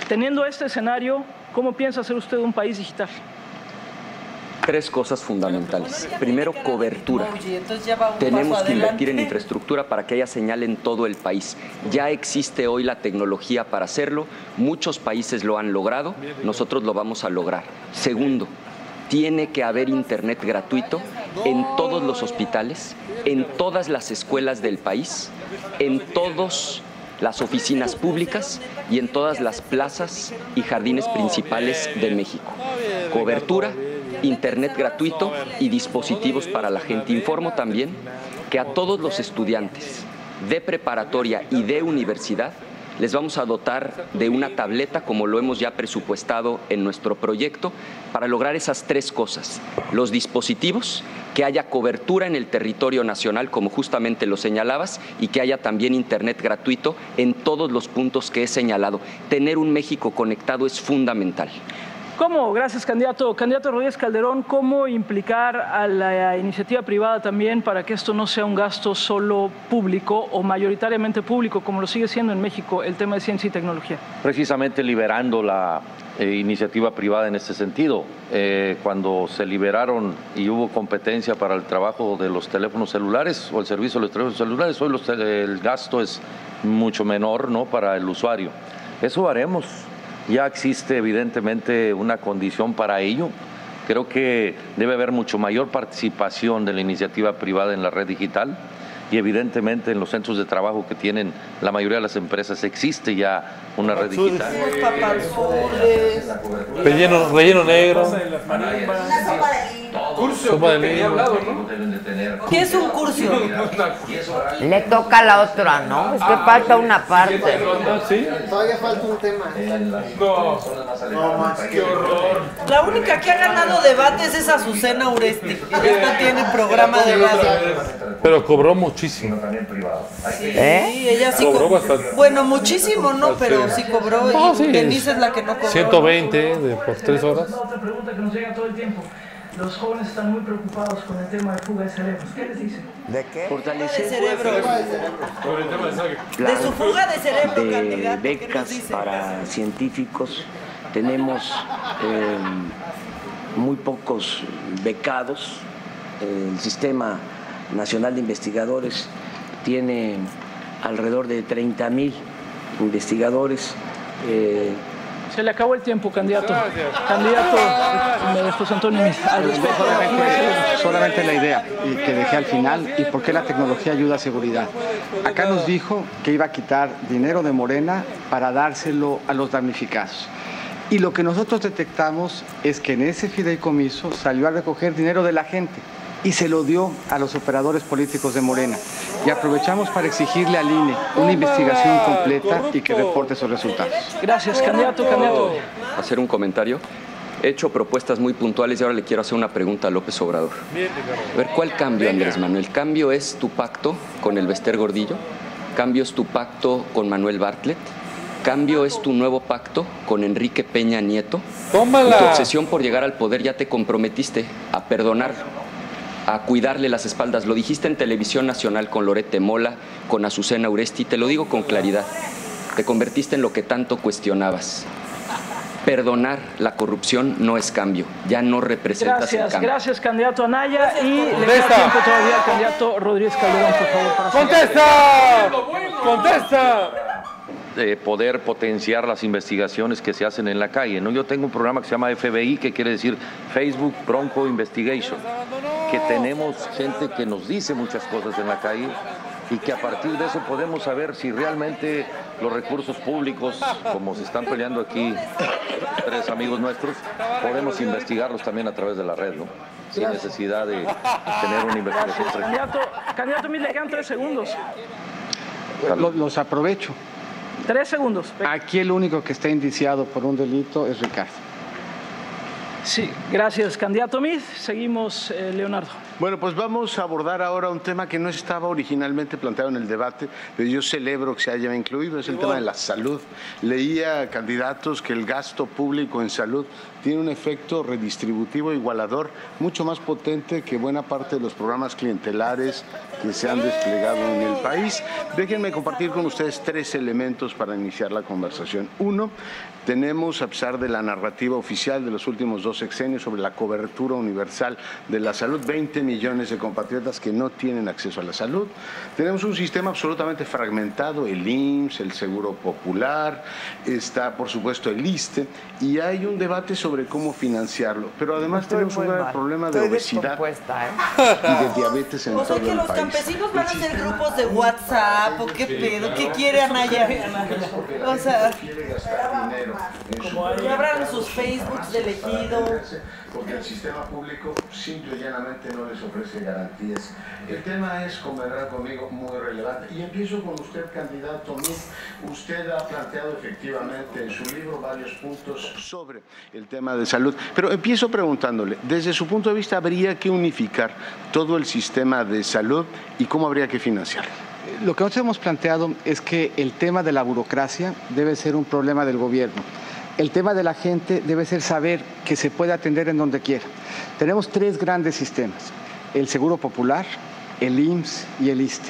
Teniendo este escenario, ¿cómo piensa ser usted un país digital? Tres cosas fundamentales. Primero, cobertura. Tenemos que invertir en infraestructura para que haya señal en todo el país. Ya existe hoy la tecnología para hacerlo, muchos países lo han logrado, nosotros lo vamos a lograr. Segundo, tiene que haber internet gratuito en todos los hospitales, en todas las escuelas del país, en todas las oficinas públicas y en todas las plazas y jardines principales de México. Cobertura, internet gratuito y dispositivos para la gente. Informo también que a todos los estudiantes de preparatoria y de universidad les vamos a dotar de una tableta como lo hemos ya presupuestado en nuestro proyecto para lograr esas tres cosas. Los dispositivos, que haya cobertura en el territorio nacional como justamente lo señalabas y que haya también internet gratuito en todos los puntos que he señalado. Tener un México conectado es fundamental. ¿Cómo, gracias candidato, candidato Rodríguez Calderón, cómo implicar a la iniciativa privada también para que esto no sea un gasto solo público o mayoritariamente público, como lo sigue siendo en México el tema de ciencia y tecnología? precisamente liberando la eh, iniciativa privada en este sentido. Eh, cuando se liberaron y hubo competencia para el trabajo de los teléfonos celulares o el servicio de los teléfonos celulares, hoy los el gasto es mucho menor ¿no? para el usuario. Eso haremos. Ya existe evidentemente una condición para ello. Creo que debe haber mucho mayor participación de la iniciativa privada en la red digital y evidentemente en los centros de trabajo que tienen la mayoría de las empresas existe ya una red digital. Relleno, relleno negro. Curso, Sopa de que he lima. hablado, ¿no? ¿Qué es un curso? Le toca a la otra, ¿no? Es que falta una parte. ¿Sí? Todavía falta un tema. No, no más, qué horror. La única que ha ganado debates es Azucena Uresti. que no tiene programa de radio. Pero cobró muchísimo. Sí, ¿Eh? ella sí Cobró bastante. Bueno, muchísimo no, pero sí cobró. No, Y sí. Denise es la que no cobró. 120 de, por tres horas. Otra pregunta que nos llega todo el tiempo. Los jóvenes están muy preocupados con el tema de fuga de cerebros. ¿Qué les dicen? ¿De qué? De Fortalecer cerebro. Sobre el tema de. De su fuga de cerebro, de candidato. ¿qué nos becas dice? para científicos. Tenemos eh, muy pocos becados. El Sistema Nacional de Investigadores tiene alrededor de 30 mil investigadores. Eh, Se le acabó el tiempo, candidato. Candidato eh, José Antonio Miz, al respecto. Solamente, solamente la idea y que dejé al final y por qué la tecnología ayuda a seguridad. Acá nos dijo que iba a quitar dinero de Morena para dárselo a los damnificados. Y lo que nosotros detectamos es que en ese fideicomiso salió a recoger dinero de la gente y se lo dio a los operadores políticos de Morena. Y aprovechamos para exigirle al INE una investigación completa y que reporte sus resultados. Gracias, candidato, candidato. Hacer un comentario. He hecho propuestas muy puntuales y ahora le quiero hacer una pregunta a López Obrador. A ver, ¿cuál cambio, Andrés Manuel? ¿Cambio es tu pacto con el Bester Gordillo? ¿Cambio es tu pacto con Manuel Bartlett? ¿Cambio es tu nuevo pacto con Enrique Peña Nieto? Tómala. Tu obsesión por llegar al poder ya te comprometiste a perdonar, a cuidarle las espaldas. Lo dijiste en televisión nacional con Lorete Mola, con Azucena Uresti, te lo digo con claridad. Te convertiste en lo que tanto cuestionabas. Perdonar la corrupción no es cambio, ya no representas el Gracias, cambio. gracias, candidato Anaya. Y le queda Contesta. tiempo todavía al candidato Rodríguez Calderón, por favor, para hacer- ¡Contesta! ¡Contesta! De poder potenciar las investigaciones que se hacen en la calle. ¿no? Yo tengo un programa que se llama FBI, que quiere decir Facebook Bronco Investigation, que tenemos gente que nos dice muchas cosas en la calle y que a partir de eso podemos saber si realmente los recursos públicos, como se están peleando aquí tres amigos nuestros, podemos investigarlos también a través de la red, ¿no? sin necesidad de tener una investigación. Candidato. Candidato le quedan tres segundos. Lo- los aprovecho. Tres segundos. Aquí el único que está indiciado por un delito es Ricardo. Sí, gracias, candidato Miz. Seguimos, eh, Leonardo. Bueno, pues vamos a abordar ahora un tema que no estaba originalmente planteado en el debate, pero yo celebro que se haya incluido, es el tema de la salud. Leía candidatos que el gasto público en salud tiene un efecto redistributivo igualador mucho más potente que buena parte de los programas clientelares que se han desplegado en el país. Déjenme compartir con ustedes tres elementos para iniciar la conversación. Uno, tenemos, a pesar de la narrativa oficial de los últimos dos sexenios sobre la cobertura universal de la salud, 20 millones de compatriotas que no tienen acceso a la salud. Tenemos un sistema absolutamente fragmentado, el IMSS, el Seguro Popular, está por supuesto el ISTE, y hay un debate sobre cómo financiarlo. Pero además Estoy tenemos un mal. problema de Estoy obesidad ¿eh? y de diabetes en O sea todo que el los país. campesinos van a hacer grupos de WhatsApp o qué pedo, ¿qué quiere Anaya? O sea, y abran sus Facebooks de elegido. Porque el sistema público simple y llanamente no les ofrece garantías. El tema es, convendrá conmigo, muy relevante. Y empiezo con usted, candidato Mitt. Usted ha planteado efectivamente en su libro varios puntos sobre el tema de salud. Pero empiezo preguntándole, desde su punto de vista, ¿habría que unificar todo el sistema de salud y cómo habría que financiarlo? Lo que nosotros hemos planteado es que el tema de la burocracia debe ser un problema del gobierno. El tema de la gente debe ser saber que se puede atender en donde quiera. Tenemos tres grandes sistemas, el Seguro Popular, el IMSS y el ISTE.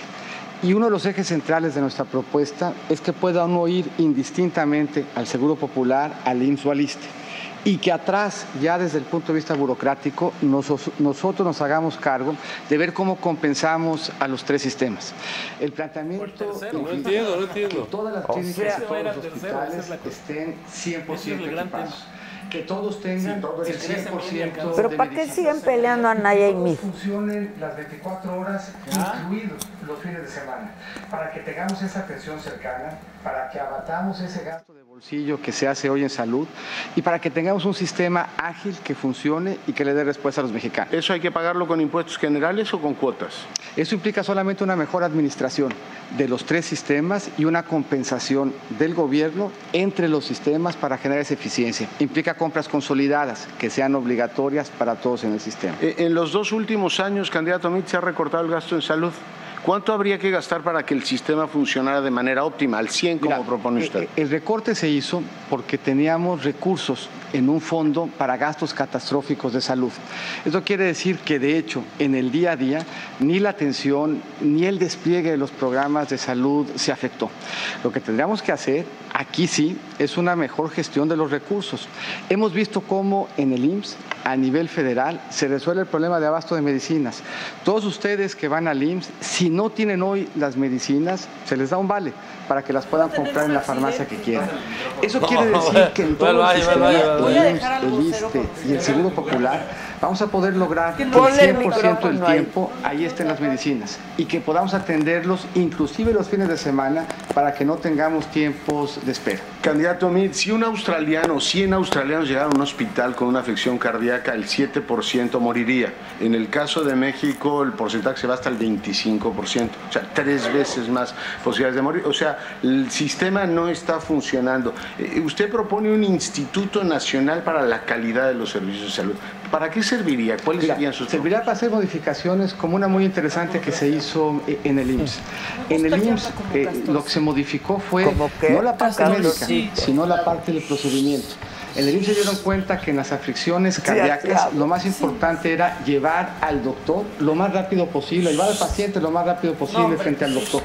Y uno de los ejes centrales de nuestra propuesta es que pueda uno ir indistintamente al Seguro Popular, al IMSS o al ISTE. Y que atrás, ya desde el punto de vista burocrático, nosotros nos hagamos cargo de ver cómo compensamos a los tres sistemas. El planteamiento No entiendo, no entiendo. que todas las clínicas todos los tercero, es hospitales la cosa. estén 100% Ese es el equipados. Que todos tengan el 100% Pero de ¿para qué siguen peleando a Naya y Mid? funcionen las 24 horas, incluidos los fines de semana, para que tengamos esa atención cercana, para que abatamos ese gasto de bolsillo que se hace hoy en salud y para que tengamos un sistema ágil que funcione y que le dé respuesta a los mexicanos. ¿Eso hay que pagarlo con impuestos generales o con cuotas? Eso implica solamente una mejor administración de los tres sistemas y una compensación del gobierno entre los sistemas para generar esa eficiencia. Implica compras consolidadas que sean obligatorias para todos en el sistema. Eh, En los dos últimos años, candidato Mitt, se ha recortado el gasto en salud. ¿Cuánto habría que gastar para que el sistema funcionara de manera óptima, al 100 como propone usted? Eh, El recorte se hizo porque teníamos recursos en un fondo para gastos catastróficos de salud. Eso quiere decir que de hecho en el día a día ni la atención ni el despliegue de los programas de salud se afectó. Lo que tendríamos que hacer aquí sí es una mejor gestión de los recursos. Hemos visto cómo en el IMSS a nivel federal se resuelve el problema de abasto de medicinas. Todos ustedes que van al IMSS, si no tienen hoy las medicinas, se les da un vale para que las puedan comprar en la farmacia que quieran. Eso quiere decir que en todo el sistema, el. IMSS, el ISSSTE y el Seguro Popular, vamos a poder lograr que el Ponle el 100% del tiempo ahí estén las medicinas y que podamos atenderlos inclusive los fines de semana para que no tengamos tiempos de espera. Candidato Mitt, si un australiano, 100 australianos llegaran a un hospital con una afección cardíaca, el 7% moriría. En el caso de México, el porcentaje se va hasta el 25%, o sea, tres veces más posibilidades de morir. O sea, el sistema no está funcionando. Eh, Usted propone un Instituto Nacional para la Calidad de los Servicios de Salud. ¿Para qué serviría? ¿Cuáles Mira, serían sus Servirá para hacer modificaciones como una muy interesante que se hizo eh, en el IMSS. En el IMSS eh, lo que se modificó fue no la parte médica, sí. sino la parte del procedimiento. En el IMSS se dieron cuenta que en las aflicciones cardíacas lo más importante era llevar al doctor lo más rápido posible, llevar al paciente lo más rápido posible frente al doctor.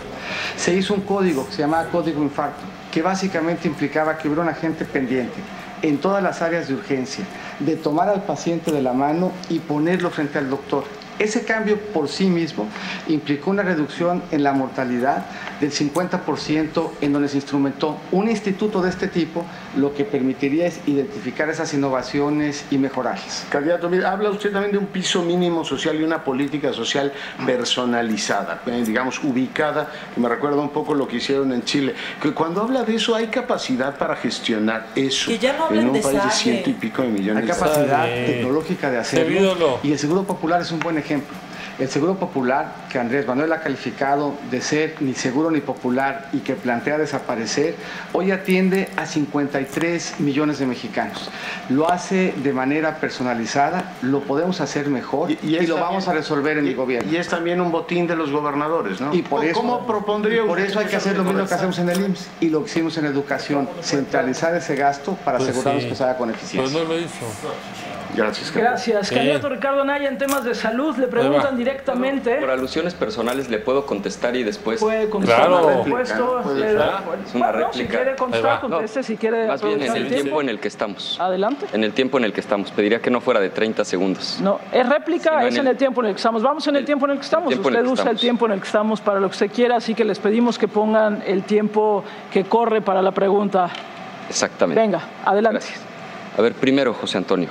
Se hizo un código que se llamaba Código Infarto, que básicamente implicaba que hubiera un agente pendiente en todas las áreas de urgencia, de tomar al paciente de la mano y ponerlo frente al doctor. Ese cambio por sí mismo implicó una reducción en la mortalidad del 50% en donde se instrumentó un instituto de este tipo, lo que permitiría es identificar esas innovaciones y mejorarlas. Candidato, mire, habla usted también de un piso mínimo social y una política social personalizada, eh, digamos, ubicada, que me recuerda un poco lo que hicieron en Chile. Que cuando habla de eso, ¿hay capacidad para gestionar eso Que ya no en un de país de ciento y pico de millones Hay capacidad tecnológica de hacerlo y el Seguro Popular es un buen ejemplo. El Seguro Popular, que Andrés Manuel ha calificado de ser ni seguro ni popular y que plantea desaparecer, hoy atiende a 53 millones de mexicanos. Lo hace de manera personalizada, lo podemos hacer mejor y, lo también- vamos a resolver en y- mi gobierno. Y es también un botín de los gobernadores, ¿no? Y por eso, ¿Cómo propondría por eso hay que hacer lo mismo que hacemos en el IMSS y lo que hicimos en educación, centralizar ese gasto para Pues asegurarnos sí. que se haga con eficiencia. Pero no lo hizo. Gracias, Gracias. Sí. Candidato Ricardo Naya, en temas de salud, le preguntan directamente. Por alusiones personales le puedo contestar y después. Puede contestar, Claro. por supuesto. Puede le- ser. Es una Bueno, Si quiere contestar, conteste. Si quiere Más bien en el el tiempo en el que estamos. Adelante. En el tiempo en el que estamos. Pediría que no fuera de 30 segundos. No, es réplica, no, es en el- el tiempo en el que estamos. Vamos en el tiempo en el que estamos. en Usted el que usa el tiempo en el que estamos para lo que usted quiera, así que les pedimos que pongan el tiempo que corre para la pregunta. Exactamente. Venga, adelante. Gracias. A ver, primero, José Antonio.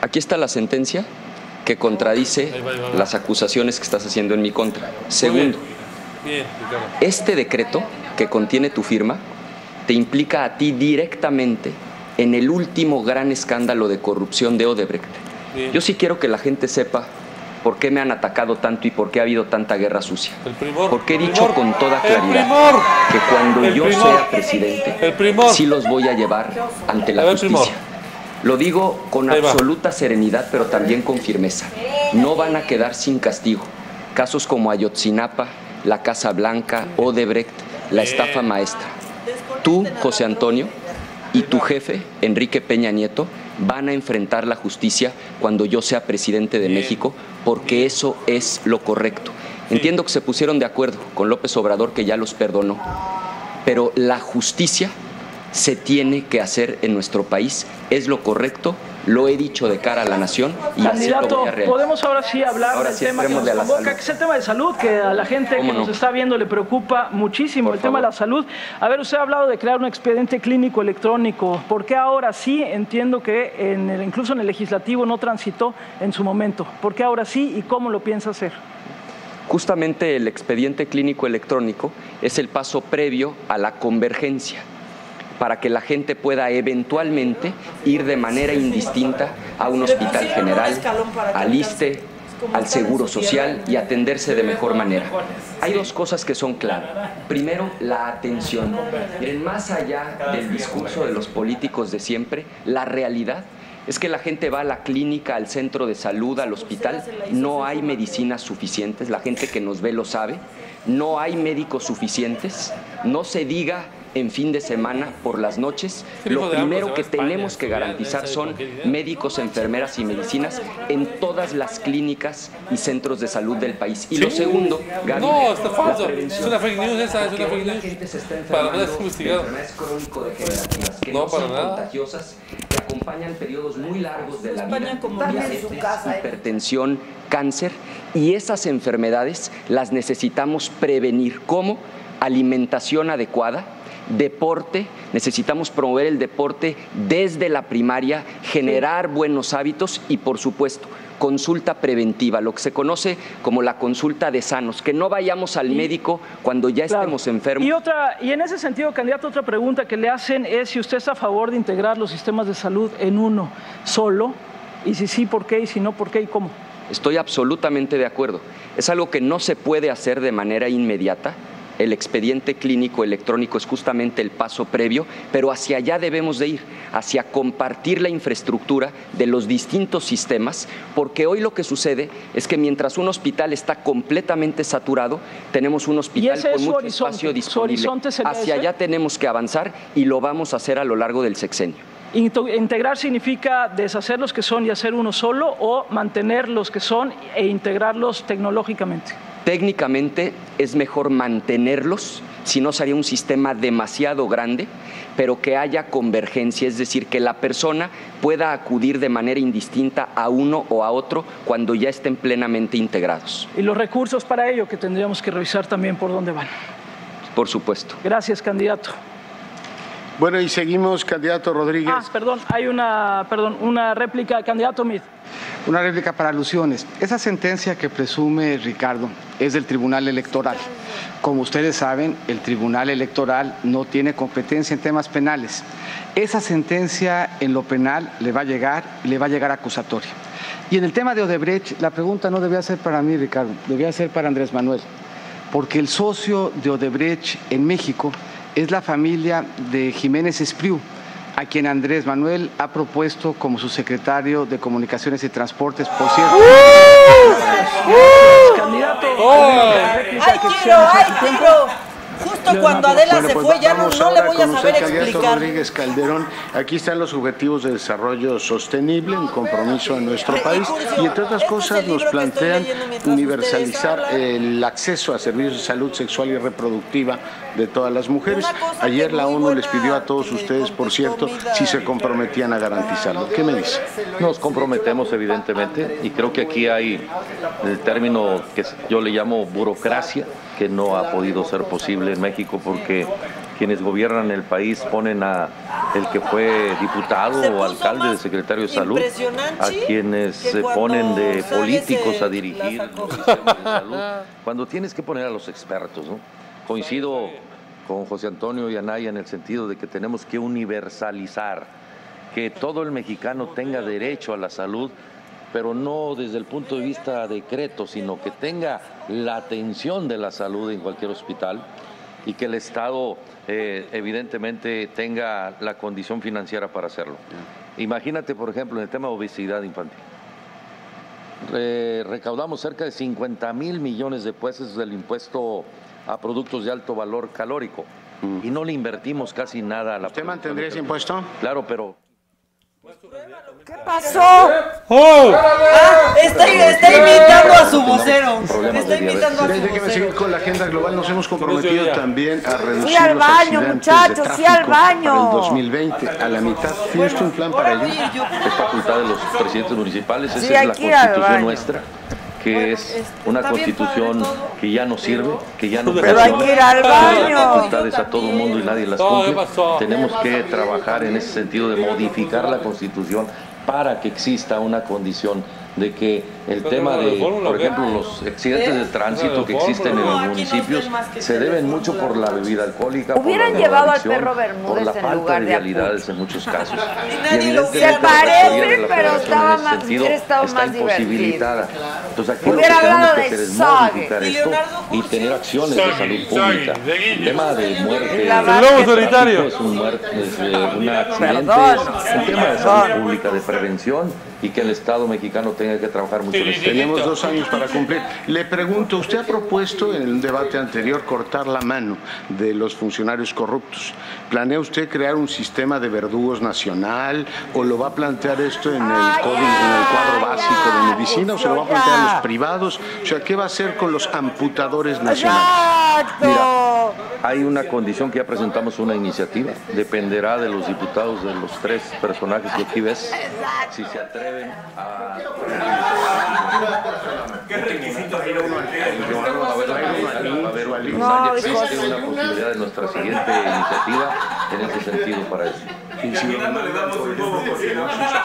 Aquí está la sentencia que contradice Ahí va, ahí va, ahí va. las acusaciones que estás haciendo en mi contra. Segundo, Bien, este decreto que contiene tu firma te implica a ti directamente en el último gran escándalo de corrupción de Odebrecht. Bien. Yo sí quiero que la gente sepa por qué me han atacado tanto y por qué ha habido tanta guerra sucia. Primor. Porque he dicho primor, con toda claridad primor. que cuando yo primor. sea presidente, sí los voy a llevar ante la justicia. Lo digo con absoluta serenidad, pero también con firmeza. No van a quedar sin castigo. Casos como Ayotzinapa, la Casa Blanca, Odebrecht, la estafa maestra. Tú, José Antonio, y tu jefe, Enrique Peña Nieto, van a enfrentar la justicia cuando yo sea presidente de México, porque eso es lo correcto. Entiendo que se pusieron de acuerdo con López Obrador, que ya los perdonó, pero la justicia se tiene que hacer en nuestro país, es lo correcto, lo he dicho de cara a la nación y así lo Candidato, voy a realizar. podemos ahora sí hablar Ahora del sí, tema que nos convoca, que es el tema de salud, que a la gente que ¿Cómo nos no? está viendo le preocupa muchísimo, Por el tema de la salud. A ver, usted ha hablado de crear un expediente clínico electrónico. ¿Por qué ahora sí? Entiendo que en el- incluso en el legislativo no transitó en su momento. ¿Por qué ahora sí y cómo lo piensa hacer? Justamente el expediente clínico electrónico es el paso previo a la convergencia para que la gente pueda eventualmente ir de manera indistinta a un hospital general, al ISTE, al Seguro Social y atenderse de mejor manera. Hay dos cosas que son claras. Primero, la atención. Miren, más allá del discurso de los políticos de siempre, la realidad es que la gente va a la clínica, al centro de salud, al hospital, no hay medicinas suficientes, la gente que nos ve lo sabe, no hay médicos suficientes, no se diga en fin de semana por las noches, hijo lo primero que tenemos que garantizar ¿sabe son médicos, enfermeras y medicinas en todas las clínicas y centros de salud del país. Y lo segundo, Gaby, No, está falso. Es una fake news esa, es una fake news. Para nada es investigado. No, no, para son nada. contagiosas, que acompañan periodos muy largos de la vida, España como ya en su diabetes, casa, ¿eh? hipertensión, cáncer, y esas enfermedades las necesitamos prevenir. ¿Cómo? Alimentación adecuada, deporte, necesitamos promover el deporte desde la primaria, generar buenos hábitos y, por supuesto, consulta preventiva, lo que se conoce como la consulta de sanos, que no vayamos al médico cuando ya estemos enfermos. Y otra, y en ese sentido, candidato, otra pregunta que le hacen es si usted está a favor de integrar los sistemas de salud en uno solo, y si sí, ¿por qué? Y si no, ¿por qué y cómo? Estoy absolutamente de acuerdo. Es algo que no se puede hacer de manera inmediata. El expediente clínico electrónico es justamente el paso previo, pero hacia allá debemos de ir, hacia compartir la infraestructura de los distintos sistemas, porque hoy lo que sucede es que mientras un hospital está completamente saturado, tenemos un hospital es con mucho espacio disponible. Hacia ese. allá tenemos que avanzar y lo vamos a hacer a lo largo del sexenio. Integrar significa deshacer los que son y hacer uno solo o mantener los que son e integrarlos tecnológicamente. Técnicamente es mejor mantenerlos, si no sería un sistema demasiado grande, pero que haya convergencia, es decir, que la persona pueda acudir de manera indistinta a uno o a otro cuando ya estén plenamente integrados, Y los recursos para ello que tendríamos que revisar también por dónde van. por supuesto. Gracias, candidato. Bueno, y seguimos, candidato Rodríguez. Ah, perdón, hay una, perdón, una réplica, candidato Mid. Una réplica para alusiones. Esa sentencia que presume Ricardo es del Tribunal Electoral. Como ustedes saben, el Tribunal Electoral no tiene competencia en temas penales. Esa sentencia en lo penal le va a llegar y le va a llegar acusatoria. Y en el tema de Odebrecht, la pregunta no debía ser para mí, Ricardo, debía ser para Andrés Manuel, porque el socio de Odebrecht en México es la familia de Jiménez Espriu, a quien Andrés Manuel ha propuesto como su secretario de Comunicaciones y Transportes, por cierto. Candidato. ¡Ay, tiro! ¡Ay, tiro! Justo cuando Adela Bueno, se pues fue, ya no, vamos no le ahora voy a con saber explicar. Rodríguez Calderón, aquí están los objetivos de desarrollo sostenible, un compromiso de nuestro país y entre otras cosas nos plantean universalizar el acceso a servicios de salud sexual y reproductiva de todas las mujeres. Ayer la ONU les pidió a todos ustedes, por cierto, si se comprometían a garantizarlo. ¿Qué me dice? Nos comprometemos evidentemente y creo que aquí hay el término que yo le llamo burocracia, que no ha podido ser posible en México porque quienes gobiernan el país ponen a el que fue diputado o alcalde de secretario de salud, a quienes se ponen de políticos a dirigir los sistemas de salud, cuando tienes que poner a los expertos. ¿no? Coincido con José Antonio y Anaya en el sentido de que tenemos que universalizar, que todo el mexicano tenga derecho a la salud, pero no desde el punto de vista decreto, sino que tenga la atención de la salud en cualquier hospital y que el Estado eh, evidentemente tenga la condición financiera para hacerlo. Imagínate, por ejemplo, en el tema de obesidad infantil. Re- recaudamos cerca de 50 mil millones de pesos del impuesto a productos de alto valor calórico y no le invertimos casi nada a la... ¿Usted mantendría ese impuesto? Claro, pero ¿Qué pasó? Ah, está, está imitando a su vocero. Está imitando a su Déjeme seguir vocero. con la agenda global. Nos hemos comprometido también a reducir al los baño, accidentes muchachos, de sí al tráfico baño. Para el 2020, a la mitad. ¿Tiene usted un plan para ello? es facultad de los presidentes municipales, esa Sí, es la al constitución nuestra, que es una está bien constitución que ya no sirve, que ya no Pero hay que ir al baño. facultades a todo el mundo y nadie las No, ¿qué cumple. Tenemos que trabajar en ese sentido de modificar la constitución para que exista una condición de que el ¿Pero tema de, por qué? ejemplo, los accidentes de tránsito que existen en los no municipios se deben mucho por la bebida alcohólica, por Hubieran la llevado al perro por Bermúdez la en falta lugar de de vialidades en muchos casos. Y Se la parece, pero estaba en más- sentido hubiera estado está más. Entonces aquí lo que Hubiera tenemos hablado que de hacer es modificar Y esto y tener acciones de salud pública. El tema de muerte, el lobo solitario. es un, muerte, es, eh, un accidente, es un tema de salud pública, de prevención y que el Estado mexicano tenga que trabajar mucho en este Tenemos dos años para cumplir. Le pregunto, usted ha propuesto en el debate anterior cortar la mano de los funcionarios corruptos. ¿Planea usted crear un sistema de verdugos nacional o lo va a plantear esto en el código, en el cuadro básico de medicina o se lo va a plantear a los privados? O sea, ¿qué va a hacer con los amputadores nacionales? Exacto. Hay una condición que ya presentamos una iniciativa, dependerá de los diputados de los tres personajes que aquí ves, si se atreven a... ¿Qué requisitos hay uno No, existe hijos. una posibilidad de nuestra siguiente iniciativa en ese sentido para eso. Un poco porque no la-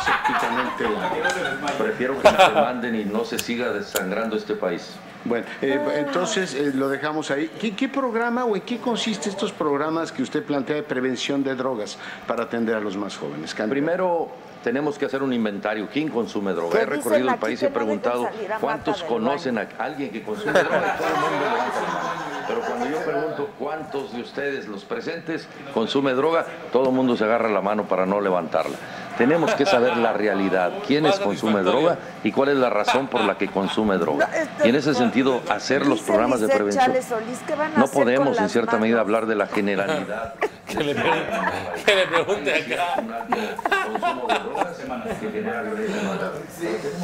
Prefiero que se manden y no se siga desangrando este país. Bueno, eh, entonces eh, lo dejamos ahí. ¿Qué, qué programa o en qué consiste estos programas que usted plantea de prevención de drogas para atender a los más jóvenes? Candidato? Primero tenemos que hacer un inventario. ¿Quién consume droga? ¿Qué He recorrido el país y he preguntado cuántos conocen a alguien que consume droga. Todo el mundo. Pero cuando yo pregunto cuántos de ustedes, los presentes, consume droga, todo el mundo se agarra la mano para no levantarla. Tenemos que saber la realidad, quiénes consume droga y cuál es la razón por la que consume droga. Y en ese sentido, hacer los programas de prevención. Chávez Solís, ¿qué van a No podemos en cierta medida hablar de la generalidad. Que le, que le pregunte acá.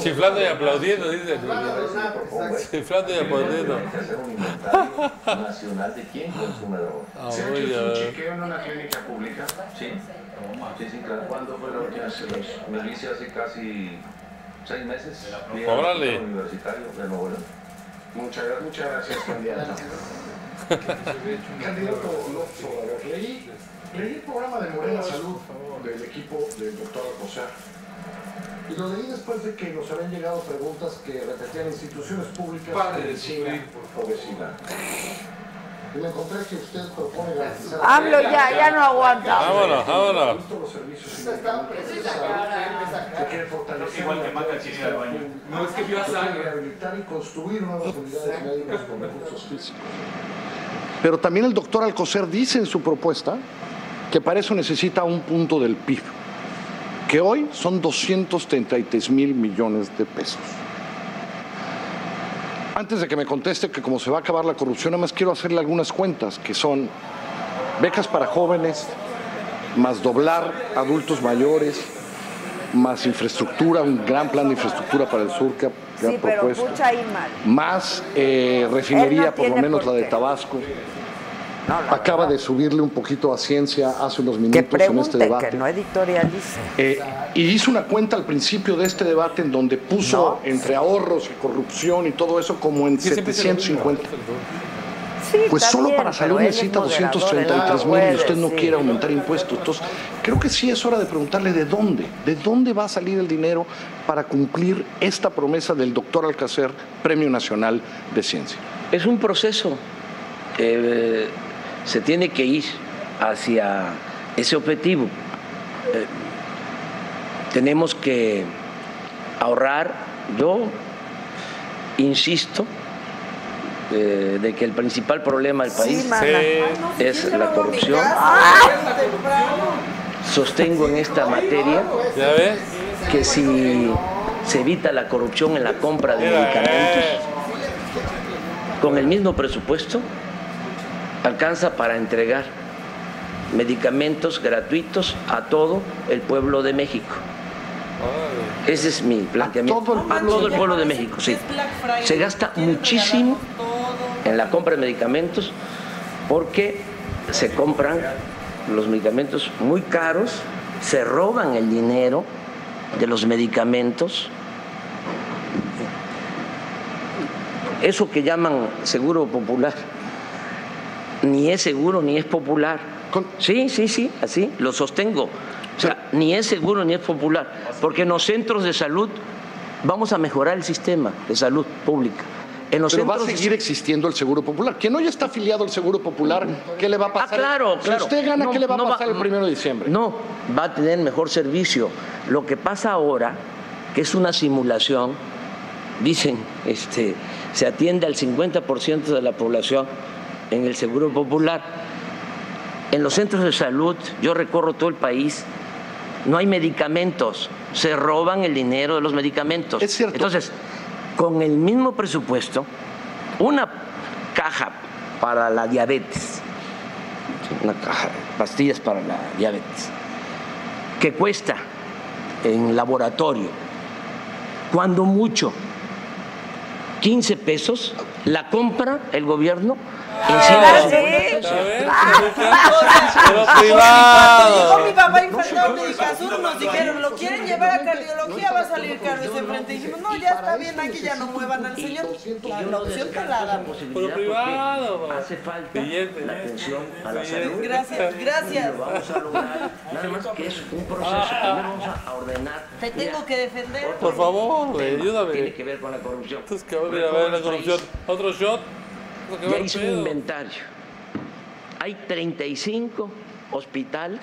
Chiflando y aplaudiendo, dice. Chiflando y aplaudiendo. Hay que hacer un inventario nacional de quién consume droga. Ah, ¿Se ha hecho un chequeo en una clínica pública? Sí, ¿Cuándo fue la última vez? Me lo hice hace casi seis meses. Órale. Universitario de Nuevo León. Muchas, gra- muchas gracias, candidato. candidato López Obrador, leí, leí el programa de Morena Salud del equipo del doctor Alcocer. Y lo leí después de que nos habían llegado preguntas que repetían instituciones públicas Pare de medicina, sufrir, Me encontré que usted propone garantizar... Hablo ya, ya no aguanta. Vámonos, vámonos. Los servicios que quiere fortalecer Igual que mata el del baño. No, es que vio a sangre. rehabilitar y construir nuevas unidades médicas con recursos físicos. Pero también el doctor Alcocer dice en su propuesta que para eso necesita un punto del PIB, que hoy son 233 mil millones de pesos. Antes de que me conteste que como se va a acabar la corrupción, nada más quiero hacerle algunas cuentas, que son becas para jóvenes, más doblar adultos mayores, más infraestructura, un gran plan de infraestructura para el sur que ha, que Sí, propuesto mal. más eh, refinería, no por lo menos por la de. Tabasco. No, Acaba verdad. de subirle un poquito a ciencia hace unos Que minutos en este debate. que no editorialice. Eh, y hizo una cuenta al principio de este debate en donde puso entre ahorros y corrupción y todo eso como en 750. Sí, Pues está solo bien, para salud necesita moderador, 233 él mil y usted no sí. quiere aumentar impuestos. Entonces, creo que sí es hora de preguntarle de dónde, de dónde va a salir el dinero para cumplir esta promesa del doctor Alcacer, Premio Nacional de Ciencia. Es un proceso. Eh, se tiene que ir hacia ese objetivo. Eh, tenemos que ahorrar. Yo insisto eh, de que el principal problema del país. Sí. es la corrupción. Sostengo en esta materia que si se evita la corrupción en la compra de medicamentos, con el mismo presupuesto alcanza para entregar medicamentos gratuitos a todo el pueblo de México. Ese es mi planteamiento. A todo el pueblo de México, sí. Se gasta muchísimo en la compra de medicamentos porque se compran los medicamentos muy caros, se roban el dinero de los medicamentos. Eso que llaman seguro popular, ni es seguro ni es popular. Sí, sí, sí, así, lo sostengo. O sea, ni es seguro ni es popular, porque en los centros de salud vamos a mejorar el sistema de salud pública. En los Pero va a de seguir existiendo el Seguro Popular. Quien no ya está afiliado al Seguro Popular, ¿qué le va a pasar? Ah, claro, Si claro. usted gana, No, ¿qué le va no a va- pasar el primero de diciembre? No, va a tener mejor servicio. Lo que pasa ahora, que es una simulación, dicen, este, se atiende al 50% de la población en el Seguro Popular. En los centros de salud, yo recorro todo el país, no hay medicamentos, se roban el dinero de los medicamentos. Es cierto. Entonces, con el mismo presupuesto, una caja para la diabetes, una caja de pastillas para la diabetes, que cuesta en laboratorio, cuando mucho, 15 pesos, la compra el gobierno en 150 Pero Llegó privado. mi papá de Medicasur, nos dijeron, lo quieren llevar a cardiología, va a salir caro ese frente. Dijimos, no, ya está bien, aquí ya no muevan al señor. La, opción te la damos. Privado. Hace falta la atención a la salud. Gracias, gracias. Lo vamos a lograr. Nada más que es un proceso. Primero vamos a ordenar. Te tengo que defender. Por favor, ayúdame. Tiene que ver con la corrupción. Entonces, que va a ir a ver la corrupción. Otro shot. Ya hice un inventario. Hay 35 hospitales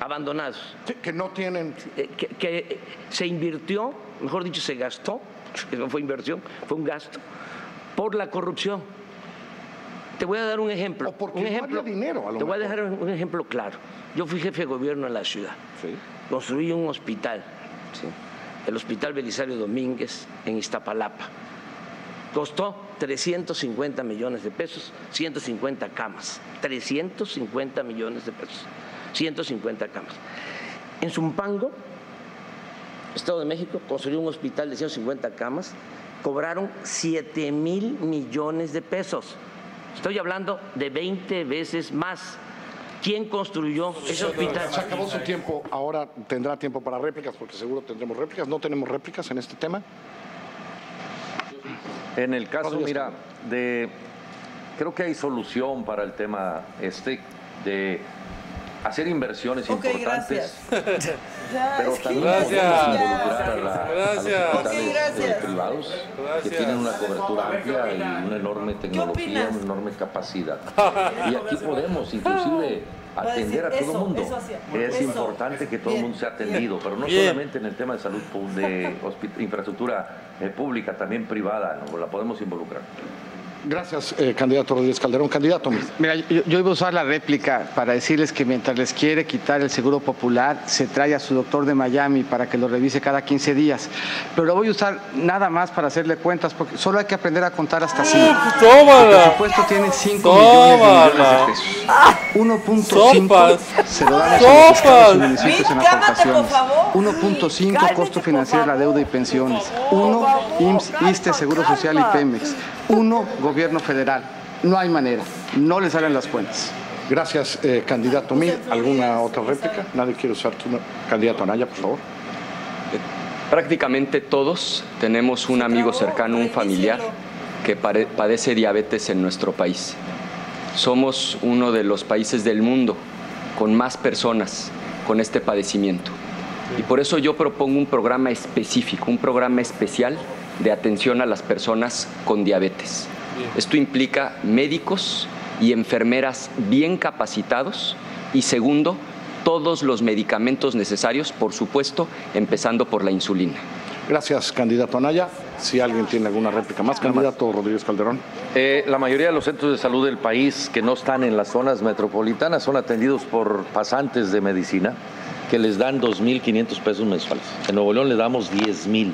abandonados. que no tienen. Que, que se invirtió, mejor dicho, se gastó, que no fue inversión, fue un gasto, por la corrupción. Te voy a dar un ejemplo. porque un no ejemplo había dinero, a lo Te voy a dejar un ejemplo claro. Yo fui jefe de gobierno en la ciudad. Construí un hospital, ¿sí? el Hospital Belisario Domínguez en Iztapalapa. Costó 350 millones de pesos, 150 camas. 350 millones de pesos, 150 camas. En Zumpango, Estado de México, construyó un hospital de 150 camas, cobraron 7 mil millones de pesos. Estoy hablando de 20 veces más. ¿Quién construyó ese hospital? Se acabó su tiempo, ahora tendrá tiempo para réplicas, porque seguro tendremos réplicas. ¿No tenemos réplicas en este tema? En el caso, mira, de creo que hay solución para el tema este de hacer inversiones importantes. gracias. Pero también ya. involucrar a, la- a los Gracias. hospitales gracias. privados que tienen una cobertura amplia y una enorme tecnología, una enorme capacidad. Y aquí podemos inclusive A atender a todo el mundo. Es Eso. importante que todo el mundo sea atendido, pero no Bien. solamente en el tema de salud de infraestructura eh, pública, también privada, ¿no? la podemos involucrar. Gracias, eh, candidato Rodríguez Calderón. Candidato. Mira, yo, yo iba a usar la réplica para decirles que mientras les quiere quitar el seguro popular, se trae a su doctor de Miami para que lo revise cada 15 días. Pero lo voy a usar nada más para hacerle cuentas, porque solo hay que aprender a contar hasta 5. tómala. El presupuesto tiene 5 millones de millones Tómala. de pesos. 1.5 Sopas. se lo damos a los Sopas. estados y municipios en aportaciones. por favor. 1.5 Cálmate, costo por financiero de la deuda y pensiones. 1 IMSS, ISTE, Seguro Social y Pemex. 1 Gobierno Federal. No hay manera. No le salen las cuentas. Gracias, eh, candidato Mil. ¿Alguna otra réplica? Nadie quiere usar tu candidato Anaya, por favor. Prácticamente todos tenemos un amigo cercano, un familiar que padece diabetes en nuestro país. Somos uno de los países del mundo con más personas con este padecimiento. Y por eso yo propongo un programa específico, un programa especial de atención a las personas con diabetes. Esto implica médicos y enfermeras bien capacitados y segundo, todos los medicamentos necesarios, por supuesto, empezando por la insulina. Gracias, candidato Anaya. Si alguien tiene alguna réplica más, candidato Rodríguez Calderón. Eh, la mayoría de los centros de salud del país que no están en las zonas metropolitanas son atendidos por pasantes de medicina que les dan 2.500 pesos mensuales. En Nuevo León le damos 10.000.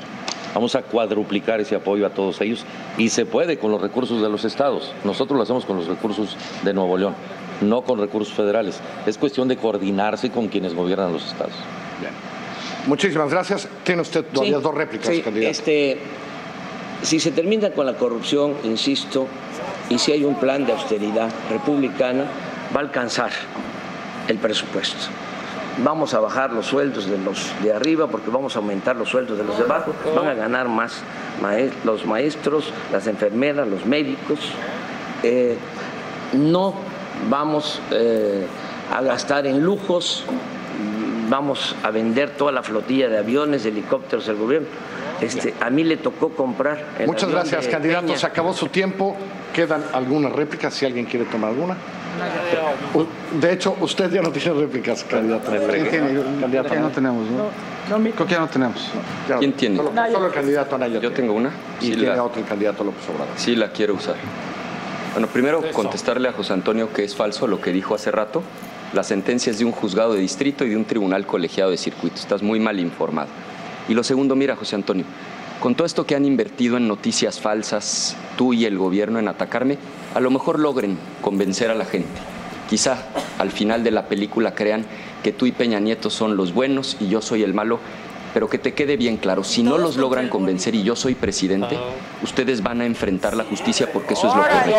Vamos a cuadruplicar ese apoyo a todos ellos y se puede con los recursos de los estados. Nosotros lo hacemos con los recursos de Nuevo León, no con recursos federales. Es cuestión de coordinarse con quienes gobiernan los estados. Bien. Muchísimas gracias. Tiene usted todavía Sí, dos réplicas, sí, candidato. este, si se termina con la corrupción, insisto, y si hay un plan de austeridad republicana, va a alcanzar el presupuesto. Vamos a bajar los sueldos de los de arriba porque vamos a aumentar los sueldos de los de abajo. Van a ganar más los maestros, las enfermeras, los médicos. Eh, no vamos eh, a gastar en lujos, vamos a vender toda la flotilla de aviones, de helicópteros del gobierno. Este, a mí le tocó comprar. el Muchas gracias, candidato. Se acabó su tiempo. Quedan algunas réplicas, si alguien quiere tomar alguna. De hecho, usted ya no tiene réplicas, candidato. Candidato ya no tenemos, ¿no? Creo que ya no tenemos. Ya, ¿Quién tiene? Solo, solo el candidato Anaya. Yo tengo una. Y Sí tiene la- otro el candidato López Obrador. Sí, la quiero usar. Bueno, primero contestarle a José Antonio que es falso lo que dijo hace rato. La sentencia es de un juzgado de distrito y de un tribunal colegiado de circuito. Estás muy mal informado. Y lo segundo, mira, José Antonio, con todo esto que han invertido en noticias falsas, tú y el gobierno en atacarme, a lo mejor logren convencer a la gente. Quizá al final de la película crean que tú y Peña Nieto son los buenos y yo soy el malo, pero que te quede bien claro, si no los logran convencer y yo soy presidente, ustedes van a enfrentar la justicia porque eso es lo correcto.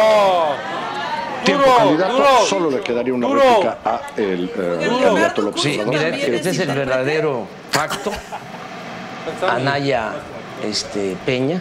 Tiempo, candidato. Solo le quedaría una Duro. réplica a el eh, candidato López Sí, Obrador. mira, ¿Quiere- este es el verdadero pacto. Anaya este, Peña.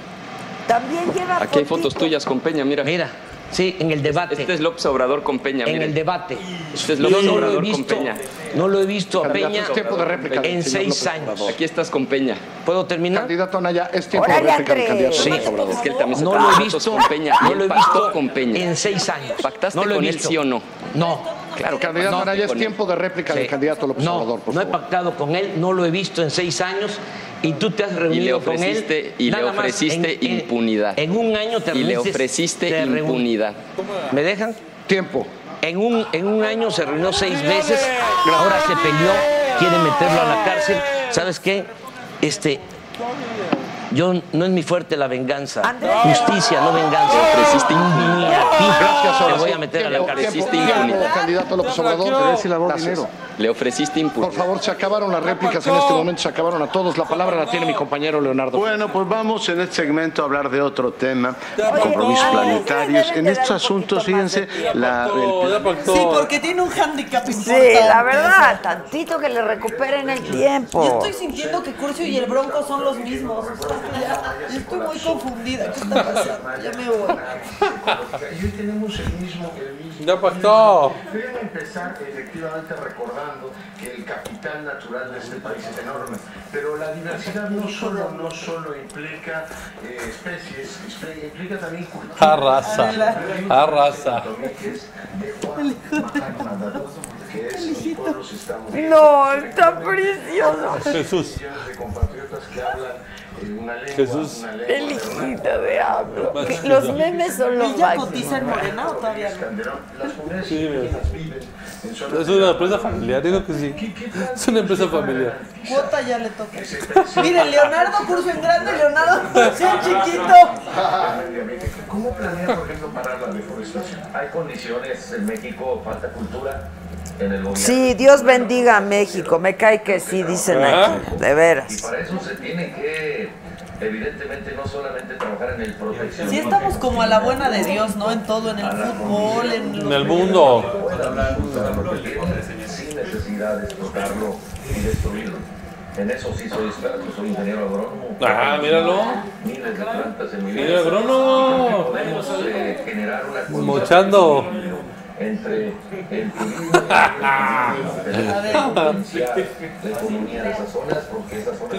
También lleva Aquí hay fotos tuyas con Peña, mira. Mira, sí, en el debate. Este es López Obrador con Peña, en miren. el debate. Este es Yo López no lo he Obrador con visto, Peña. no lo he visto a Peña de réplica en seis años. Obrador. Aquí estás con Peña. ¿Puedo terminar? Candidato Anaya, es tiempo de réplica del candidato Sí. Obrador. Es que él también se No lo he visto, con Peña. no lo he él visto con Peña. en seis años. ¿Pactaste no lo he con él, visto. sí o no? No. Claro, Candidato pactaste Anaya, es tiempo de réplica Sí. del candidato López no, Obrador, por no he pactado con él, no lo he visto en seis años y tú te has reunido con él. y le ofreciste en- impunidad. En, un año te Y le ofreciste impunidad. ¿Me dejan? Tiempo. En un, en un año se reunió seis veces, ahora se peleó, quiere meterlo a la cárcel. ¿Sabes qué? Este, yo no es mi fuerte la venganza. Andrés. Justicia, no venganza. a ti Gracias, te voy a meter a la cárcel. Impunidad. candidato López Obrador. lavó Gracias. dinero. Le ofreciste Por impunidad. favor, se acabaron las réplicas en este momento, se acabaron a todos. La palabra la tiene mi compañero Leonardo. Bueno, pues vamos en este segmento a hablar de otro tema, compromisos planetarios. En estos asuntos, fíjense, la. Sí, porque tiene un hándicap Sí, la verdad, tantito que le recuperen el tiempo. Yo estoy sintiendo que Curcio y el Bronco son los mismos. Estoy muy confundida. ¿Qué está pasando? Ya me voy. Y hoy tenemos el mismo, el mismo. Ya pasó. Empezar efectivamente recordando que el capital natural de este país es enorme, pero la diversidad no solo, no solo implica eh, especies, implica- también culturas. Arrasa. Arrasa. Que es No, está precioso. Jesús. Una lengua, Jesús. una lengua El hijito de hablo. Los memes son los ¿Ella cotiza en Morena o todavía no? Sí, mira. Es una empresa familiar, digo que sí. Es una empresa familiar. Cuota ya le toca. Miren, Leonardo curso en grande, Leonardo curso en chiquito. ¿Cómo planea, por ejemplo, parar la deforestación? Hay condiciones en México, falta cultura en el gobierno. Sí, Dios bendiga a México. Me cae que sí, dicen aquí. De Y veras. para eso se tiene que, evidentemente, no solamente trabajar en el protección. Sí estamos como a la buena de Dios, ¿no? En todo, en el fútbol, en En el mundo. Sin necesidad de explotarlo y destruirlo. En eso sí soy experto, soy ingeniero agrónomo. Ah, míralo. Miles de plantas en mi vida. Ingeniero agrónomo. Podemos eh, generar una Mochando. Entre el turismo y el potencial la economía de esas zonas porque esas zonas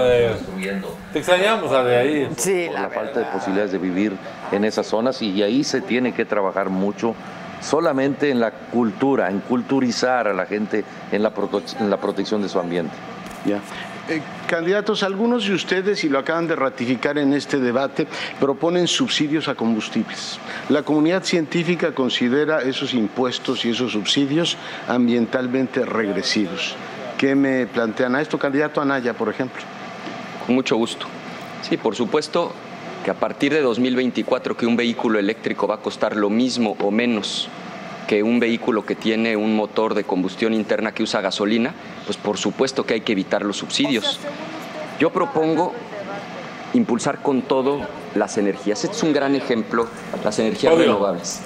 ver. destruyendo Te extrañamos a de ahí. Sí, por la falta de posibilidades de vivir en esas zonas y ahí se tiene que trabajar mucho solamente en la cultura, en culturizar a la gente en la, prote- en la protección de su ambiente. Ya. Eh, candidatos, algunos de ustedes, y lo acaban de ratificar en este debate, proponen subsidios a combustibles. La comunidad científica considera esos impuestos y esos subsidios ambientalmente regresivos. ¿Qué me plantean a esto, candidato Anaya, por ejemplo? Con mucho gusto. Sí, por supuesto que a partir de 2024 que un vehículo eléctrico va a costar lo mismo o menos que un vehículo que tiene un motor de combustión interna que usa gasolina, pues por supuesto que hay que evitar los subsidios. Yo propongo impulsar con todo las energías. Este es un gran ejemplo, las energías Obvio. renovables.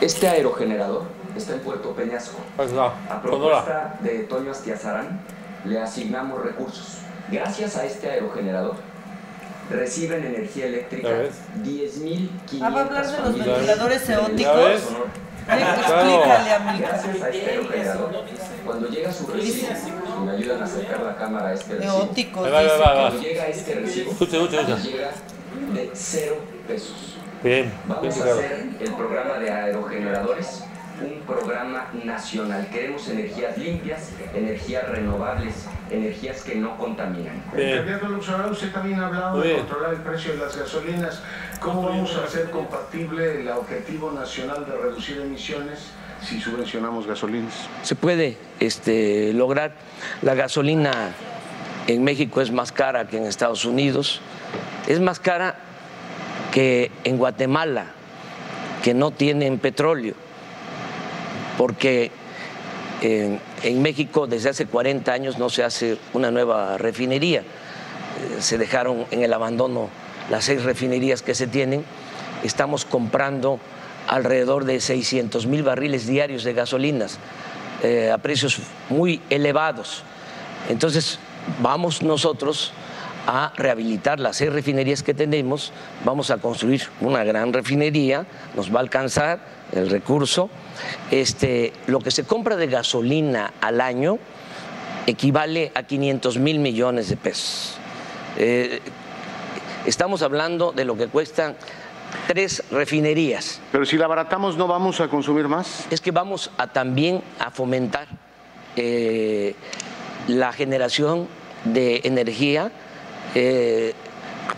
Este aerogenerador está en Puerto Peñasco. Pues no. A Sonora. propuesta de Toño Astiazarán, le asignamos recursos. Gracias a este aerogenerador, reciben energía eléctrica ¿Ya ves? 10.500 Ah, va a hablar de los ventiladores ¿Ya eóticos. Explícale, amiga. Gracias a este aerogenerador, cuando llega su recibo, me ayudan a acercar la cámara a este recibo. Va, va, va. Cuando llega este recibo, llega de cero pesos. Bien, bien Vamos a hacer el programa de aerogeneradores un programa nacional. Queremos energías limpias, energías renovables, energías que no contaminan. Bien. Usted también ha hablado de controlar el precio de las gasolinas. ¿Cómo vamos a hacer compatible el objetivo nacional de reducir emisiones si subvencionamos gasolinas? se puede este, lograr. La gasolina en México es más cara que en Estados Unidos, es más cara que en Guatemala, que no tienen petróleo, porque en, en México desde hace 40 años no se hace una nueva refinería. Eh, Se dejaron en el abandono las seis refinerías que se tienen. Estamos comprando alrededor de 600 mil barriles diarios de gasolinas eh, a precios muy elevados. Entonces, vamos nosotros a rehabilitar las seis refinerías que tenemos, vamos a construir una gran refinería, nos va a alcanzar el recurso. Este, lo que se compra de gasolina al año equivale a 500 mil millones de pesos. Eh, estamos hablando de lo que cuestan tres refinerías. Pero si la abaratamos, ¿no vamos a consumir más? Es que vamos a también a fomentar eh, la generación de energía eh,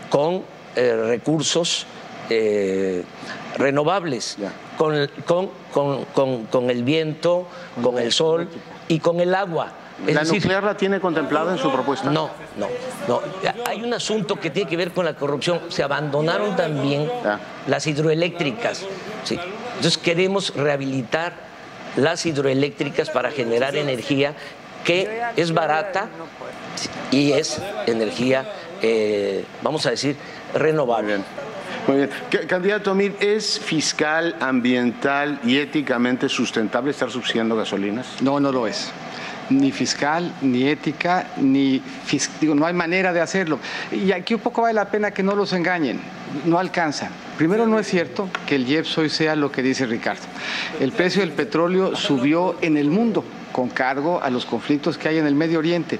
con recursos renovables, con, con- con- con- con el viento, con el sol y con el agua. Es ¿La decir, nuclear la tiene contemplada en su propuesta? no, no, no. Hay un asunto que tiene que ver con la corrupción. Se abandonaron también las hidroeléctricas. Sí. Entonces queremos rehabilitar las hidroeléctricas para generar energía que es barata y es energía, eh, vamos a decir, renovable. Muy bien. Candidato Mir, ¿es fiscal, ambiental y éticamente sustentable estar subsidiando gasolinas? No, no lo es. Ni fiscal, ni ética, ni digo, no hay manera de hacerlo. Y aquí un poco vale la pena que no los engañen, no alcanza. Primero no es cierto que el IEPS hoy sea lo que dice Ricardo. El precio del petróleo subió en el mundo con cargo a los conflictos que hay en el Medio Oriente.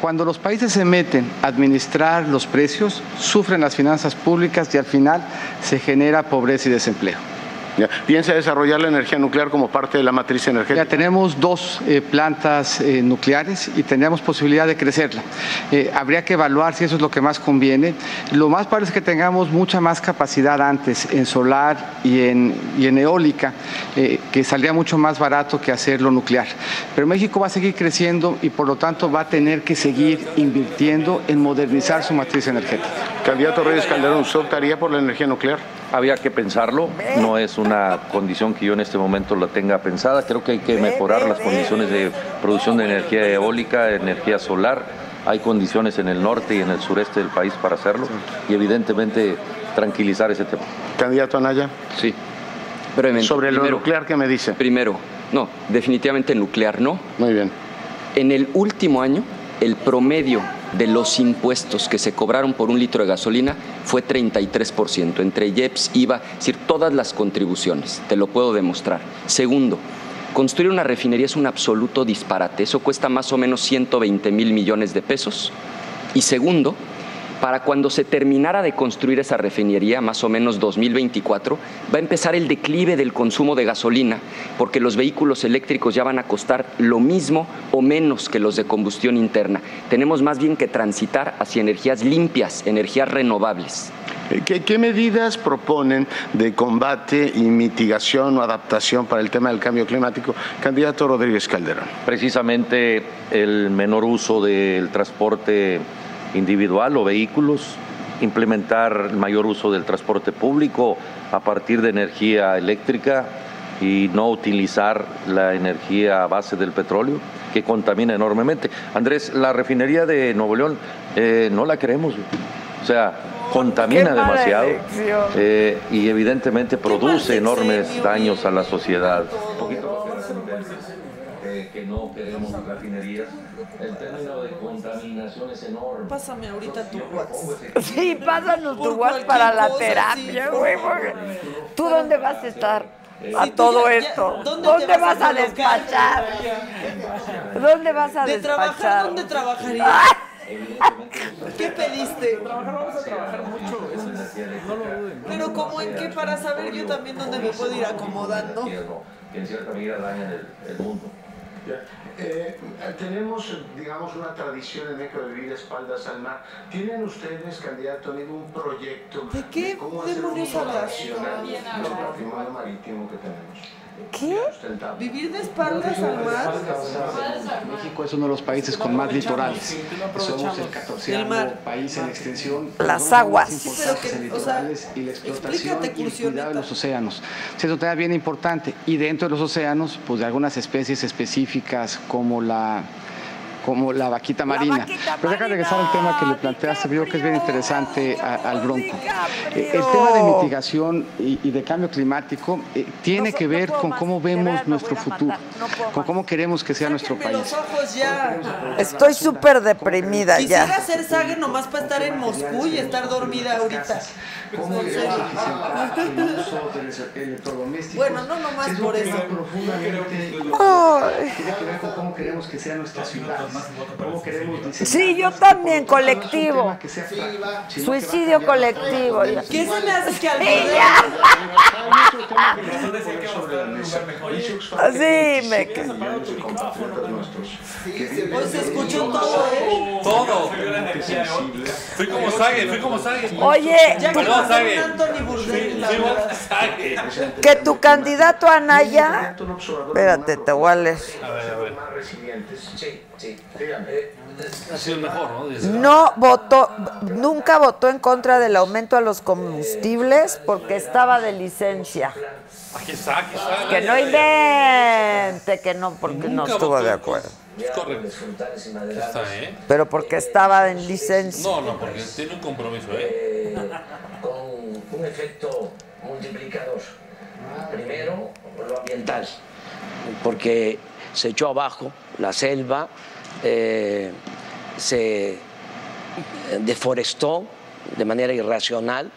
Cuando los países se meten a administrar los precios, sufren las finanzas públicas y al final se genera pobreza y desempleo. Ya. ¿Piensa desarrollar la energía nuclear como parte de la matriz energética? Ya tenemos dos eh, plantas eh, nucleares y tendríamos posibilidad de crecerla. Eh, habría que evaluar si eso es lo que más conviene. Lo más padre es que tengamos mucha más capacidad antes en solar y en, y en eólica, que saldría mucho más barato que hacerlo nuclear. Pero México va a seguir creciendo y por lo tanto va a tener que seguir invirtiendo en modernizar su matriz energética. Candidato Reyes Calderón, ¿usted optaría por la energía nuclear? Había que pensarlo, no es una condición que yo en este momento la tenga pensada, creo que hay que mejorar las condiciones de producción de energía eólica, energía solar, hay condiciones en el norte y en el sureste del país para hacerlo y evidentemente tranquilizar ese tema. Candidato Anaya. Sí. Brevemente. Sobre lo Primero- nuclear, ¿qué me dice? Primero, no, definitivamente nuclear no. Muy bien. En el último año, el promedio de los impuestos que se cobraron por un litro de gasolina fue 33%, entre IEPS, IVA, es decir, todas las contribuciones, te lo puedo demostrar. Segundo, construir una refinería es un absoluto disparate, eso cuesta más o menos 120 mil millones de pesos. Y segundo, para cuando se terminara de construir esa refinería, más o menos 2024, va a empezar el declive del consumo de gasolina, porque los vehículos eléctricos ya van a costar lo mismo o menos que los de combustión interna. Tenemos más bien que transitar hacia energías limpias, energías renovables. Eh, ¿Qué, qué medidas proponen de combate y mitigación o adaptación para el tema del cambio climático? Candidato Rodríguez Calderón. Precisamente el menor uso del transporte individual o vehículos, implementar el mayor uso del transporte público a partir de energía eléctrica y no utilizar la energía a base del petróleo que contamina enormemente. Andrés, la refinería de Nuevo León eh, no la queremos. O sea, contamina demasiado eh, y evidentemente produce enormes daños a la sociedad. Que no queremos refinerías, el término de contaminación es enorme. Pásame ahorita tu WhatsApp. Sí, pásanos tu WhatsApp para la terapia, güey. ¿Tú dónde vas a estar? A Sí, todo ya- ya- esto. ¿dónde ¿Dónde, vas vas a despachar? ¿Dónde vas a De trabajar, despachar? ¿dónde trabajarías? ¿Qué pediste? Vamos a trabajar mucho, eso es- no lo duden. Pero como en qué para saber yo también dónde me puedo ir acomodando. que en cierta medida dañan el mundo. Eh, tenemos, digamos, una tradición en México de vivir espaldas al mar. ¿Tienen ustedes, candidato, ningún proyecto ¿De qué cómo hacer hablas? racional del patrimonio marítimo que tenemos? ¿Qué? ¿Vivir de espaldas al mar? México es uno de los países con más litorales. Somos el El 14 mar. país en extensión. Las aguas. pero que, o sea, litorales y la explotación explícate, y el cuidado de los océanos. Sí, Es un tema bien importante. Y dentro de los océanos, pues de algunas especies específicas como la como la vaquita marina. Pero deja regresar al tema que le planteaste, yo creo que es bien interesante a- al bronco. Eh, El tema de mitigación y, y de cambio climático eh, tiene que ver con cómo vemos nuestro futuro, con cómo queremos que sea nuestro país. Estoy súper deprimida Quisiera ya. hacer saga nomás para estar en Moscú y estar dormida ahorita. ¿Cómo En es serio. el uso de electrodomésticos? Bueno, no nomás por eso. tiene que ver con cómo queremos que sea nuestra ciudad, cómo queremos Sí, yo también, colectivo. Suicidio colectivo. ¿Qué se me hace que al Sí, Sí, me 27 millones de compatriotas nuestros que viven Hoy se en escuchó un todo, ¿eh? Todo. Fui como Sage, fui como Sage. Oye, que tu candidato Anaya. Espérate, te voy a leer. A ver, a ver. Más resilientes. Sí, sí. Ha sido el mejor, ¿no? Desde- No votó, nunca votó en contra del aumento a los combustibles porque estaba de licencia. Aquí está, aquí está. Que no invente, que no, porque no estuvo de acuerdo. Es correcto. Está, ¿eh? Pero porque estaba en licencia. No, no, porque tiene un compromiso, ¿eh? eh, con un efecto multiplicador. Primero, lo ambiental, porque se echó abajo la selva, eh, se deforestó de manera irracional.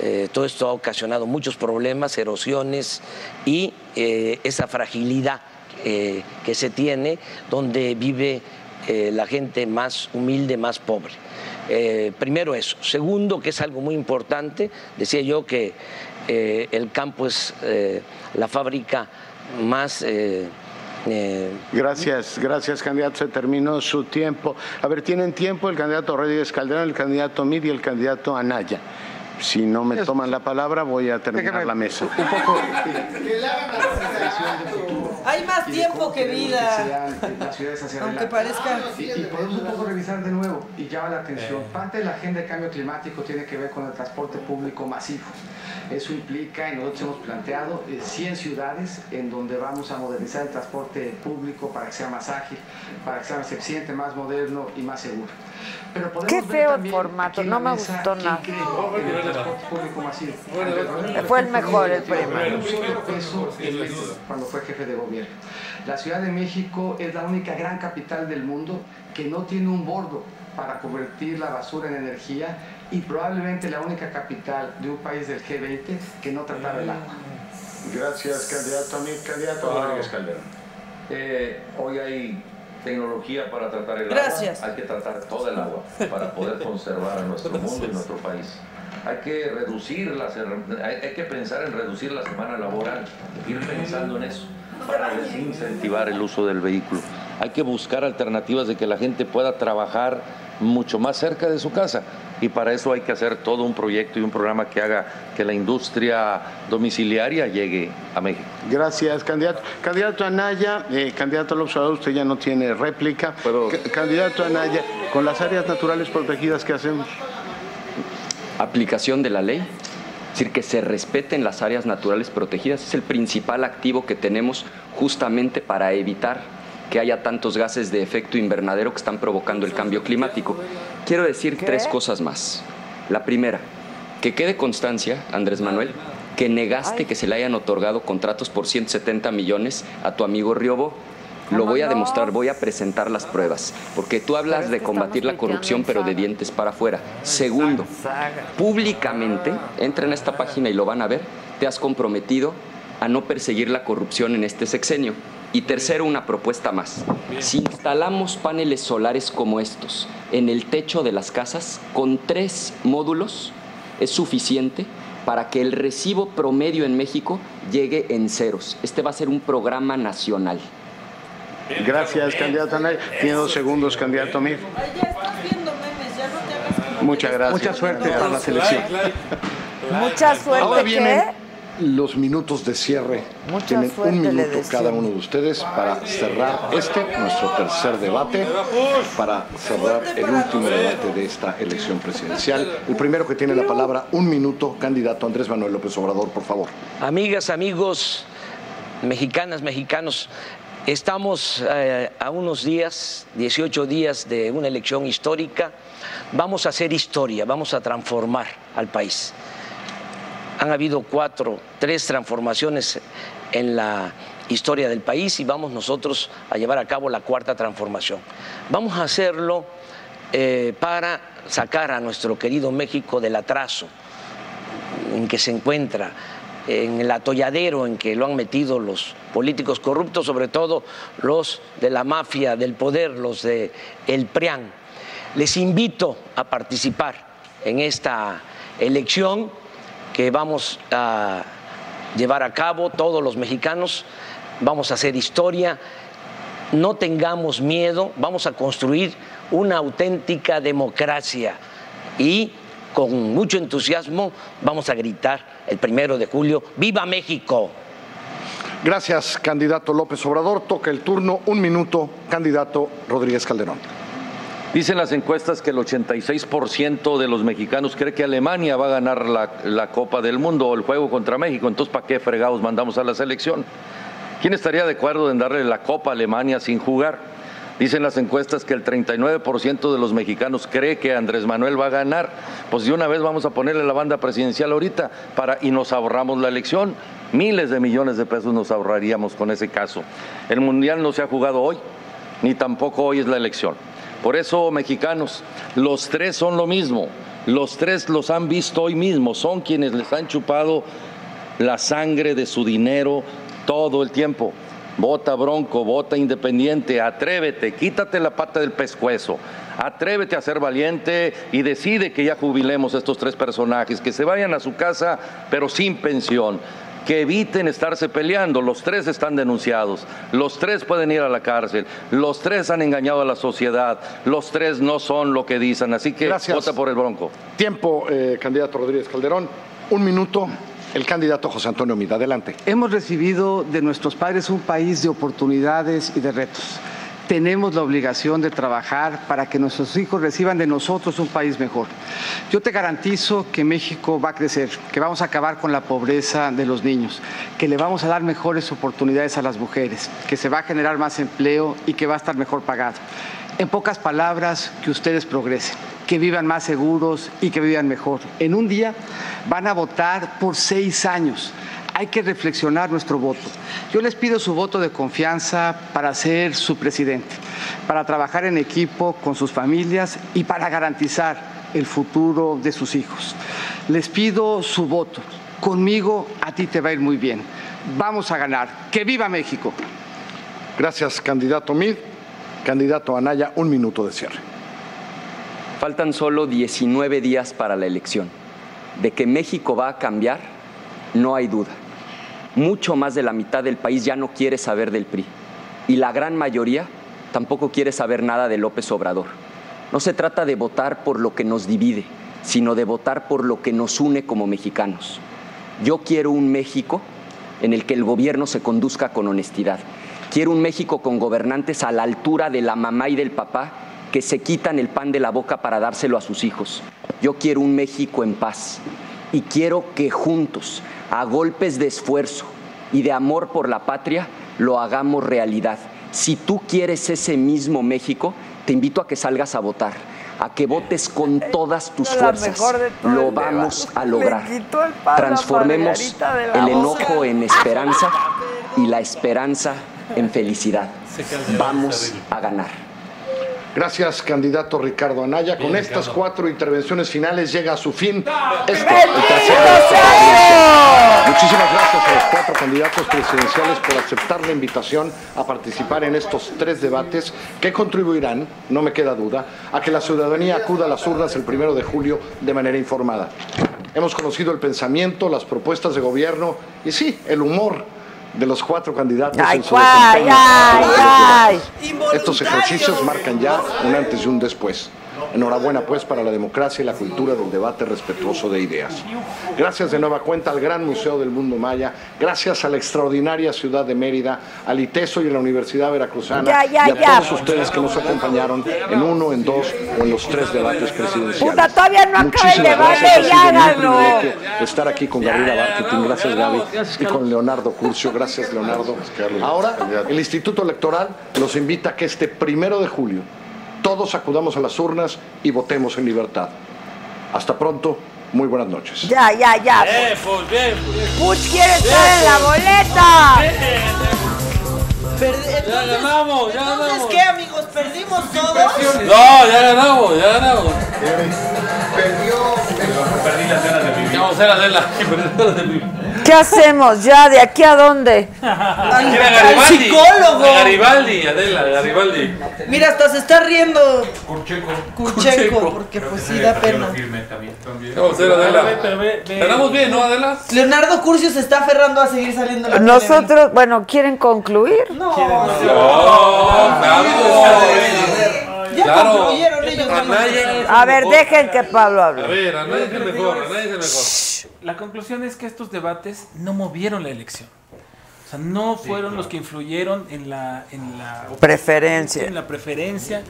Eh, todo esto ha ocasionado muchos problemas, erosiones y eh, esa fragilidad que se tiene donde vive la gente más humilde, más pobre. Primero eso. Segundo, que es algo muy importante, decía yo que el campo es la fábrica más... eh, Gracias, gracias candidato. Se terminó su tiempo. A ver, tienen tiempo el candidato Rodríguez Calderón, el candidato Mid y el candidato Anaya. Si no me toman la palabra, voy a terminar la mesa. Un poco. Hay más tiempo que vida. Aunque adelante. parezca- Y, y podemos un poco revisar de nuevo y llama la atención. Parte de la agenda de cambio climático tiene que ver con el transporte público masivo. Eso implica, y nosotros hemos planteado, eh, 100 ciudades en donde vamos a modernizar el transporte público para que sea más ágil, para que sea más eficiente, más moderno y más seguro. Pero podemos Qué feo el formato, no me gustó nada. creó el transporte público masivo. Fue el mejor, el primero. cuando fue jefe de gobierno. La Ciudad de México es la única gran capital del mundo que no tiene un bordo para convertir la basura en energía y probablemente la única capital de un país del G20 que no trataba el agua. Gracias, candidato Mid, candidato Wow. Rodríguez Calderón. Eh, hoy hay tecnología para tratar el Gracias. agua. Hay que tratar todo el agua para poder conservar a nuestro mundo y nuestro país. Hay que reducir las, hay que pensar en reducir la semana laboral, ir pensando en eso para desincentivar el uso del vehículo. Hay que buscar alternativas de que la gente pueda trabajar mucho más cerca de su casa y para eso hay que hacer todo un proyecto y un programa que haga que la industria domiciliaria llegue a México. Gracias, candidato. Candidato Anaya, eh, candidato López Obrador, usted ya no tiene réplica. Candidato Anaya, con las áreas naturales protegidas, ¿qué hacemos? aplicación de la ley, es decir, que se respeten las áreas naturales protegidas, es el principal activo que tenemos justamente para evitar que haya tantos gases de efecto invernadero que están provocando el cambio climático. Quiero decir tres cosas más. La primera, que quede constancia, Andrés Manuel, que negaste que se le hayan otorgado contratos por 170 millones a tu amigo Riobo. Lo voy a demostrar, voy a presentar las pruebas, porque tú hablas de combatir la corrupción, pero de dientes para afuera. Segundo, públicamente, entra en esta página y lo van a ver, te has comprometido a no perseguir la corrupción en este sexenio. Y tercero, una propuesta más. Si instalamos paneles solares como estos en el techo de las casas, con tres módulos, es suficiente para que el recibo promedio en México llegue en ceros. Este va a ser un programa nacional. Gracias, candidato Anaya. Tiene dos segundos, candidato Mid. Ay, ya estás viendo memes, ya no te hagas como Muchas gracias. Mucha suerte para la selección. Mucha suerte, Ahora vienen los minutos de cierre. Mucha Tienen un minuto cada uno de ustedes para cerrar este, nuestro tercer debate, para cerrar el último debate de esta elección presidencial. El primero que tiene la palabra, un minuto, candidato Andrés Manuel López Obrador, por favor. Amigas, amigos, mexicanas, mexicanos, estamos eh, a unos días, 18 días de una elección histórica. Vamos a hacer historia, vamos a transformar al país. Han habido cuatro, tres transformaciones en la historia del país y vamos nosotros a llevar a cabo la cuarta transformación. Vamos a hacerlo eh, para sacar a nuestro querido México del atraso en que se encuentra, en el atolladero en que lo han metido los políticos corruptos, sobre todo los de la mafia del poder, los de el PRIAN. Les invito a participar en esta elección que vamos a llevar a cabo todos los mexicanos, vamos a hacer historia, no tengamos miedo, vamos a construir una auténtica democracia. Y con mucho entusiasmo vamos a gritar el primero de julio, ¡Viva México! Gracias, candidato López Obrador. Toca el turno, un minuto, candidato Rodríguez Calderón. Dicen las encuestas que el 86% de los mexicanos cree que Alemania va a ganar la, la Copa del Mundo o el juego contra México. Entonces, ¿para qué fregados mandamos a la selección? ¿Quién estaría de acuerdo en darle la Copa a Alemania sin jugar? Dicen las encuestas que el 39% de los mexicanos cree que Andrés Manuel va a ganar. Pues de una vez vamos a ponerle la banda presidencial ahorita para, y nos ahorramos la elección. Miles de millones de pesos nos ahorraríamos con ese caso. El Mundial no se ha jugado hoy, ni tampoco hoy es la elección. Por eso, mexicanos, los tres son lo mismo. Los tres los han visto hoy mismo. Son quienes les han chupado la sangre de su dinero todo el tiempo. Vota bronco, vota independiente, atrévete, quítate la pata del pescuezo, atrévete a ser valiente y decide que ya jubilemos a estos tres personajes, que se vayan a su casa pero sin pensión, que eviten estarse peleando. Los tres están denunciados, los tres pueden ir a la cárcel, los tres han engañado a la sociedad, los tres no son lo que dicen, así que Gracias. vota por el bronco. Tiempo, eh, candidato Rodríguez Calderón. Un minuto, el candidato José Antonio Mida. Adelante. Hemos recibido de nuestros padres un país de oportunidades y de retos. Tenemos la obligación de trabajar para que nuestros hijos reciban de nosotros un país mejor. Yo te garantizo que México va a crecer, que vamos a acabar con la pobreza de los niños, que le vamos a dar mejores oportunidades a las mujeres, que se va a generar más empleo y que va a estar mejor pagado. En pocas palabras, que ustedes progresen, que vivan más seguros y que vivan mejor. En un día van a votar por seis años. Hay que reflexionar nuestro voto. Yo les pido su voto de confianza para ser su presidente, para trabajar en equipo con sus familias y para garantizar el futuro de sus hijos. Les pido su voto. Conmigo a ti te va a ir muy bien. Vamos a ganar. ¡Que viva México! Gracias, candidato Mid. Candidato Anaya, un minuto de cierre. Faltan solo 19 días para la elección. De que México va a cambiar, no hay duda. Mucho más de la mitad del país ya no quiere saber del PRI. Y la gran mayoría tampoco quiere saber nada de López Obrador. No se trata de votar por lo que nos divide, sino de votar por lo que nos une como mexicanos. Yo quiero un México en el que el gobierno se conduzca con honestidad. Quiero un México con gobernantes a la altura de la mamá y del papá que se quitan el pan de la boca para dárselo a sus hijos. Yo quiero un México en paz y quiero que juntos, a golpes de esfuerzo y de amor por la patria, lo hagamos realidad. Si tú quieres ese mismo México, te invito a que salgas a votar, a que votes con todas tus fuerzas. Lo vamos a lograr. Transformemos el enojo en esperanza y la esperanza en felicidad. Vamos a ganar. Gracias, candidato Ricardo Anaya. Con Bien, estas Ricardo. cuatro intervenciones finales llega a su fin esto, el ¡Bendito tercer sea debate Dios! presidencial. Muchísimas gracias a los cuatro candidatos presidenciales por aceptar la invitación a participar en estos tres debates que contribuirán, no me queda duda, a que la ciudadanía acuda a las urnas el primero de julio de manera informada. Hemos conocido el pensamiento, las propuestas de gobierno y sí, el humor de los cuatro candidatos Ay, en su ay, ay. Estos ejercicios marcan ya un antes y un después. Enhorabuena pues para la democracia y la cultura del debate respetuoso de ideas. Gracias de nueva cuenta al Gran Museo del Mundo Maya, gracias a la extraordinaria ciudad de Mérida, al ITESO y a la Universidad Veracruzana Ya, ya, y a ya. todos ustedes que nos acompañaron en uno, en dos o en los tres debates presidenciales. Puta, todavía no acaba el Muchísimas debate, gracias, ha ya háganlo. privilegio estar aquí con Gabriela Marketing, gracias Gaby, y con Leonardo Curcio, gracias Leonardo. Ahora, el Instituto Electoral nos invita a que este primero de julio todos acudamos a las urnas y votemos en libertad. Hasta pronto, muy buenas noches. Ya, ya, ya. Bien, pues, bien, pues. Puch quiere estar en la boleta. Ya ganamos, ya Entonces, ganamos. ¿qué, amigos? ¿Perdimos todos? No, ya ganamos, ya ganamos. Perdí las ganas de a Adela. ¿Qué hacemos ya? ¿De aquí a dónde? Al, Era al Garibaldi. psicólogo. Garibaldi, Adela, Garibaldi. Mira, hasta se está riendo Curcheco. Kurchenko, porque pues sí da pena. Vamos a hacer Adela. Ganamos bien, ¿no? Leonardo Curcio se está aferrando a seguir saliendo en la Nosotros, bueno, ¿quieren concluir? No, No, claro. Ya Claro. concluyeron ellos. Anaya A ver, mejor. dejen que Pablo A hable. ver, Anaya es el mejor, Anaya es el mejor. La conclusión es que estos debates no movieron la elección. O sea, no fueron los que influyeron en la, en la Preferencia. en la preferencia,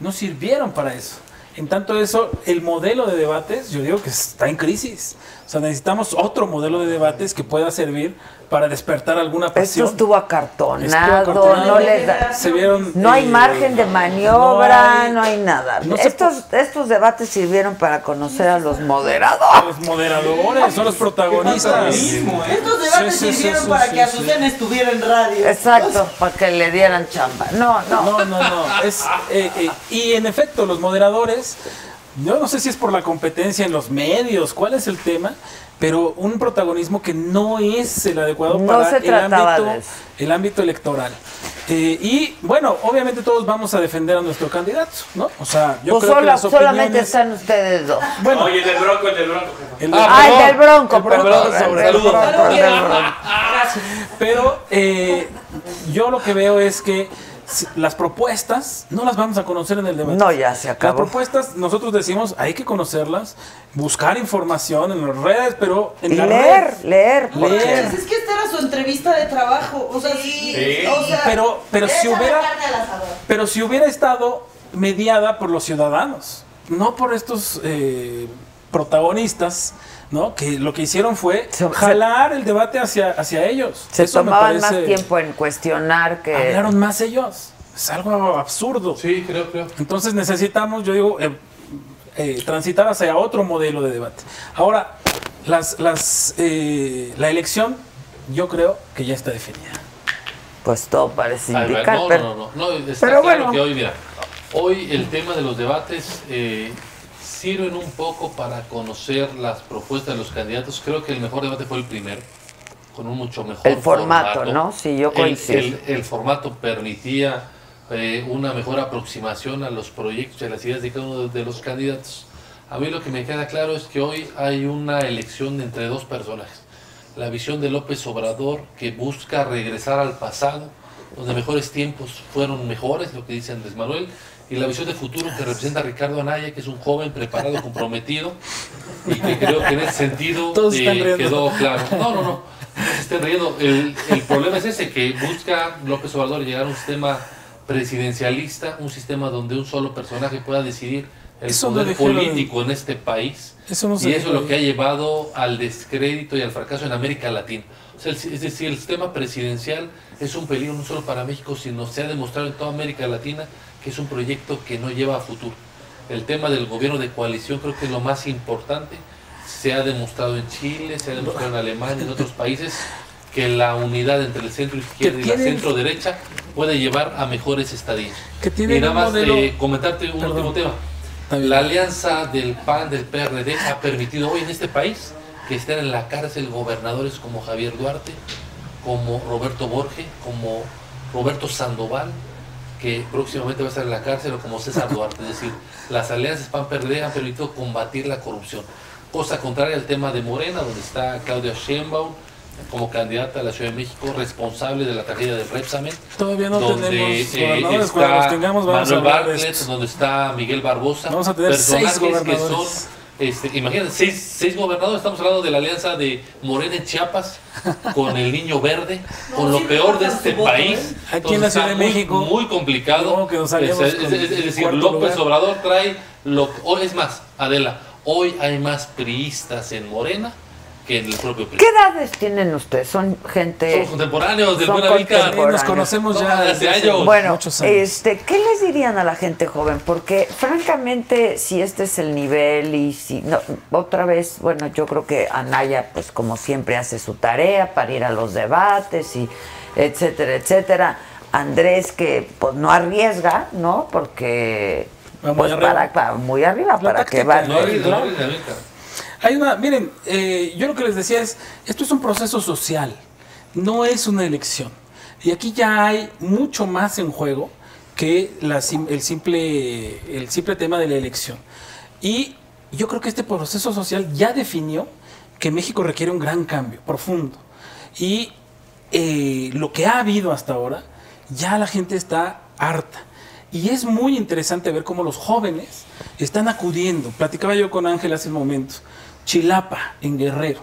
no sirvieron para eso. En tanto eso, el modelo de debates, yo digo que está en crisis. Sea, necesitamos otro modelo de debates que pueda servir para despertar alguna Esto pasión. estuvo acartonado, Estuvo acartonado. no les da- Se vieron, no hay eh, margen de maniobra, no no hay- nada. no se estos, estos debates sirvieron para conocer a los moderadores. Los moderadores son los protagonistas. Estos debates Sí, sí, sí, sirvieron sí, para sí, que sí. Azucena estuviera en radio. Exacto, para que le dieran chamba. No, no. No, no, no. Es, eh, eh, y en efecto, los moderadores, yo no sé si es por la competencia en los medios, cuál es el tema, pero un protagonismo que no es el adecuado No para el, ámbito, el ámbito electoral. Eh, y bueno, obviamente todos vamos a defender a nuestro candidato, ¿no? O sea, yo Pues creo sola- que las solamente opiniones... están ustedes dos. Bueno, Oye, el del bronco, el del bronco. El Ah, el del Bronco, El Bronco, saludos. Bronco, del Bronco. Pero eh, yo lo que veo es que las propuestas no las vamos a conocer en el debate. No, ya se acabó. Las propuestas, nosotros decimos, hay que conocerlas, buscar información en las redes, pero en Y la leer, red. leer, Leer. Es que esta era su entrevista de trabajo. O sea, sí. O sea, Pero, pero si hubiera, pero si hubiera estado mediada por los ciudadanos, no por estos eh, protagonistas, ¿no? Que lo que hicieron fue jalar el debate hacia, hacia ellos. Se Eso me tomaban más parece- tiempo en cuestionar que... Hablaron más ellos. Es algo absurdo. Sí, creo, creo. Entonces necesitamos, yo digo, eh, eh, transitar hacia otro modelo de debate. Ahora, las, las, eh, la elección, yo creo que ya está definida. Pues todo parece indicar, no, pero... no, no, no, no, está pero claro bueno. que hoy, mira, hoy el tema de los debates eh, sirven un poco para conocer las propuestas de los candidatos. Creo que el mejor debate fue el primero, con un mucho mejor El formato, ¿no? Sí, yo El- coincido. El, el formato permitía eh, una mejor aproximación a los proyectos y a las ideas de cada uno de, de los candidatos. A mí lo que me queda claro es que hoy hay una elección entre dos personajes. La visión de López Obrador que busca regresar al pasado, donde mejores tiempos fueron mejores, lo que dice Andrés Manuel, y la visión de futuro que representa Ricardo Anaya, que es un joven preparado, comprometido, y que creo que en ese sentido eh, quedó claro. No, no, no, no se estén riendo. El, el problema es ese, que busca López Obrador llegar a un sistema presidencialista, un sistema donde un solo personaje pueda decidir el Eso poder político en este país. Eso no y eso es lo que ha llevado al descrédito y al fracaso en América Latina. O sea, es decir, el sistema presidencial es un peligro no solo para México, sino se ha demostrado en toda América Latina que es un proyecto que no lleva a futuro. El tema del gobierno de coalición creo que es lo más importante. Se ha demostrado en Chile, se ha demostrado en Alemania, en otros países, que la unidad entre el centro izquierda y la centro derecha puede llevar a mejores estadías. Y nada más eh, comentarte un Perdón. último tema. La alianza del PAN, del PRD, ha permitido hoy en este país que estén en la cárcel gobernadores como Javier Duarte, como Roberto Borge, como Roberto Sandoval, que próximamente va a estar en la cárcel, o como César Duarte. Es decir, las alianzas PAN-PRD han permitido combatir la corrupción. Cosa contraria al tema de Morena, donde está Claudia Sheinbaum como candidata a la Ciudad de México, responsable de la tragedia del Repsamen. Todavía no donde, tenemos eh, gobernadores, cuando los está tengamos vamos a Manuel de Bartlett, esto. donde está Miguel Barbosa. Vamos a tener seis personajes que son. Este, imagínate, seis, seis gobernadores, estamos hablando de la alianza de Morena en Chiapas con el Niño Verde, con lo peor de este país. Aquí en la Entonces, Ciudad está de muy- México, Muy complicado. que nos Es, salíamos es- con es- es decir, López lugar. Obrador trae lo hoy es más, Adela, hoy hay más priistas en Morena que en el propio PRI. ¿Qué edades tienen ustedes? Son gente... Somos contemporáneos del Buena Vica. Nos conocemos ya No, desde años. Bueno, Muchos años. este, ¿qué les dirían a la gente joven? Porque francamente, si este es el nivel y si no, otra vez, bueno, yo creo que Anaya, pues como siempre hace su tarea para ir a los debates y etcétera, etcétera. Andrés que pues no arriesga, ¿no? Porque muy pues, arriba. para, para- muy arriba, La para que va. no no Hay una, miren, eh, yo lo que les decía es, esto es un proceso social, no es una elección. Y aquí ya hay mucho más en juego que la el, simple, el simple tema de la elección. Y yo creo que este proceso social ya definió que México requiere un gran cambio, profundo. Y eh, lo que ha habido hasta ahora, ya la gente está harta. Y es muy interesante ver cómo los jóvenes están acudiendo. Platicaba yo con Ángel hace un momento. Chilapa, en Guerrero,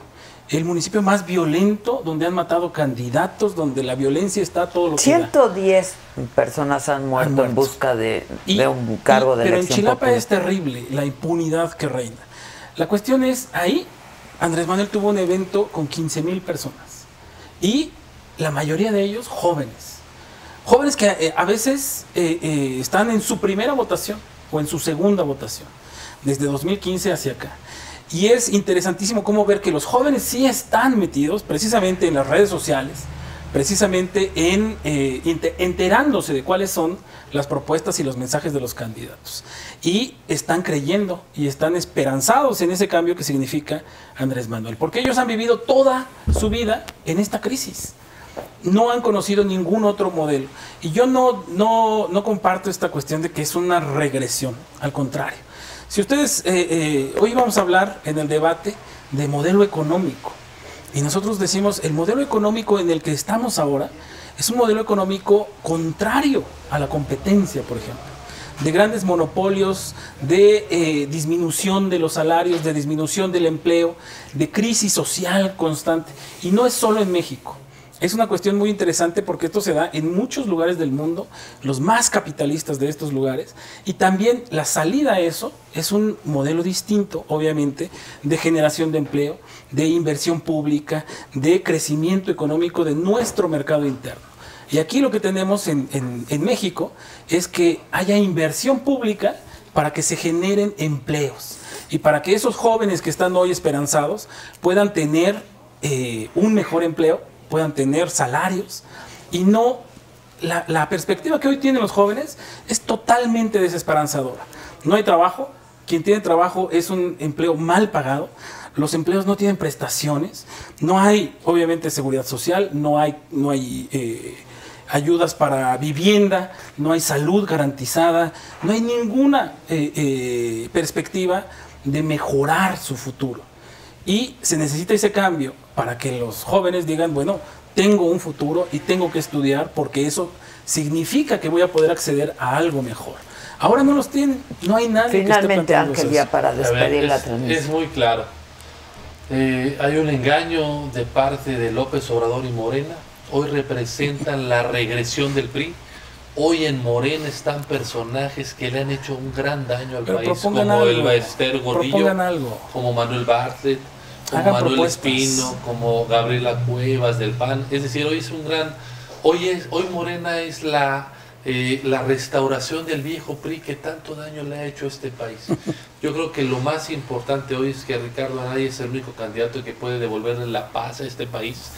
el municipio más violento donde han matado candidatos, donde la violencia está todo lo que da. 110 personas han muerto, en busca de, de un cargo Y- de pero en Chilapa popular. es terrible la impunidad que reina. La cuestión es ahí Andrés Manuel tuvo un evento con 15 mil personas y la mayoría de ellos jóvenes. Jóvenes que eh, a veces eh, eh, están en su primera votación o en su segunda votación, desde 2015 hacia acá. Y es interesantísimo cómo ver que los jóvenes sí están metidos precisamente en las redes sociales, precisamente en eh, enterándose de cuáles son las propuestas y los mensajes de los candidatos. Y están creyendo y están esperanzados en ese cambio que significa Andrés Manuel, porque ellos han vivido toda su vida en esta crisis. No han conocido ningún otro modelo. Y yo no, no, no comparto esta cuestión de que es una regresión, al contrario. Si ustedes, eh, eh, hoy vamos a hablar en el debate de modelo económico. Y nosotros decimos, el modelo económico en el que estamos ahora es un modelo económico contrario a la competencia, por ejemplo, de grandes monopolios, de eh, disminución de los salarios, de disminución del empleo, de crisis social constante. Y no es solo en México. Es una cuestión muy interesante porque esto se da en muchos lugares del mundo, los más capitalistas de estos lugares, y también la salida a eso es un modelo distinto, obviamente, de generación de empleo, de inversión pública, de crecimiento económico de nuestro mercado interno. Y aquí lo que tenemos en, México es que haya inversión pública para que se generen empleos y para que esos jóvenes que están hoy esperanzados puedan tener eh, un mejor empleo, puedan tener salarios y no la, la perspectiva que hoy tienen los jóvenes es totalmente desesperanzadora. No hay trabajo, quien tiene trabajo es un empleo mal pagado, los empleos no tienen prestaciones, no hay obviamente seguridad social, no hay, no hay eh, ayudas para vivienda, no hay salud garantizada, no hay ninguna eh, eh, perspectiva de mejorar su futuro. Y se necesita ese cambio para que los jóvenes digan, bueno, tengo un futuro y tengo que estudiar porque eso significa que voy a poder acceder a algo mejor. Ahora no los tienen, no hay nadie que esté Finalmente, Ángel, ya para ver, despedir la es- transmisión. Es muy claro. Eh, hay un engaño de parte de López Obrador y Morena. Hoy representan la regresión del PRI. Hoy en Morena están personajes que le han hecho un gran daño al Pero país, como el algo, Baester Gordillo, como Manuel Bartlett, como Manuel propuestas. Espino, como Gabriela Cuevas del PAN. Es decir, hoy es un gran. Hoy, es, hoy Morena es la, eh, la restauración del viejo PRI que tanto daño le ha hecho a este país. Yo creo que lo más importante hoy es que Ricardo Anaya es el único candidato que puede devolverle la paz a este país.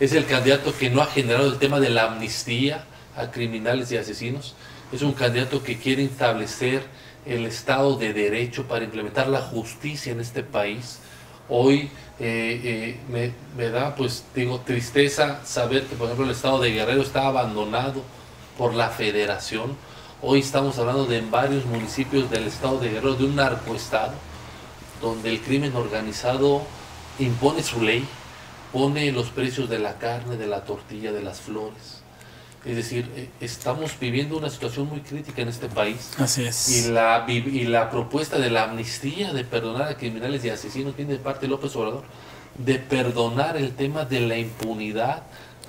Es el candidato que no ha generado el tema de la amnistía a criminales y asesinos. Es un candidato que quiere establecer el Estado de Derecho para implementar la justicia en este país. Hoy eh, eh, me, me da, pues, digo, tristeza saber que, por ejemplo, el Estado de Guerrero está abandonado por la Federación. Hoy estamos hablando de en varios municipios del Estado de Guerrero de un narcoestado, donde el crimen organizado impone su ley, pone los precios de la carne, de la tortilla, de las flores. Es decir, eh, estamos viviendo una situación muy crítica en este país. Así es. Y la, y la propuesta de la amnistía, de perdonar a criminales y asesinos, viene de parte de López Obrador, de perdonar el tema de la impunidad,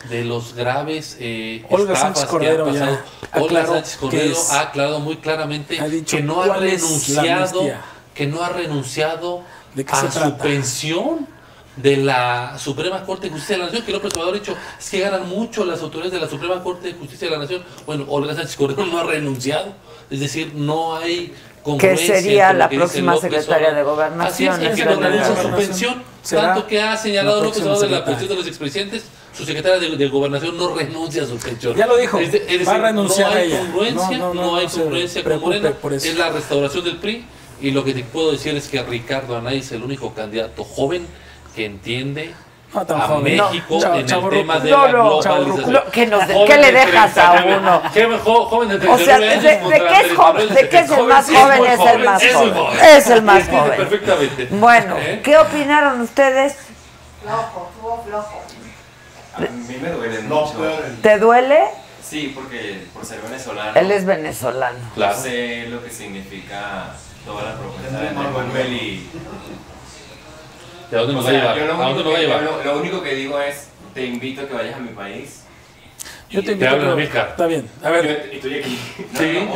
de los graves eh, Olga estafas Sánchez que han pasado. Olga Sánchez Cordero es- ha aclarado muy claramente ha dicho que no ha renunciado, amnistía. que no ha renunciado ¿De qué a su pensión de la Suprema Corte de Justicia de la Nación, que López Obrador ha dicho, es que ganan mucho las autoridades de la Suprema Corte de Justicia de la Nación. Bueno, Olga Sánchez Cordero no ha renunciado, es decir, no hay Que congruencia sería la que próxima secretaria de. Gobernación. Así es, y que no renuncia a su pensión, tanto que ha señalado la López Obrador de la pensión de los expresidentes, su secretaria de, de Gobernación no renuncia a su pensión. Ya lo dijo, Es de- es decir, va a renunciar no hay ella. congruencia, No, no, no, no, hay congruencia con Morena, es la restauración del PRI y lo que te puedo decir es que Ricardo Anaya es el único candidato joven que entiende No a joven. México No, chavo- en el chavorruco. tema de No, la no, globalización. ¿qué nos- qué le de dejas a 39 uno? ¿Qué jo- joven de O sea, 39 ¿de, de qué es joven? 39 ¿De qué es el más joven? Es el más joven. Es el más joven. Perfectamente. Bueno, ¿Eh? ¿qué opinaron ustedes? Flojo, estuvo flojo. A mí me duele mucho. ¿Te duele? Sí, porque por ser venezolano. Él es venezolano. Yo sé lo que significa toda la propuesta de Manuel y. ¿Y a dónde nos va a llevar? lo ¿A dónde único nos va a que- llevar? yo Lo, lo único que digo es: te invito a que vayas a mi país. Yo te Te invito. pero- Milka. Está bien. A ver. Yo estoy aquí. Sí,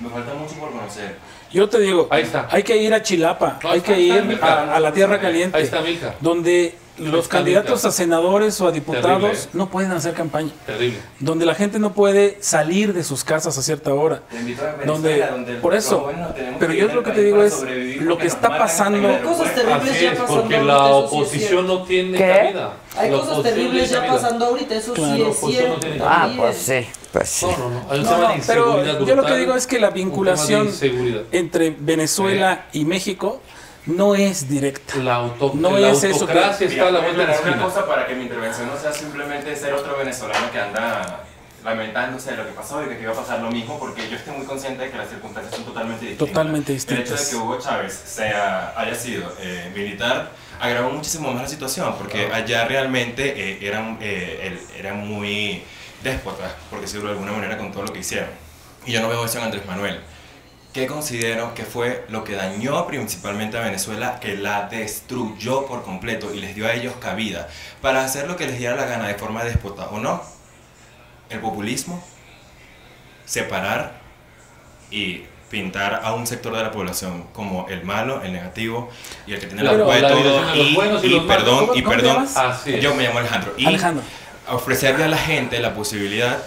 No, Me falta mucho por conocer. Yo te digo, Ahí está. hay que ir a Chilapa, No, hay está, que está, ir a la Tierra Caliente, Ahí está Milka. donde los candidatos a senadores o a diputados Terrible, ¿eh? no pueden hacer campaña, Terrible. donde la gente no puede salir de sus casas a cierta hora, Te invito a donde, por eso, pero yo lo que te digo es lo que está pasando, Cosas terribles Así ya es, pasando porque la oposición no tiene cabida. Hay cosas terribles ya pasando ahorita, eso Claro. sí es cierto. Ah, pues sí, pues sí. No, no, no. Hay un No, tema no, de pero yo lo que digo es que la vinculación entre Venezuela y México no es directa. La, auto, No la es eso que- autocracia está a la vuelta de la Mira, una esquina. cosa para que mi intervención no sea simplemente ser otro venezolano que anda lamentándose de lo que pasó y de que iba a pasar lo mismo, porque yo estoy muy consciente de que las circunstancias son totalmente distintas. Totalmente El hecho de distintas. que Hugo Chávez sea, haya sido eh, militar agravó muchísimo más la situación, porque allá realmente eh, eran, eh, el- eran muy déspotas, por decirlo de alguna manera, con todo lo que hicieron. Y yo no veo eso en Andrés Manuel. ¿Qué considero que fue lo que dañó principalmente a Venezuela, que la destruyó por completo y les dio a ellos cabida para hacer lo que les diera la gana de forma déspota o no? El populismo, separar y pintar a un sector de la población como el malo, el negativo y el que tiene la culpa de todo. Y, y y perdón, ¿Cómo- y perdón, yo me llamo Alejandro. Y Alejandro. ofrecerle a la gente la posibilidad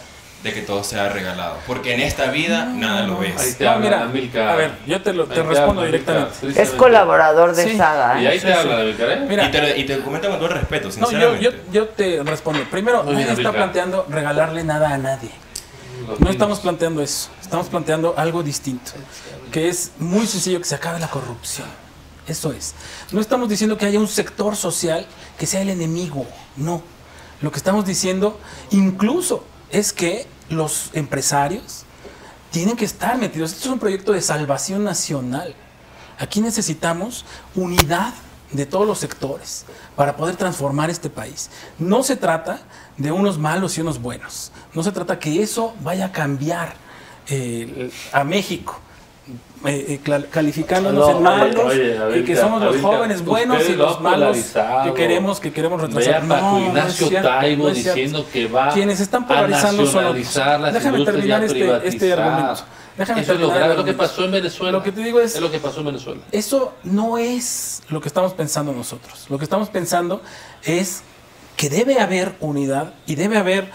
de que todo sea regalado. Porque en esta vida nada lo Ahí es. te No, habla mira, Amilcar. a ver, yo te, lo, Ahí te respondo habla Amilcar, directamente. Es colaborador de Sí. Saga. Y ¿eh? ahí te habla de Amilcar, ¿eh? Mira, y, te, y te comento con todo el respeto, no, yo, sinceramente. yo, yo te respondo. Primero, bien, nadie está Amilcar. planteando regalarle nada a nadie. Los No estamos planteando eso, estamos planteando algo distinto, que es muy sencillo que se acabe la corrupción. Eso es. No estamos diciendo que haya un sector social que sea el enemigo, no. Lo que estamos diciendo incluso es que los empresarios tienen que estar metidos. Esto es un proyecto de salvación nacional. Aquí necesitamos unidad de todos los sectores para poder transformar este país. No se trata de unos malos y unos buenos. No se trata que eso vaya a cambiar eh, a México. Eh, eh, calificándonos No, en malos oye, oye, y que somos los ahorita jóvenes buenos y los malos que queremos que queremos retrasar. Paco No, Ignacio Taibo diciendo que va Quienes están a polarizando son Déjame terminar este, este argumento. Déjame Eso es lo grave, que pasó en Venezuela. Lo que te digo es, Es lo que pasó en Venezuela. eso no es lo que estamos pensando nosotros. Lo que estamos pensando es que debe haber unidad y debe haber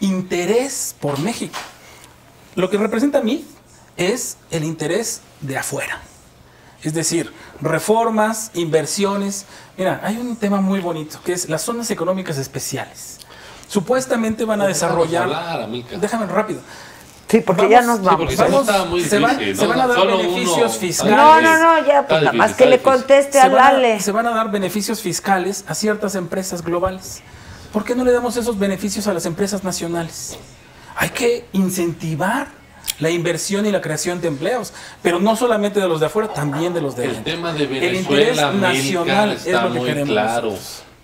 interés por México. Lo que representa a mí es el interés de afuera. Es decir, reformas, inversiones. Mira, hay un tema muy bonito que es las zonas económicas especiales. Supuestamente van a No desarrollar. hablar. Déjame rápido. Sí, porque ya nos vamos. muy se van- difícil, se ¿no? van a dar Solo beneficios uno- fiscales. No, no, no, ya, pues nada difícil, más que le conteste a, Lale. se van a dar beneficios fiscales a ciertas empresas globales. ¿Por qué no le damos esos beneficios a las empresas nacionales? Hay que incentivar la inversión y la creación de empleos, pero no solamente de los de afuera, también de los de El adentro. tema de El Venezuela, nacional Milcar, es está lo que muy queremos claro.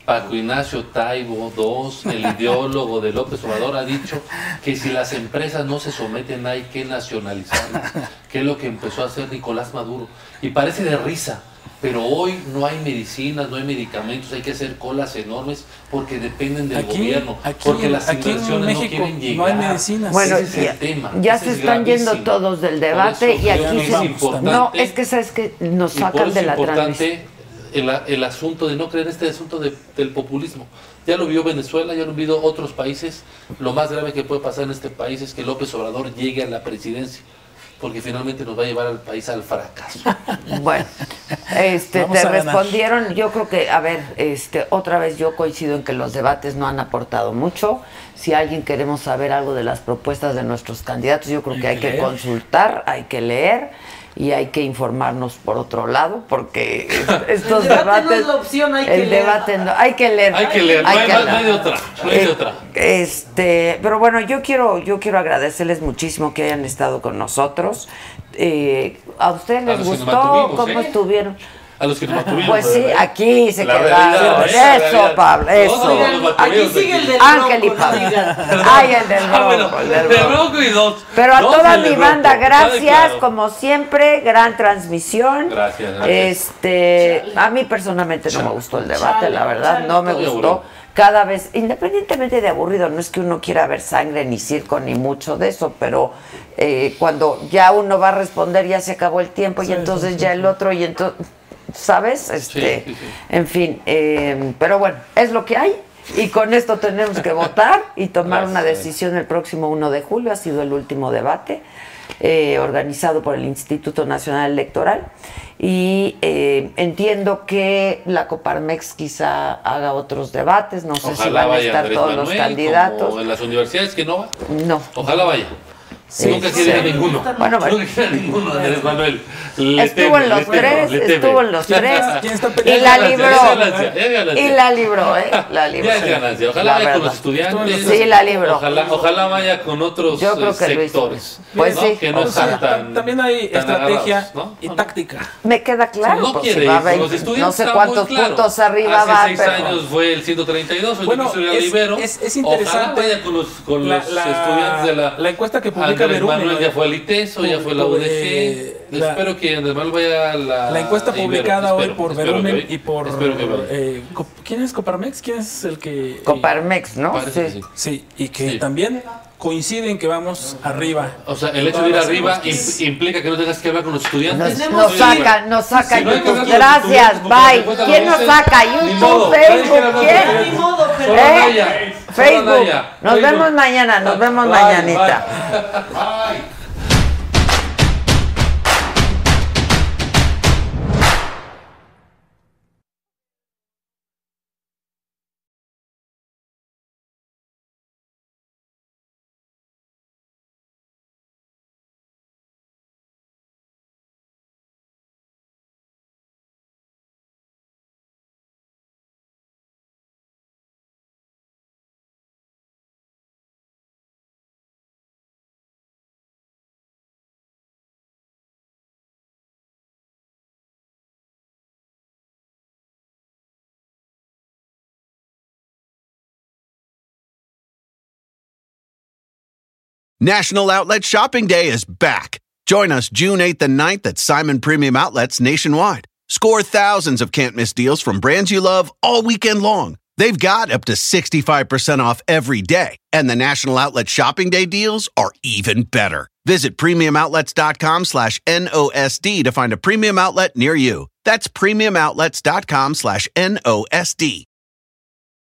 Paco Ignacio Taibo II, el ideólogo de López Obrador, ha dicho que si las empresas no se someten hay que nacionalizarlas, que es lo que empezó a hacer Nicolás Maduro. Y parece de risa, pero hoy no hay medicinas, no hay medicamentos, hay que hacer colas enormes porque dependen del Aquí- gobierno, aquí- porque las aquí en inversiones México no quieren llegar. no hay medicinas. Bueno, Ese es el ya, tema, ya ese se es están yendo todos del debate eso y aquí es se... importante- No, es que sabes que nos y por sacan eso de es la transmisión. importante el, el asunto de no creer este asunto de- del populismo. Ya lo vio Venezuela, ya lo han visto otros países. Lo más grave que puede pasar en este país es que López Obrador llegue a la presidencia, porque finalmente nos va a llevar al país al fracaso. Bueno, este, Vamos te ganar. respondieron, yo creo que, a ver, este, otra vez yo coincido en que los debates no han aportado mucho. Si alguien queremos saber algo de las propuestas de nuestros candidatos, yo creo Hay que hay que consultar, hay que leer y hay que informarnos por otro lado, porque estos El debate no debates, es la opción, hay el que leer. debate no- hay que leer, Hay que leer, no hay, que leer. no hay de otra, no hay de Eh, otra. Este, pero bueno, yo quiero, yo quiero agradecerles muchísimo que hayan estado con nosotros. Eh, ¿A ustedes les gustó? ¿Cómo ¿eh? estuvieron? A los que nos mantuvimos. Pues sí, ¿verdad? aquí se quedaron. Eso. Pablo, eso. Aquí sigue el del Ángel y Pablo. Ay, el del Ah, bueno, bronco, el del del bronco. Bronco y dos. Pero a Dos toda mi banda, gracias, como siempre, gran transmisión. Gracias, gracias. Este, a mí personalmente no me gustó el debate, la verdad, no me gustó. cada vez, independientemente de aburrido, no es que uno quiera ver sangre ni circo ni mucho de eso, pero eh, cuando ya uno va a responder ya se acabó el tiempo y entonces ya el otro y entonces, ¿sabes? Este, En fin, eh, pero bueno, es lo que hay. Y con esto tenemos que votar y tomar una decisión el próximo 1 de julio. Ha sido el último debate eh, organizado por el Instituto Nacional Electoral. Y eh, entiendo que la Coparmex quizá haga otros debates. No sé si van a estar todos los candidatos. en las universidades que no va. No. Ojalá vaya. Sí, Nunca sí. quiere ir a ninguno. Bueno, bueno. Nunca quiere a ninguno, Andrés Manuel. Le Estuvo teme, en los tres, teme. estuvo en los tres. Y la libró. ganancia, ya es ganancia. Y la libró, ¿eh? La libró. Ya es ganancia. Ojalá vaya con los estudiantes. Sí, la libró. Ojalá, ojalá vaya con otros Yo creo que sectores. Pues ¿no? sí. Que no O sea, están tan. También hay tan estrategia agarrados, y táctica. Me queda claro. no pues, quiere si los estudiantes. no sé cuántos puntos arriba Hace va, seis pero. años fue el 132, hoy Bueno, es- Ibero. es- es interesante. Ojalá vaya con los, con La- los la- estudiantes de la. la encuesta que publica Andrés Manuel ¿no? ya fue al ITESO, ya fue la UDG. eh, la- espero que Andrés Manuel vaya a la. La encuesta a Ibero. publicada hoy Espero, por Verumen y por. Espero que vaya. eh, ¿Quién es Coparmex? ¿Quién es el que.? Coparmex, ¿no? Sí. que Sí, y que también coinciden que vamos arriba. O sea, el hecho de ir arriba im- implica que no tengas que hablar con los estudiantes. Nos, nos saca, nos saca Si no hay que YouTube. hablar con los Gracias, bye. ¿Quién nos saca? YouTube, modo, Facebook, ¿Eh? Facebook. Nos Facebook. vemos mañana, nos vemos Bye, mañanita. bye. National Outlet Shopping Day is back. Join us June 8th and 9th at Simon Premium Outlets nationwide. Score thousands of can't miss deals from brands you love all weekend long. They've got up to 65% off every day, and the National Outlet Shopping Day deals are even better. Visit premiumoutlets.com slash NOSD to find a premium outlet near you. That's premiumoutlets.com slash NOSD.